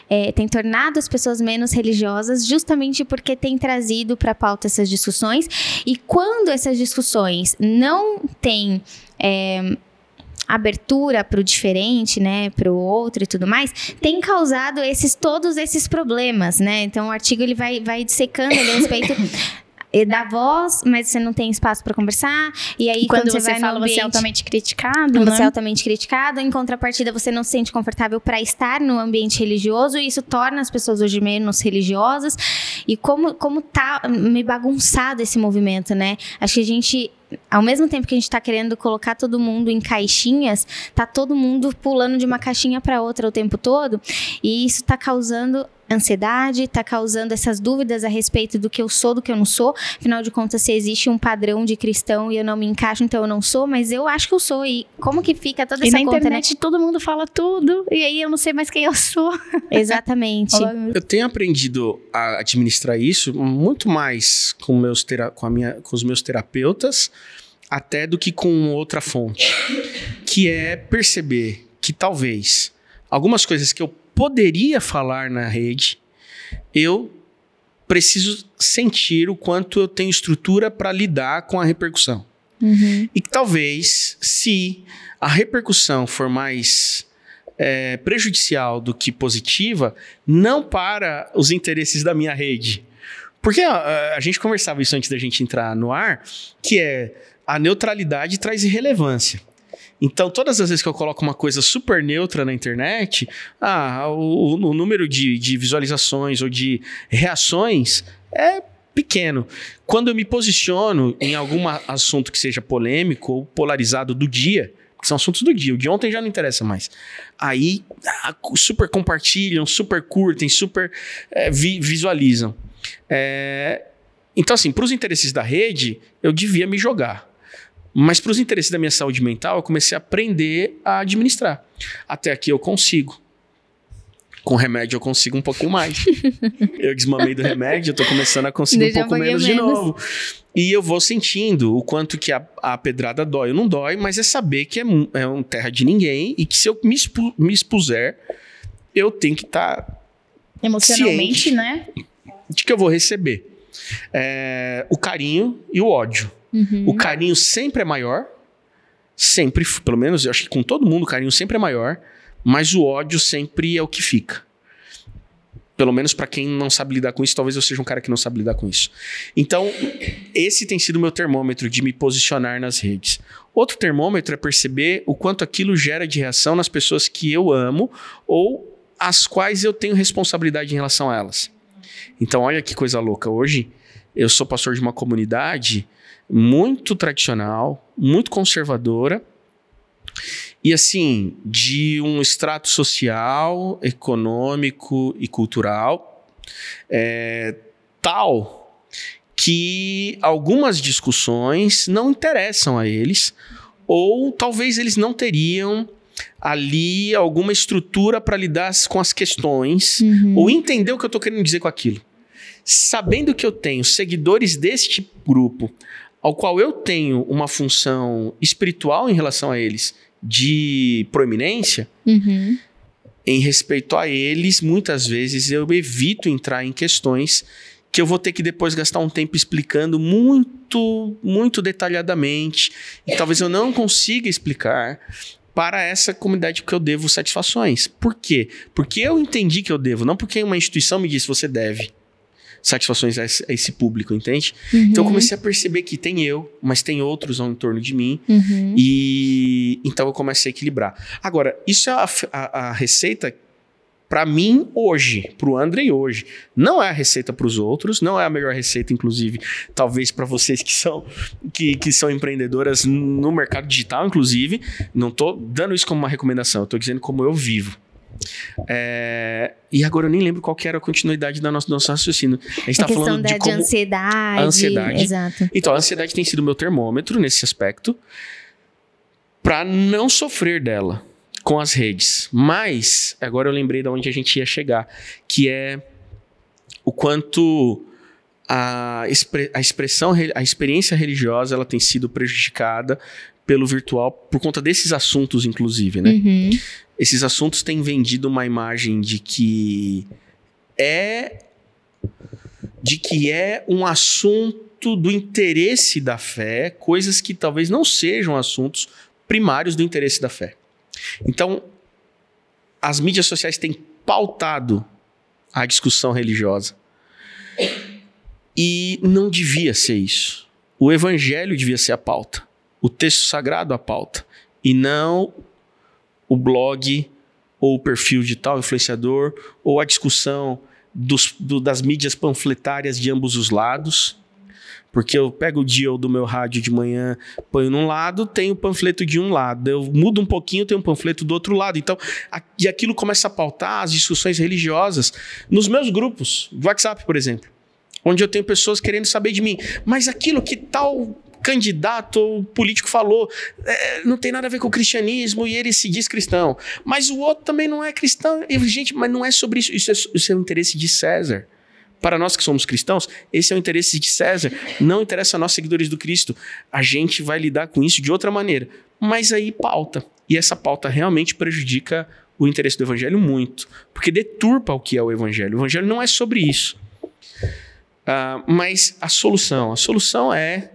Speaker 1: é, tem tornado as pessoas menos religiosas justamente porque tem trazido para a pauta essas discussões. E quando essas discussões não têm é, abertura para o diferente, né, para o outro e tudo mais, tem causado esses todos esses problemas, né? Então o artigo ele vai vai dissecando a respeito é, dá voz, mas você não tem espaço para conversar. E aí,
Speaker 2: quando,
Speaker 1: quando,
Speaker 2: você,
Speaker 1: vai no
Speaker 2: fala, você é
Speaker 1: ambiente-
Speaker 2: altamente criticado,
Speaker 1: você é
Speaker 2: né?
Speaker 1: altamente criticado, em contrapartida você não se sente confortável para estar no ambiente religioso e isso torna as pessoas hoje menos religiosas. E como, como tá me bagunçado esse movimento, né? Acho que a gente, ao mesmo tempo que a gente tá querendo colocar todo mundo em caixinhas, tá todo mundo pulando de uma caixinha para outra o tempo todo, e isso tá causando ansiedade, tá causando essas dúvidas a respeito do que eu sou, do que eu não sou. Afinal de contas, se existe um padrão de cristão e eu não me encaixo, então eu não sou, mas eu acho que eu sou. E como que fica toda
Speaker 2: E
Speaker 1: essa
Speaker 2: na
Speaker 1: conta,
Speaker 2: internet todo mundo fala tudo, e aí eu não sei mais quem eu sou.
Speaker 1: né? Exatamente.
Speaker 3: Eu tenho aprendido a administrar isso muito mais com, meus tera- com, a minha- com os meus terapeutas, até do que com outra fonte. Que é perceber que talvez algumas coisas que eu poderia falar na rede, eu preciso sentir o quanto eu tenho estrutura para lidar com a repercussão.
Speaker 1: Uhum.
Speaker 3: E que talvez, se a repercussão for mais é, prejudicial do que positiva, não para os interesses da minha rede. Porque a, a gente conversava isso antes da gente entrar no ar, que é a neutralidade traz irrelevância. Então, todas as vezes que eu coloco uma coisa super neutra na internet, ah, o, o número de, de visualizações ou de reações é pequeno. Quando eu me posiciono em algum assunto que seja polêmico ou polarizado do dia, que são assuntos do dia, o de ontem já não interessa mais. Aí, ah, super compartilham, super curtem, super eh, vi- visualizam. É, então, assim, para os interesses da rede, eu devia me jogar. Mas para os interesses da minha saúde mental, eu comecei a aprender a administrar. Até aqui eu consigo. Com remédio eu consigo um pouquinho mais. eu desmamei do remédio, eu tô começando a conseguir
Speaker 1: Deixa
Speaker 3: um pouco
Speaker 1: pouquinho
Speaker 3: menos, de
Speaker 1: menos.
Speaker 3: novo. E eu vou sentindo o quanto que a, a pedrada dói ou não dói, mas é saber que é, é um terra de ninguém e que se eu me, expu- me expuser, eu tenho que estar
Speaker 2: Emocionalmente,
Speaker 3: Ciente.
Speaker 2: né?
Speaker 3: de que eu vou receber. É, o carinho e o ódio.
Speaker 1: Uhum.
Speaker 3: O carinho sempre é maior. Sempre, pelo menos, eu acho que com todo mundo o carinho sempre é maior. Mas o ódio sempre é o que fica. Pelo menos pra quem não sabe lidar com isso, talvez eu seja um cara que não sabe lidar com isso. Então, esse tem sido o meu termômetro de me posicionar nas redes. Outro termômetro é perceber o quanto aquilo gera de reação nas pessoas que eu amo ou as quais eu tenho responsabilidade em relação a elas. Então, olha que coisa louca. Hoje, eu sou pastor de uma comunidade muito tradicional, muito conservadora, e assim, de um extrato social, econômico e cultural é, tal que algumas discussões não interessam a eles, ou talvez eles não teriam ali alguma estrutura para lidar com as questões
Speaker 1: Uhum.
Speaker 3: ou entender o que eu tô querendo dizer com aquilo. Sabendo que eu tenho seguidores deste grupo, ao qual eu tenho uma função espiritual em relação a eles de proeminência,
Speaker 1: Uhum.
Speaker 3: em respeito a eles, muitas vezes eu evito entrar em questões que eu vou ter que depois gastar um tempo explicando muito, muito detalhadamente, e talvez eu não consiga explicar para essa comunidade que eu devo satisfações. Por quê? Porque eu entendi que eu devo, não porque uma instituição me disse você deve satisfações a esse, a esse público, entende? Então eu comecei a perceber que tem eu, mas tem outros ao entorno de mim,
Speaker 1: Uhum.
Speaker 3: e então eu comecei a equilibrar. Agora, isso é a, a- a receita para mim hoje, para o André hoje. Não é a receita para os outros, não é a melhor receita, inclusive, talvez para vocês que são, que, que são empreendedoras no mercado digital, inclusive. Não estou dando isso como uma recomendação, eu estou dizendo como eu vivo. É, e agora eu nem lembro qual que era a continuidade da nossa, do nosso raciocínio. A gente
Speaker 1: A
Speaker 3: está falando
Speaker 1: da,
Speaker 3: de
Speaker 1: de
Speaker 3: como.
Speaker 1: ansiedade.
Speaker 3: a ansiedade.
Speaker 1: Exato.
Speaker 3: Então, a ansiedade tem sido meu termômetro nesse aspecto para não sofrer dela com as redes. Mas agora eu lembrei de onde a gente ia chegar, que é o quanto a, expre- a expressão, re- a experiência religiosa, ela tem sido prejudicada pelo virtual por conta desses assuntos, inclusive, né?
Speaker 1: Uhum.
Speaker 3: esses assuntos têm vendido uma imagem de que é de que é um assunto do interesse da fé, coisas que talvez não sejam assuntos primários do interesse da fé. Então, as mídias sociais têm pautado a discussão religiosa. E não devia ser isso. O evangelho devia ser a pauta. O texto sagrado a pauta. E não o blog ou o perfil de tal influenciador ou a discussão dos, do, das mídias panfletárias de ambos os lados. Porque eu pego o dial do meu rádio de manhã, ponho num lado, tenho o panfleto de um lado. Eu mudo um pouquinho, tenho um panfleto do outro lado. Então, a, e aquilo começa a pautar as discussões religiosas nos meus grupos, WhatsApp, por exemplo. Onde eu tenho pessoas querendo saber de mim. Mas aquilo que tal candidato ou político falou, é, não tem nada a ver com o cristianismo e ele se diz cristão. Mas o outro também não é cristão. E, gente, mas não é sobre isso. Isso é, isso é o interesse de César. Para nós que somos cristãos, esse é o interesse de César. Não interessa a nós, seguidores do Cristo. A gente vai lidar com isso de outra maneira. Mas aí pauta. E essa pauta realmente prejudica o interesse do evangelho muito. Porque deturpa o que é o evangelho. O evangelho não é sobre isso. Uh, mas a solução. A solução é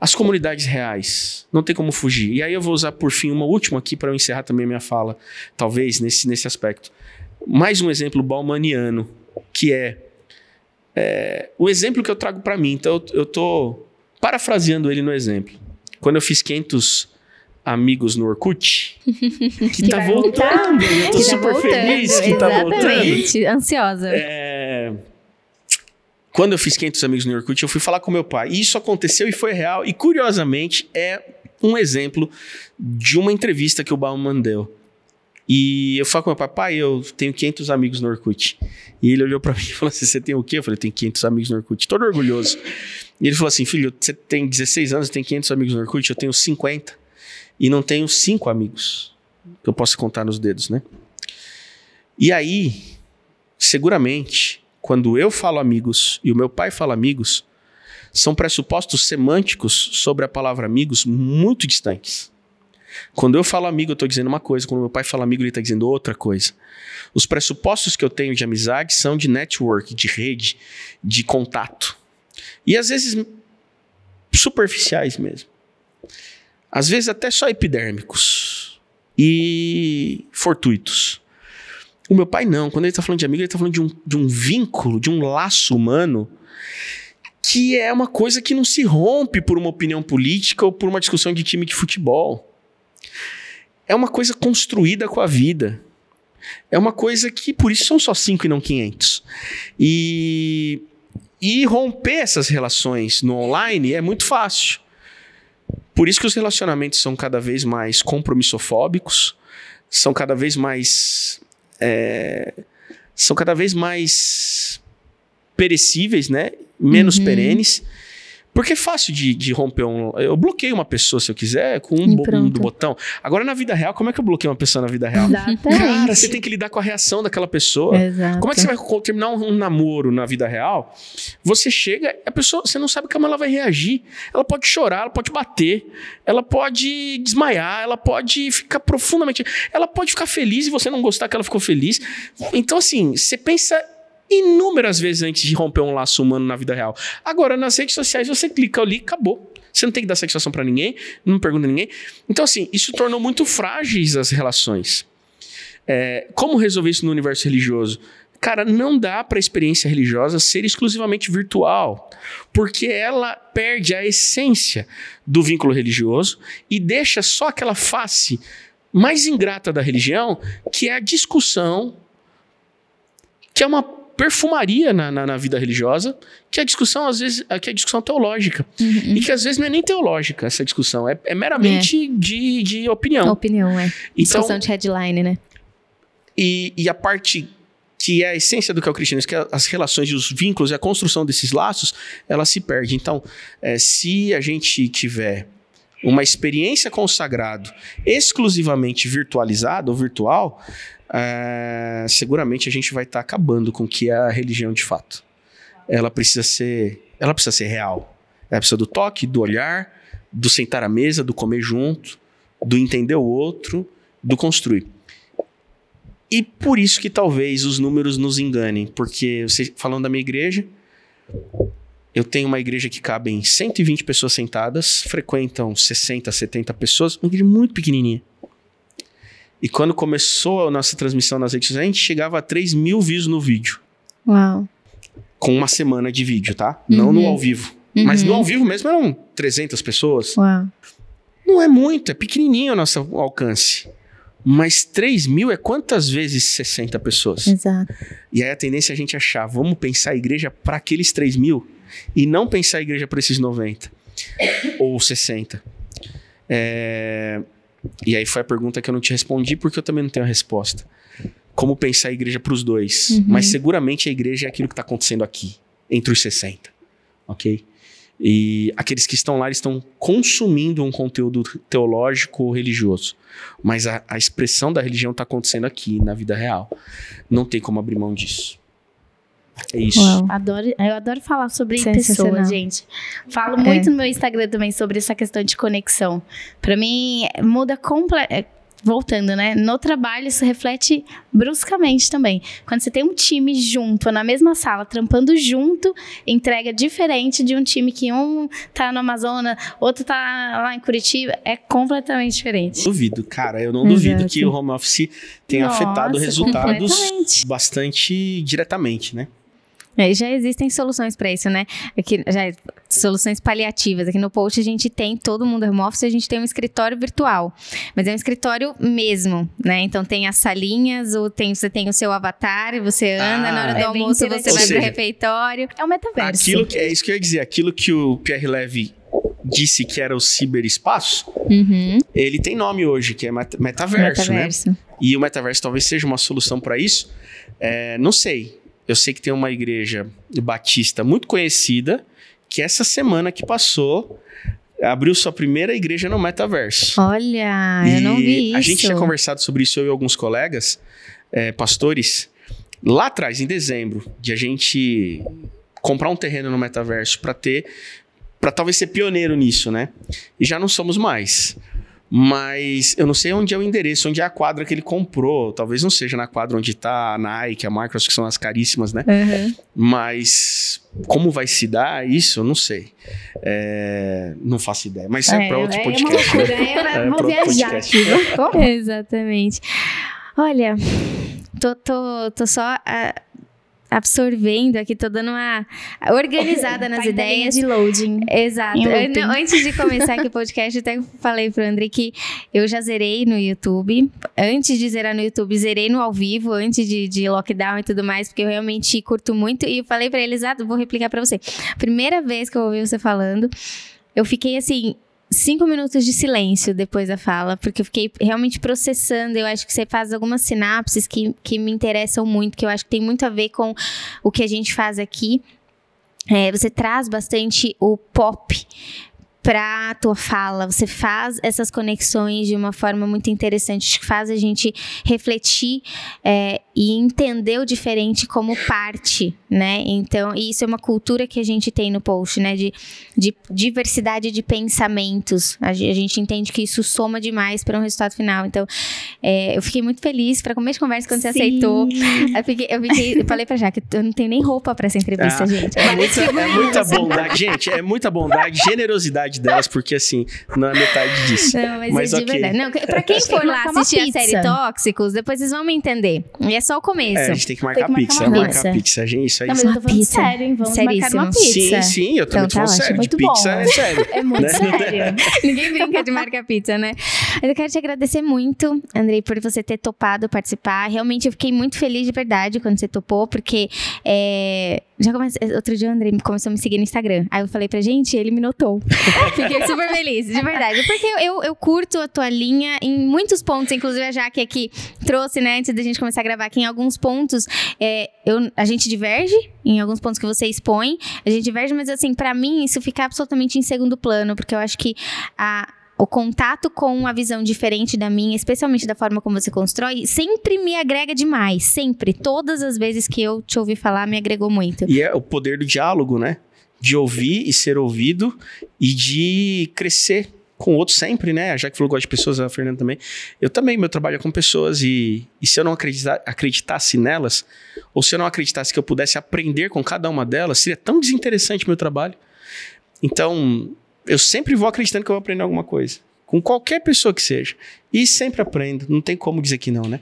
Speaker 3: as comunidades reais. Não tem como fugir. E aí eu vou usar por fim uma última aqui para eu encerrar também a minha fala, talvez nesse, nesse aspecto. Mais um exemplo baumaniano, que é, é o exemplo que eu trago para mim. Então eu estou parafraseando ele no exemplo. Quando eu fiz 500 amigos no Orkut, que, tá voltando, eu tô que super tá feliz que
Speaker 1: Exatamente.
Speaker 3: tá voltando.
Speaker 1: Ansiosa.
Speaker 3: É, quando eu fiz 500 amigos no Orkut, eu fui falar com meu pai. E isso aconteceu e foi real. E curiosamente é um exemplo de uma entrevista que o Bauman deu. E eu falo com meu pai, pai, eu tenho 500 amigos no Orkut. E ele olhou para mim e falou assim: Você tem o quê? Eu falei: Tenho 500 amigos no Orkut. Todo orgulhoso. E ele falou assim: Filho, você tem 16 anos, tem 500 amigos no Orkut? Eu tenho 50. E não tenho 5 amigos. Que eu posso contar nos dedos, né? E aí, seguramente, quando eu falo amigos e o meu pai fala amigos, são pressupostos semânticos sobre a palavra amigos muito distantes. Quando eu falo amigo, eu estou dizendo uma coisa, quando meu pai fala amigo, ele está dizendo outra coisa. Os pressupostos que eu tenho de amizade são de network, de rede, de contato. E às vezes superficiais mesmo. Às vezes até só epidérmicos e fortuitos. O meu pai não. Quando ele está falando de amigo, ele está falando de um, de um vínculo, de um laço humano que é uma coisa que não se rompe por uma opinião política ou por uma discussão de time de futebol. É uma coisa construída com a vida. É uma coisa que, por isso, são só cinco e não 500. E, e romper essas relações no online é muito fácil. Por isso que os relacionamentos são cada vez mais compromissofóbicos, são cada vez mais é, são cada vez mais perecíveis, né? Menos uhum. perenes. Porque é fácil de, de, romper um. Eu bloqueio uma pessoa se eu quiser com um, bo um, do botão. Agora, na vida real, como é que eu bloqueio uma pessoa na vida real?
Speaker 2: Exatamente.
Speaker 3: Cara, você tem que lidar com a reação daquela pessoa.
Speaker 2: Exato.
Speaker 3: Como é que você vai terminar um, um, namoro na vida real? Você chega, a pessoa, você não sabe como ela vai reagir. Ela pode chorar, ela pode bater, ela pode desmaiar, ela pode ficar profundamente. Ela pode ficar feliz e você não gostar que ela ficou feliz. Então, assim, você pensa inúmeras vezes antes de romper um laço humano na vida real. Agora, nas redes sociais, você clica ali, acabou. Você não tem que dar satisfação para ninguém, não pergunta ninguém. Então, assim, isso tornou muito frágeis as relações. É, como resolver isso no universo religioso? Cara, não dá para a experiência religiosa ser exclusivamente virtual, porque ela perde a essência do vínculo religioso e deixa só aquela face mais ingrata da religião, que é a discussão, que é uma perfumaria na, na, na, vida religiosa, que a discussão, às vezes, que é a discussão teológica. Uhum. E que às vezes não é nem teológica essa discussão, é, é meramente é. De, de opinião.
Speaker 1: Opinião, é. Então, discussão de headline, né?
Speaker 3: E, e a parte que é a essência do que é o cristianismo, que é as relações e os vínculos e a construção desses laços, ela se perde. Então, é, se a gente tiver uma experiência com o sagrado exclusivamente virtualizada ou virtual, é, seguramente a gente vai estar tá acabando com o que é a religião de fato. Ela precisa ser, ela precisa ser real. Ela precisa do toque, do olhar, do sentar à mesa, do comer junto, do entender o outro, do construir. E por isso que talvez os números nos enganem, porque você, falando da minha igreja, eu tenho uma igreja que cabem 120 pessoas sentadas, frequentam 60, 70 pessoas, uma igreja muito pequenininha. E quando começou a nossa transmissão nas redes sociais, a gente chegava a 3 mil views no vídeo.
Speaker 2: Uau.
Speaker 3: com uma semana de vídeo, tá? Não no ao vivo. Mas no ao vivo mesmo eram 300 pessoas.
Speaker 1: Uau.
Speaker 3: Não é muito, é pequenininho o nosso alcance. Mas 3 mil é quantas vezes 60 pessoas?
Speaker 1: Exato.
Speaker 3: E aí a tendência é a gente achar, vamos pensar a igreja para aqueles 3 mil e não pensar a igreja para esses 90 ou 60. É, E aí foi a pergunta que eu não te respondi porque eu também não tenho a resposta. Como pensar a igreja para os dois? Mas seguramente a igreja é aquilo que está acontecendo aqui, entre os 60, ok? E aqueles que estão lá estão consumindo um conteúdo teológico ou religioso. Mas a, a expressão da religião está acontecendo aqui, na vida real. Não tem como abrir mão disso. É isso.
Speaker 1: Uau.
Speaker 2: Adoro, eu adoro falar sobre pessoas, gente. Falo muito no meu Instagram também sobre essa questão de conexão. Pra mim, muda completamente. Voltando, né? No trabalho, isso reflete bruscamente também. Quando você tem um time junto, na mesma sala, trampando junto, entrega diferente de um time que um tá no Amazonas, outro tá lá em Curitiba, é completamente diferente.
Speaker 3: Duvido, cara. Eu não
Speaker 1: Exato.
Speaker 3: duvido que o home office tenha
Speaker 2: Nossa,
Speaker 3: afetado resultados bastante diretamente, né?
Speaker 1: É, já existem soluções para isso, né? Aqui, já, soluções paliativas. Aqui no post a gente tem, todo mundo é home office, a gente tem um escritório virtual. Mas é um escritório mesmo, né? Então tem as salinhas, ou tem, você tem o seu avatar, e você anda,
Speaker 3: Ah.
Speaker 1: na hora do
Speaker 2: É
Speaker 1: almoço você vai
Speaker 3: Ou
Speaker 1: pro
Speaker 3: seja,
Speaker 1: refeitório.
Speaker 2: É o metaverso.
Speaker 3: Aquilo que, é isso que eu ia dizer. Aquilo que o Pierre Levy disse que era o ciberespaço,
Speaker 1: Uhum.
Speaker 3: ele tem nome hoje, que é met- metaverso, né?
Speaker 1: Metaverso.
Speaker 3: E o metaverso talvez seja uma solução para isso. É, não sei. Eu sei que tem uma igreja batista muito conhecida que essa semana que passou abriu sua primeira igreja no metaverso.
Speaker 1: Olha, eu não
Speaker 3: E
Speaker 1: vi isso.
Speaker 3: A gente tinha conversado sobre isso eu e alguns colegas, é, pastores, lá atrás, em dezembro, de a gente comprar um terreno no metaverso para ter, para talvez ser pioneiro nisso, né? E já não somos mais. Mas eu não sei onde é o endereço, onde é a quadra que ele comprou. Talvez não seja na quadra onde tá a Nike, a Microsoft, que são as caríssimas, né?
Speaker 1: Uhum.
Speaker 3: Mas como vai se dar isso, eu não sei. É, não faço ideia. Mas é, para outro
Speaker 2: é
Speaker 3: podcast.
Speaker 2: uma
Speaker 3: né?
Speaker 2: loucura.
Speaker 3: É,
Speaker 2: Eu vou viajar aqui. viu?
Speaker 1: Exatamente. Olha, tô, tô, tô só ah, absorvendo aqui, tô dando uma organizada nas
Speaker 2: Tá
Speaker 1: ideias.
Speaker 2: de loading.
Speaker 1: Exato. Eu- não, antes de começar aqui o podcast, eu até falei pro André que eu já zerei no YouTube. Antes de zerar no YouTube, zerei no ao vivo, antes de, de lockdown e tudo mais, porque eu realmente curto muito. E eu falei pra ele, exato, vou replicar pra você. Primeira vez que eu ouvi você falando, eu fiquei assim. Cinco minutos de silêncio depois da fala, porque eu fiquei realmente processando. Eu acho que você faz algumas sinapses que, que me interessam muito, que eu acho que tem muito a ver com o que a gente faz aqui. É, você traz bastante o pop pra tua fala, você faz essas conexões de uma forma muito interessante, que faz a gente refletir é, e entender o diferente como parte, né? Então, e isso é uma cultura que a gente tem no post, né? De, de diversidade de pensamentos. A, ge- a gente entende que isso soma demais para um resultado final. Então, é, eu fiquei muito feliz para começo de conversa quando você
Speaker 2: Sim.
Speaker 1: aceitou. Eu, fiquei, eu, fiquei- eu falei pra Jaque, eu não tenho nem roupa para essa entrevista,
Speaker 3: Ah,
Speaker 1: gente.
Speaker 3: É muita, é muita bondade, gente, é muita bondade, generosidade delas, porque assim, não é metade disso.
Speaker 1: Não, mas,
Speaker 3: Mas
Speaker 1: é de
Speaker 3: ok.
Speaker 1: verdade. Não, pra quem
Speaker 2: Tem que
Speaker 1: for lá
Speaker 2: marcar
Speaker 1: assistir a série Tóxicos, depois vocês vão me entender. E é só o começo.
Speaker 3: É, a gente tem que marcar
Speaker 2: que marcar
Speaker 3: pizza, marcar
Speaker 2: pizza.
Speaker 3: pizza, gente, isso aí.
Speaker 2: Não, mas eu tô falando
Speaker 1: pizza.
Speaker 2: sério, hein? Vamos marcar
Speaker 1: Seríssimo.
Speaker 2: uma pizza.
Speaker 3: Sim, sim, eu também
Speaker 1: Então
Speaker 3: tô
Speaker 1: tá
Speaker 3: falando sério,
Speaker 2: ótimo.
Speaker 3: de
Speaker 2: Muito
Speaker 3: pizza
Speaker 2: bom.
Speaker 3: é sério.
Speaker 2: É muito
Speaker 3: Né?
Speaker 2: sério.
Speaker 1: Ninguém brinca de marca pizza, né? Mas eu quero te agradecer muito, Andrei, por você ter topado participar. Realmente eu fiquei muito feliz de verdade quando você topou, porque é, já comecei, outro dia o Andrei começou a me seguir no Instagram. Aí eu falei pra gente, ele me notou. Fiquei super feliz, de verdade. Porque eu, eu curto a tua linha em muitos pontos, inclusive a Jaque aqui trouxe, né, antes da gente começar a gravar, que em alguns pontos é, eu, a gente diverge, em alguns pontos que você expõe, a gente diverge, mas assim, pra mim isso fica absolutamente em segundo plano, porque eu acho que a, o contato com uma visão diferente da minha, especialmente da forma como você constrói, sempre me agrega demais. Sempre. Todas as vezes que eu te ouvi falar, me agregou muito.
Speaker 3: E é o poder do diálogo, né? De ouvir e ser ouvido e de crescer com o outro sempre, né? Já que falou que gosta de pessoas, a Fernanda também. Eu também, meu trabalho é com pessoas e, e se eu não acreditar, acreditasse nelas, ou se eu não acreditasse que eu pudesse aprender com cada uma delas, seria tão desinteressante meu trabalho. Então, eu sempre vou acreditando que eu vou aprender alguma coisa. Com qualquer pessoa que seja. E sempre aprendo. Não tem como dizer que não, né?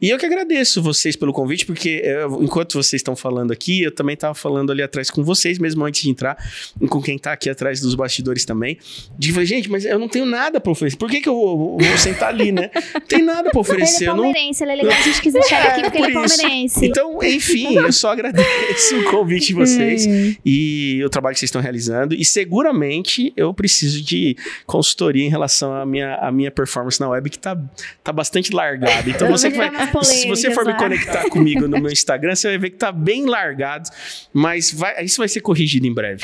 Speaker 3: E eu que agradeço vocês pelo convite, porque eu, enquanto vocês estão falando aqui, eu também estava falando ali atrás com vocês, mesmo antes de entrar, e com quem está aqui atrás dos bastidores também. De falar, gente, mas eu não tenho nada para oferecer. Por que, que eu vou, vou sentar ali, né? Não tem nada para oferecer.
Speaker 2: Ele é palmeirense, não... ele é legal, a gente quis deixar aqui porque por ele é palmeirense.
Speaker 3: Então, enfim, eu só agradeço o convite de vocês e o trabalho que vocês estão realizando. E seguramente eu preciso de consultoria em relação à minha, à minha performance na web, que tá, tá bastante largada. Então, você que vai, se você for me conectar comigo no meu Instagram, você vai ver que tá bem largado, mas vai, isso vai ser corrigido em breve.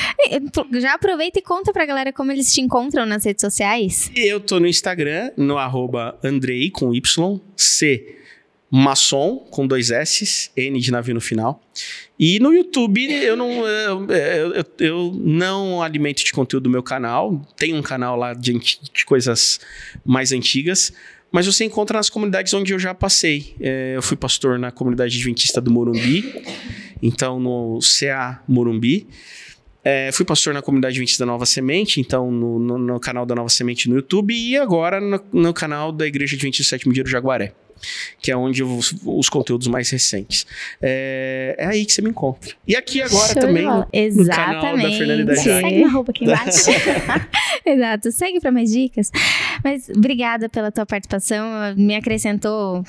Speaker 1: Já aproveita e conta pra galera como eles te encontram nas redes sociais.
Speaker 3: Eu tô no Instagram, no arroba Andrei com Y, C Maçom, com dois S, N de navio no final. E no YouTube eu não, eu, eu, eu, não alimento de conteúdo do meu canal. Tem um canal lá de, de, coisas mais antigas. Mas você encontra nas comunidades onde eu já passei. É, eu fui pastor na comunidade adventista do Morumbi, então no CA Morumbi. É, fui pastor na comunidade adventista da Nova Semente, então no, no, no, canal da Nova Semente no YouTube. E agora no, no canal da Igreja Adventista do Sétimo Dia do Jaguaré que é onde os, os conteúdos mais recentes. É, é, aí que você me encontra. E aqui agora Show também no, no, canal da Fernanda
Speaker 2: Segue na roupa aqui embaixo.
Speaker 1: Exato, segue para mais dicas. Mas obrigada pela tua participação, me acrescentou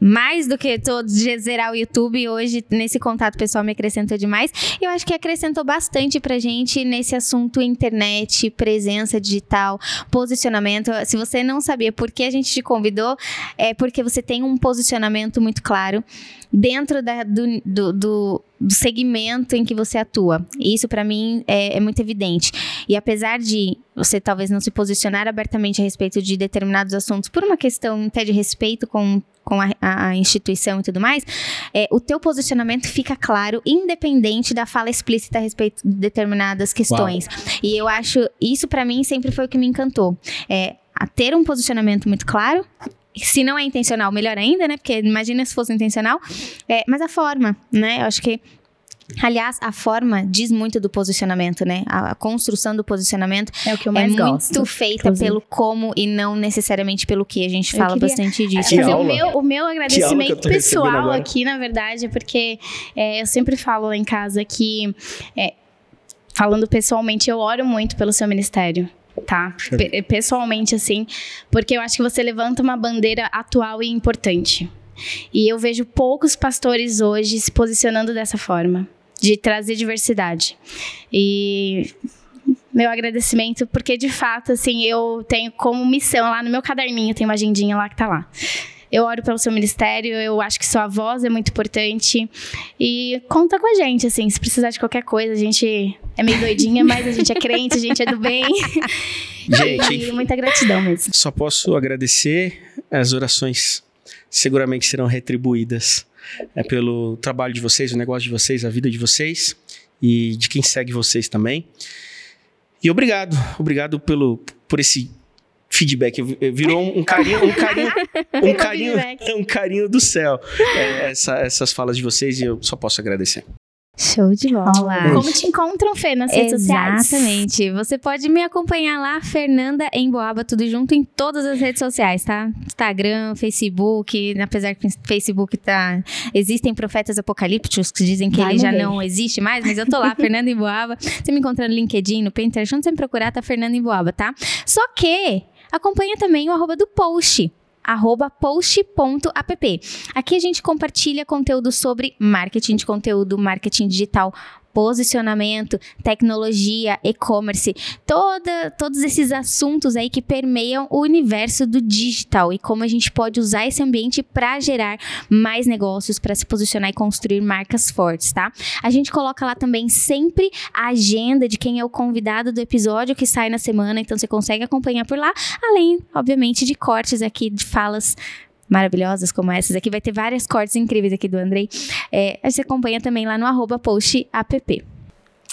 Speaker 1: mais do que todo de zerar o YouTube hoje nesse contato pessoal me acrescentou demais. Eu acho que acrescentou bastante pra gente nesse assunto internet, presença digital, posicionamento. Se você não sabia por que a gente te convidou, é porque você tem um posicionamento muito claro dentro da, do, do, do, segmento em que você atua. Isso, para mim, é, é, muito evidente. E apesar de você talvez não se posicionar abertamente a respeito de determinados assuntos por uma questão até de respeito com com a, a, instituição e tudo mais, é, o teu posicionamento fica claro, independente da fala explícita a respeito de determinadas questões. Uau. E eu acho, isso para mim sempre foi o que me encantou. É, a ter um posicionamento muito claro se não é intencional, melhor ainda, né? Porque imagina se fosse intencional. É, mas a forma, né? Eu acho que Aliás, a forma diz muito do posicionamento, né? A, a construção do posicionamento
Speaker 2: é o que eu mais
Speaker 1: é
Speaker 2: gosto,
Speaker 1: muito feita inclusive. pelo como e não necessariamente pelo que. A gente fala queria, bastante disso.
Speaker 2: Que o meu, o meu agradecimento pessoal aqui, na verdade, porque é, eu sempre falo lá em casa que, é, falando pessoalmente, eu oro muito pelo seu ministério tá? P pessoalmente, assim, porque eu acho que você levanta uma bandeira atual e importante. E eu vejo poucos pastores hoje se posicionando dessa forma, de trazer diversidade. E meu agradecimento, porque de fato, assim, eu tenho como missão lá no meu caderninho, tem uma agendinha lá que tá lá. Eu oro pelo seu ministério, eu acho que sua voz é muito importante. E conta com a gente, assim, se precisar de qualquer coisa, a gente é meio doidinha, mas a gente é crente, a gente é do bem.
Speaker 3: Gente,
Speaker 2: e muita gratidão mesmo.
Speaker 3: Só posso agradecer as orações, seguramente serão retribuídas. É pelo trabalho de vocês, o negócio de vocês, a vida de vocês e de quem segue vocês também. E obrigado, obrigado pelo por esse feedback. Virou um, carinho, um carinho, um carinho, um carinho do céu. É, essa, essas falas de vocês e eu só posso agradecer.
Speaker 1: Show de bola.
Speaker 2: Como te encontram, Fê, nas redes
Speaker 1: sociais? Exatamente. Você pode me acompanhar lá, Fernanda em Boaba, tudo junto em todas as redes sociais, tá? Instagram, Facebook, apesar que Facebook tá. Existem profetas apocalípticos que dizem que Vai ele já ver. não existe mais, mas eu tô lá, Fernanda em Boaba. Você me encontra no LinkedIn, no Pinterest, onde você me procurar, tá Fernanda em Boaba, tá? Só que acompanha também o arroba do post arroba post.app. Aqui a gente compartilha conteúdo sobre marketing de conteúdo, marketing digital, posicionamento, tecnologia, e-commerce, toda, todos esses assuntos aí que permeiam o universo do digital e como a gente pode usar esse ambiente para gerar mais negócios, para se posicionar e construir marcas fortes, tá? A gente coloca lá também sempre a agenda de quem é o convidado do episódio que sai na semana, então você consegue acompanhar por lá, além, obviamente, de cortes aqui de falas maravilhosas como essas aqui. Vai ter várias cortes incríveis aqui do Andrei. É, você acompanha também lá no arroba postapp.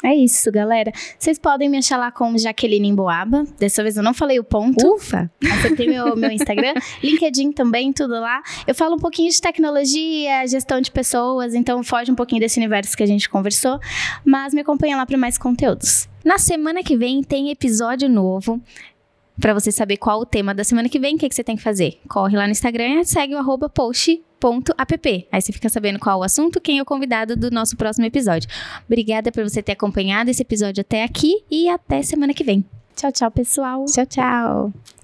Speaker 2: É isso, galera. Vocês podem me achar lá como Jaqueline Emboaba. Dessa vez eu não falei o ponto.
Speaker 1: Ufa!
Speaker 2: Acertei meu, meu Instagram. LinkedIn também, tudo lá. Eu falo um pouquinho de tecnologia, gestão de pessoas, então foge um pouquinho desse universo que a gente conversou. Mas me acompanha lá para mais conteúdos.
Speaker 1: Na semana que vem tem episódio novo para você saber qual o tema da semana que vem, o que, que você tem que fazer? Corre lá no Instagram e segue o arroba postapp. Aí você fica sabendo qual o assunto, quem é o convidado do nosso próximo episódio. Obrigada por você ter acompanhado esse episódio até aqui e até semana que vem.
Speaker 2: Tchau, tchau, pessoal.
Speaker 1: Tchau, tchau.